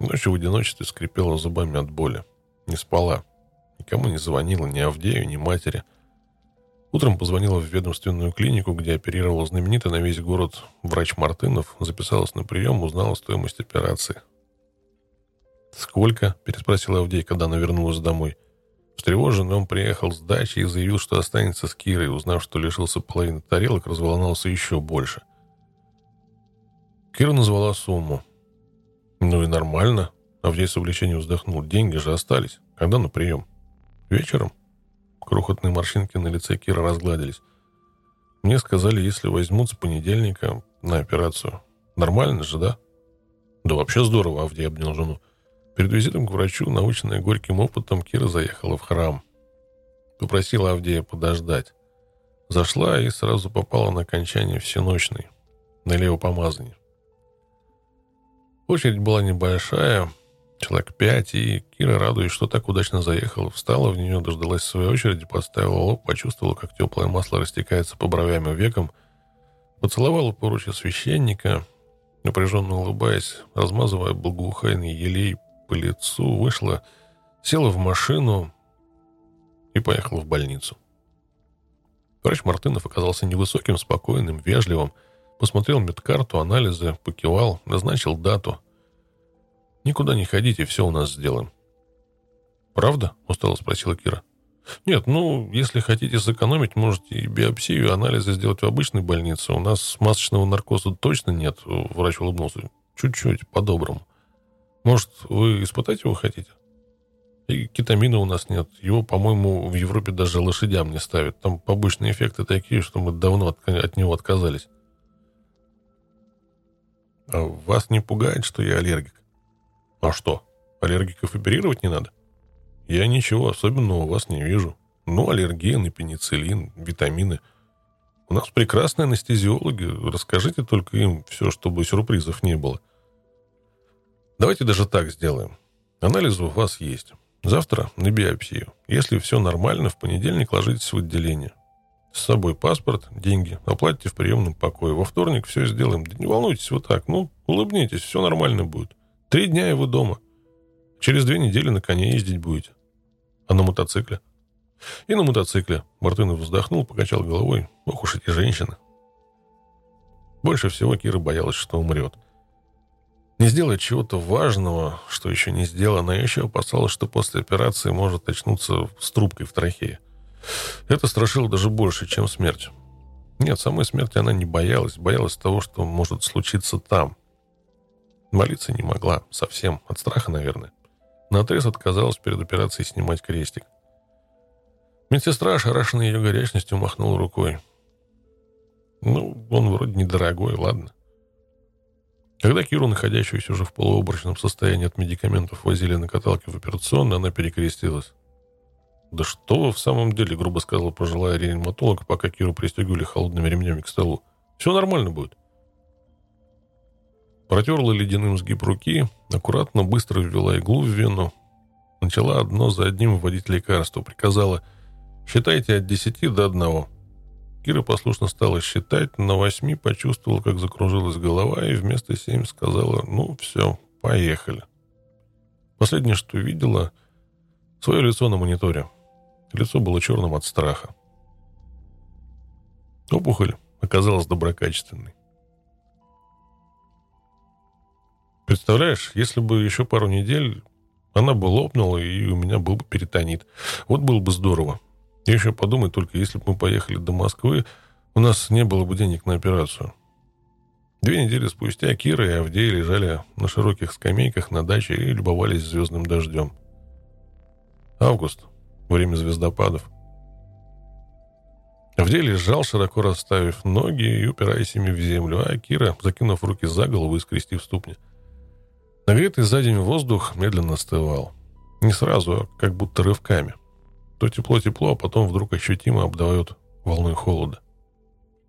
S1: Ночью в одиночестве скрипела зубами от боли. Не спала. Никому не звонила, ни Авдею, ни матери. Утром позвонила в ведомственную клинику, где оперировал знаменитый на весь город врач Мартынов, записалась на прием, узнала стоимость операции. «Сколько?» – переспросила Авдей, когда она вернулась домой. Встревоженный он приехал с дачи и заявил, что останется с Кирой. Узнав, что лишился половины тарелок, разволновался еще больше. Кира назвала сумму. «Ну и нормально». Авдей с облегчением вздохнул. «Деньги же остались. Когда на прием?» «Вечером». Крохотные морщинки на лице Кира разгладились. «Мне сказали, если возьмут с понедельника на операцию. Нормально же, да?» «Да вообще здорово», — Авдей обнял жену. Перед визитом к врачу, наученная горьким опытом, Кира заехала в храм. Попросила Авдея подождать. Зашла и сразу попала на окончание всеночной, на левопомазание. Очередь была небольшая, человек пять, и Кира, радуясь, что так удачно заехала, встала в нее, дождалась своей очереди, поставила лоб, почувствовала, как теплое масло растекается по бровям и векам, поцеловала поручья священника, напряженно улыбаясь, размазывая благоухайный елей по лицу, вышла, села в машину и поехала в больницу. Врач Мартынов оказался невысоким, спокойным, вежливым, посмотрел медкарту, анализы, покивал, назначил дату. «Никуда не ходите, все у нас сделаем». «Правда?» — устало спросила Кира. «Нет, ну, если хотите сэкономить, можете и биопсию, и анализы сделать в обычной больнице. У нас масочного наркоза точно нет», — врач улыбнулся. «Чуть-чуть, по-доброму». Может, вы испытать его хотите? И кетамина у нас нет. Его, по-моему, в Европе даже лошадям не ставят. Там побочные эффекты такие, что мы давно от, от него отказались. А вас не пугает, что я аллергик? А что, аллергиков оперировать не надо? Я ничего особенного у вас не вижу. Ну, аллерген и пенициллин, витамины. У нас прекрасные анестезиологи. Расскажите только им все, чтобы сюрпризов не было. — Давайте даже так сделаем. Анализы у вас есть. Завтра на биопсию. Если все нормально, в понедельник ложитесь в отделение. С собой паспорт, деньги, оплатите в приемном покое. Во вторник все сделаем. Да не волнуйтесь вот так. Ну, улыбнитесь, все нормально будет. Три дня и вы дома. Через две недели на коне ездить будете. А на мотоцикле? И на мотоцикле. Мартынов вздохнул, покачал головой. Ох уж эти женщины. Больше всего Кира боялась, что умрет. Не сделать чего-то важного, что еще не сделано, а еще опасалась, что после операции может очнуться с трубкой в трахее. Это страшило даже больше, чем смерть. Нет, самой смерти она не боялась. Боялась того, что может случиться там. Молиться не могла. Совсем. От страха, наверное. На отрез отказалась перед операцией снимать крестик. Медсестра, ошарашенная ее горячностью, махнула рукой. Ну, он вроде недорогой, ладно. Когда Киру, находящуюся уже в полуобрачном состоянии от медикаментов, возили на каталке в операционную, она перекрестилась. «Да что вы в самом деле?» — грубо сказала пожилая реаниматолог, пока Киру пристегивали холодными ремнями к столу. «Все нормально будет». Протерла ледяным сгиб руки, аккуратно, быстро ввела иглу в вену, начала одно за одним вводить лекарство, приказала «Считайте от десяти до одного». Кира послушно стала считать, на восьми почувствовала, как закружилась голова, и вместо семь сказала «Ну, все, поехали». Последнее, что видела, свое лицо на мониторе. Лицо было черным от страха. Опухоль оказалась доброкачественной. Представляешь, если бы еще пару недель она бы лопнула, и у меня был бы перитонит. Вот было бы здорово. Я еще подумай только, если бы мы поехали до Москвы, у нас не было бы денег на операцию. Две недели спустя Кира и Авдей лежали на широких скамейках на даче и любовались звездным дождем. Август. Время звездопадов. Авдей лежал, широко расставив ноги и упираясь ими в землю, а Кира, закинув руки за голову и скрестив ступни. Нагретый за день воздух медленно остывал. Не сразу, а как будто рывками – то тепло-тепло, а потом вдруг ощутимо обдает волной холода.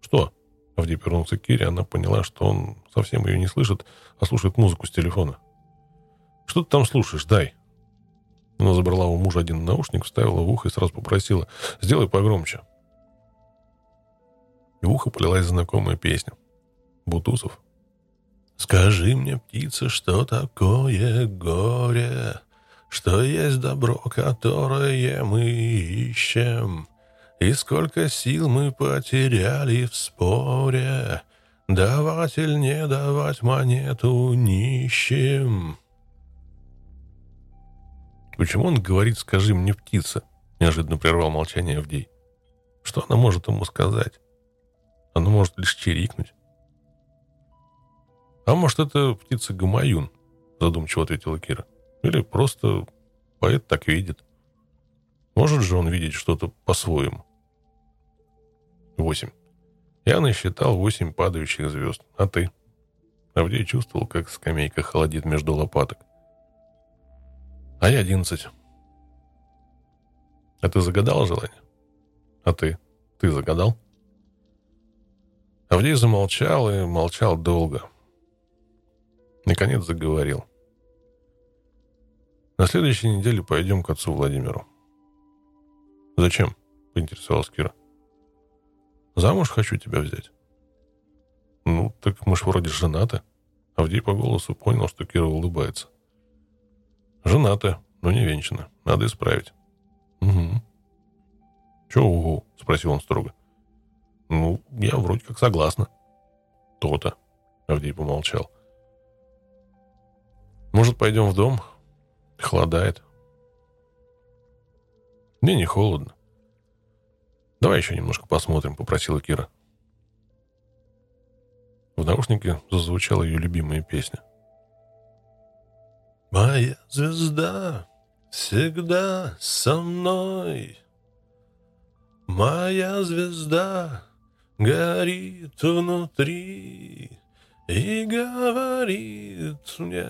S1: «Что?» Авдей повернулся к Кире, она поняла, что он совсем ее не слышит, а слушает музыку с телефона. «Что ты там слушаешь? Дай!» Она забрала у мужа один наушник, вставила в ухо и сразу попросила «Сделай погромче». И в ухо полилась знакомая песня. Бутусов. «Скажи мне, птица, что такое горе, что есть добро, которое мы ищем, и сколько сил мы потеряли в споре, давать или не давать монету нищим». «Почему он говорит, скажи мне, птица?» Неожиданно прервал молчание Авдей. «Что она может ему сказать? Она может лишь чирикнуть». «А может, это птица Гамаюн?» Задумчиво ответила Кира. «Или просто поэт так видит. Может же он видеть что-то по-своему?» Восемь. Я насчитал восемь падающих звезд. А ты? Авдей чувствовал, как скамейка холодит между лопаток. А я одиннадцать. А ты загадал желание? А ты? Ты загадал? Авдей замолчал и молчал долго. Наконец заговорил. На следующей неделе пойдем к отцу Владимиру. Зачем? Поинтересовалась Кира. Замуж хочу тебя взять. Ну, так мы ж вроде женаты. Авдей по голосу понял, что Кира улыбается. Женаты, но не венчаны. Надо исправить. Угу. Че угу? Спросил он строго. Ну, я вроде как согласна. То-то. Авдей помолчал. Может, пойдем в дом? Холодает. Мне не холодно. Давай еще немножко посмотрим, попросила Кира. В наушнике зазвучала ее любимая песня. Моя звезда всегда со мной. Моя звезда горит внутри и говорит мне,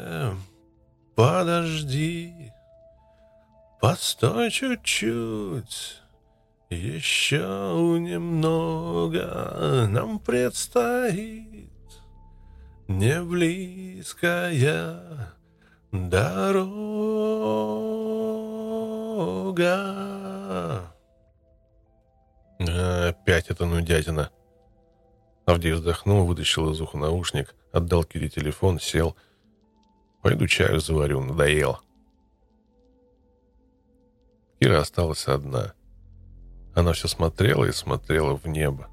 S1: подожди, постой чуть-чуть, еще немного нам предстоит не близкая Дорога. Опять это нудятина. Авдей вздохнул, вытащил из уха наушник, отдал Кире телефон, сел. Пойду чаю заварю, надоел. Кира осталась одна. Она все смотрела и смотрела в небо.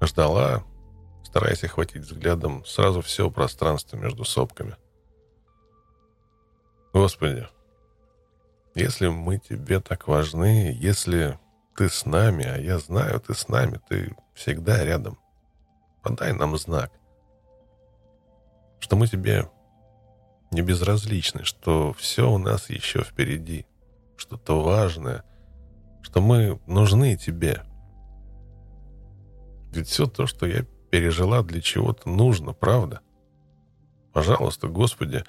S1: Ждала, стараясь охватить взглядом сразу все пространство между сопками. Господи, если мы тебе так важны, если ты с нами, а я знаю, ты с нами, ты всегда рядом, подай нам знак, что мы тебе не безразличны, что все у нас еще впереди, что-то важное, что мы нужны тебе. Ведь все то, что я пережила, для чего-то нужно, правда? Пожалуйста, Господи,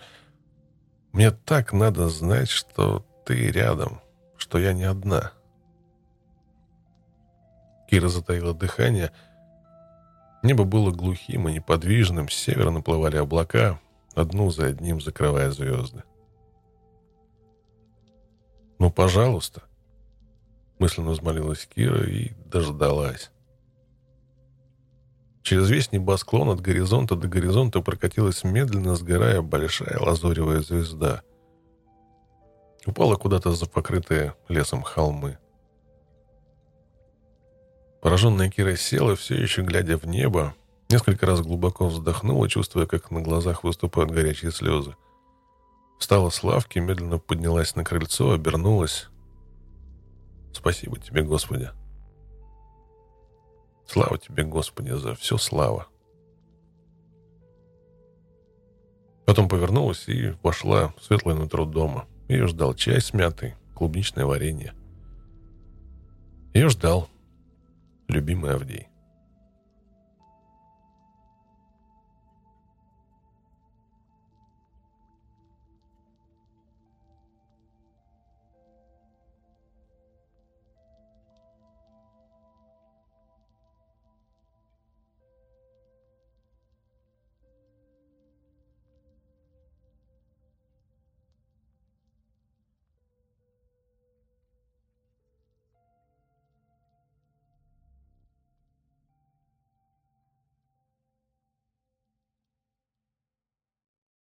S1: мне так надо знать, что ты рядом, что я не одна. Кира затаила дыхание. Небо было глухим и неподвижным, с севера наплывали облака, одну за одним закрывая звезды. «Ну, пожалуйста!» Мысленно взмолилась Кира и дождалась. Через весь небосклон от горизонта до горизонта прокатилась медленно сгорая большая лазуревая звезда. Упала куда-то за покрытые лесом холмы. Пораженная Кира села, все еще глядя в небо, несколько раз глубоко вздохнула, чувствуя, как на глазах выступают горячие слезы. Встала с лавки, медленно поднялась на крыльцо, обернулась. «Спасибо тебе, Господи!» Слава тебе, Господи, за все слава. Потом повернулась и вошла в светлое нутро дома. Ее ждал чай с мятой, клубничное варенье. Ее ждал любимый Авдей.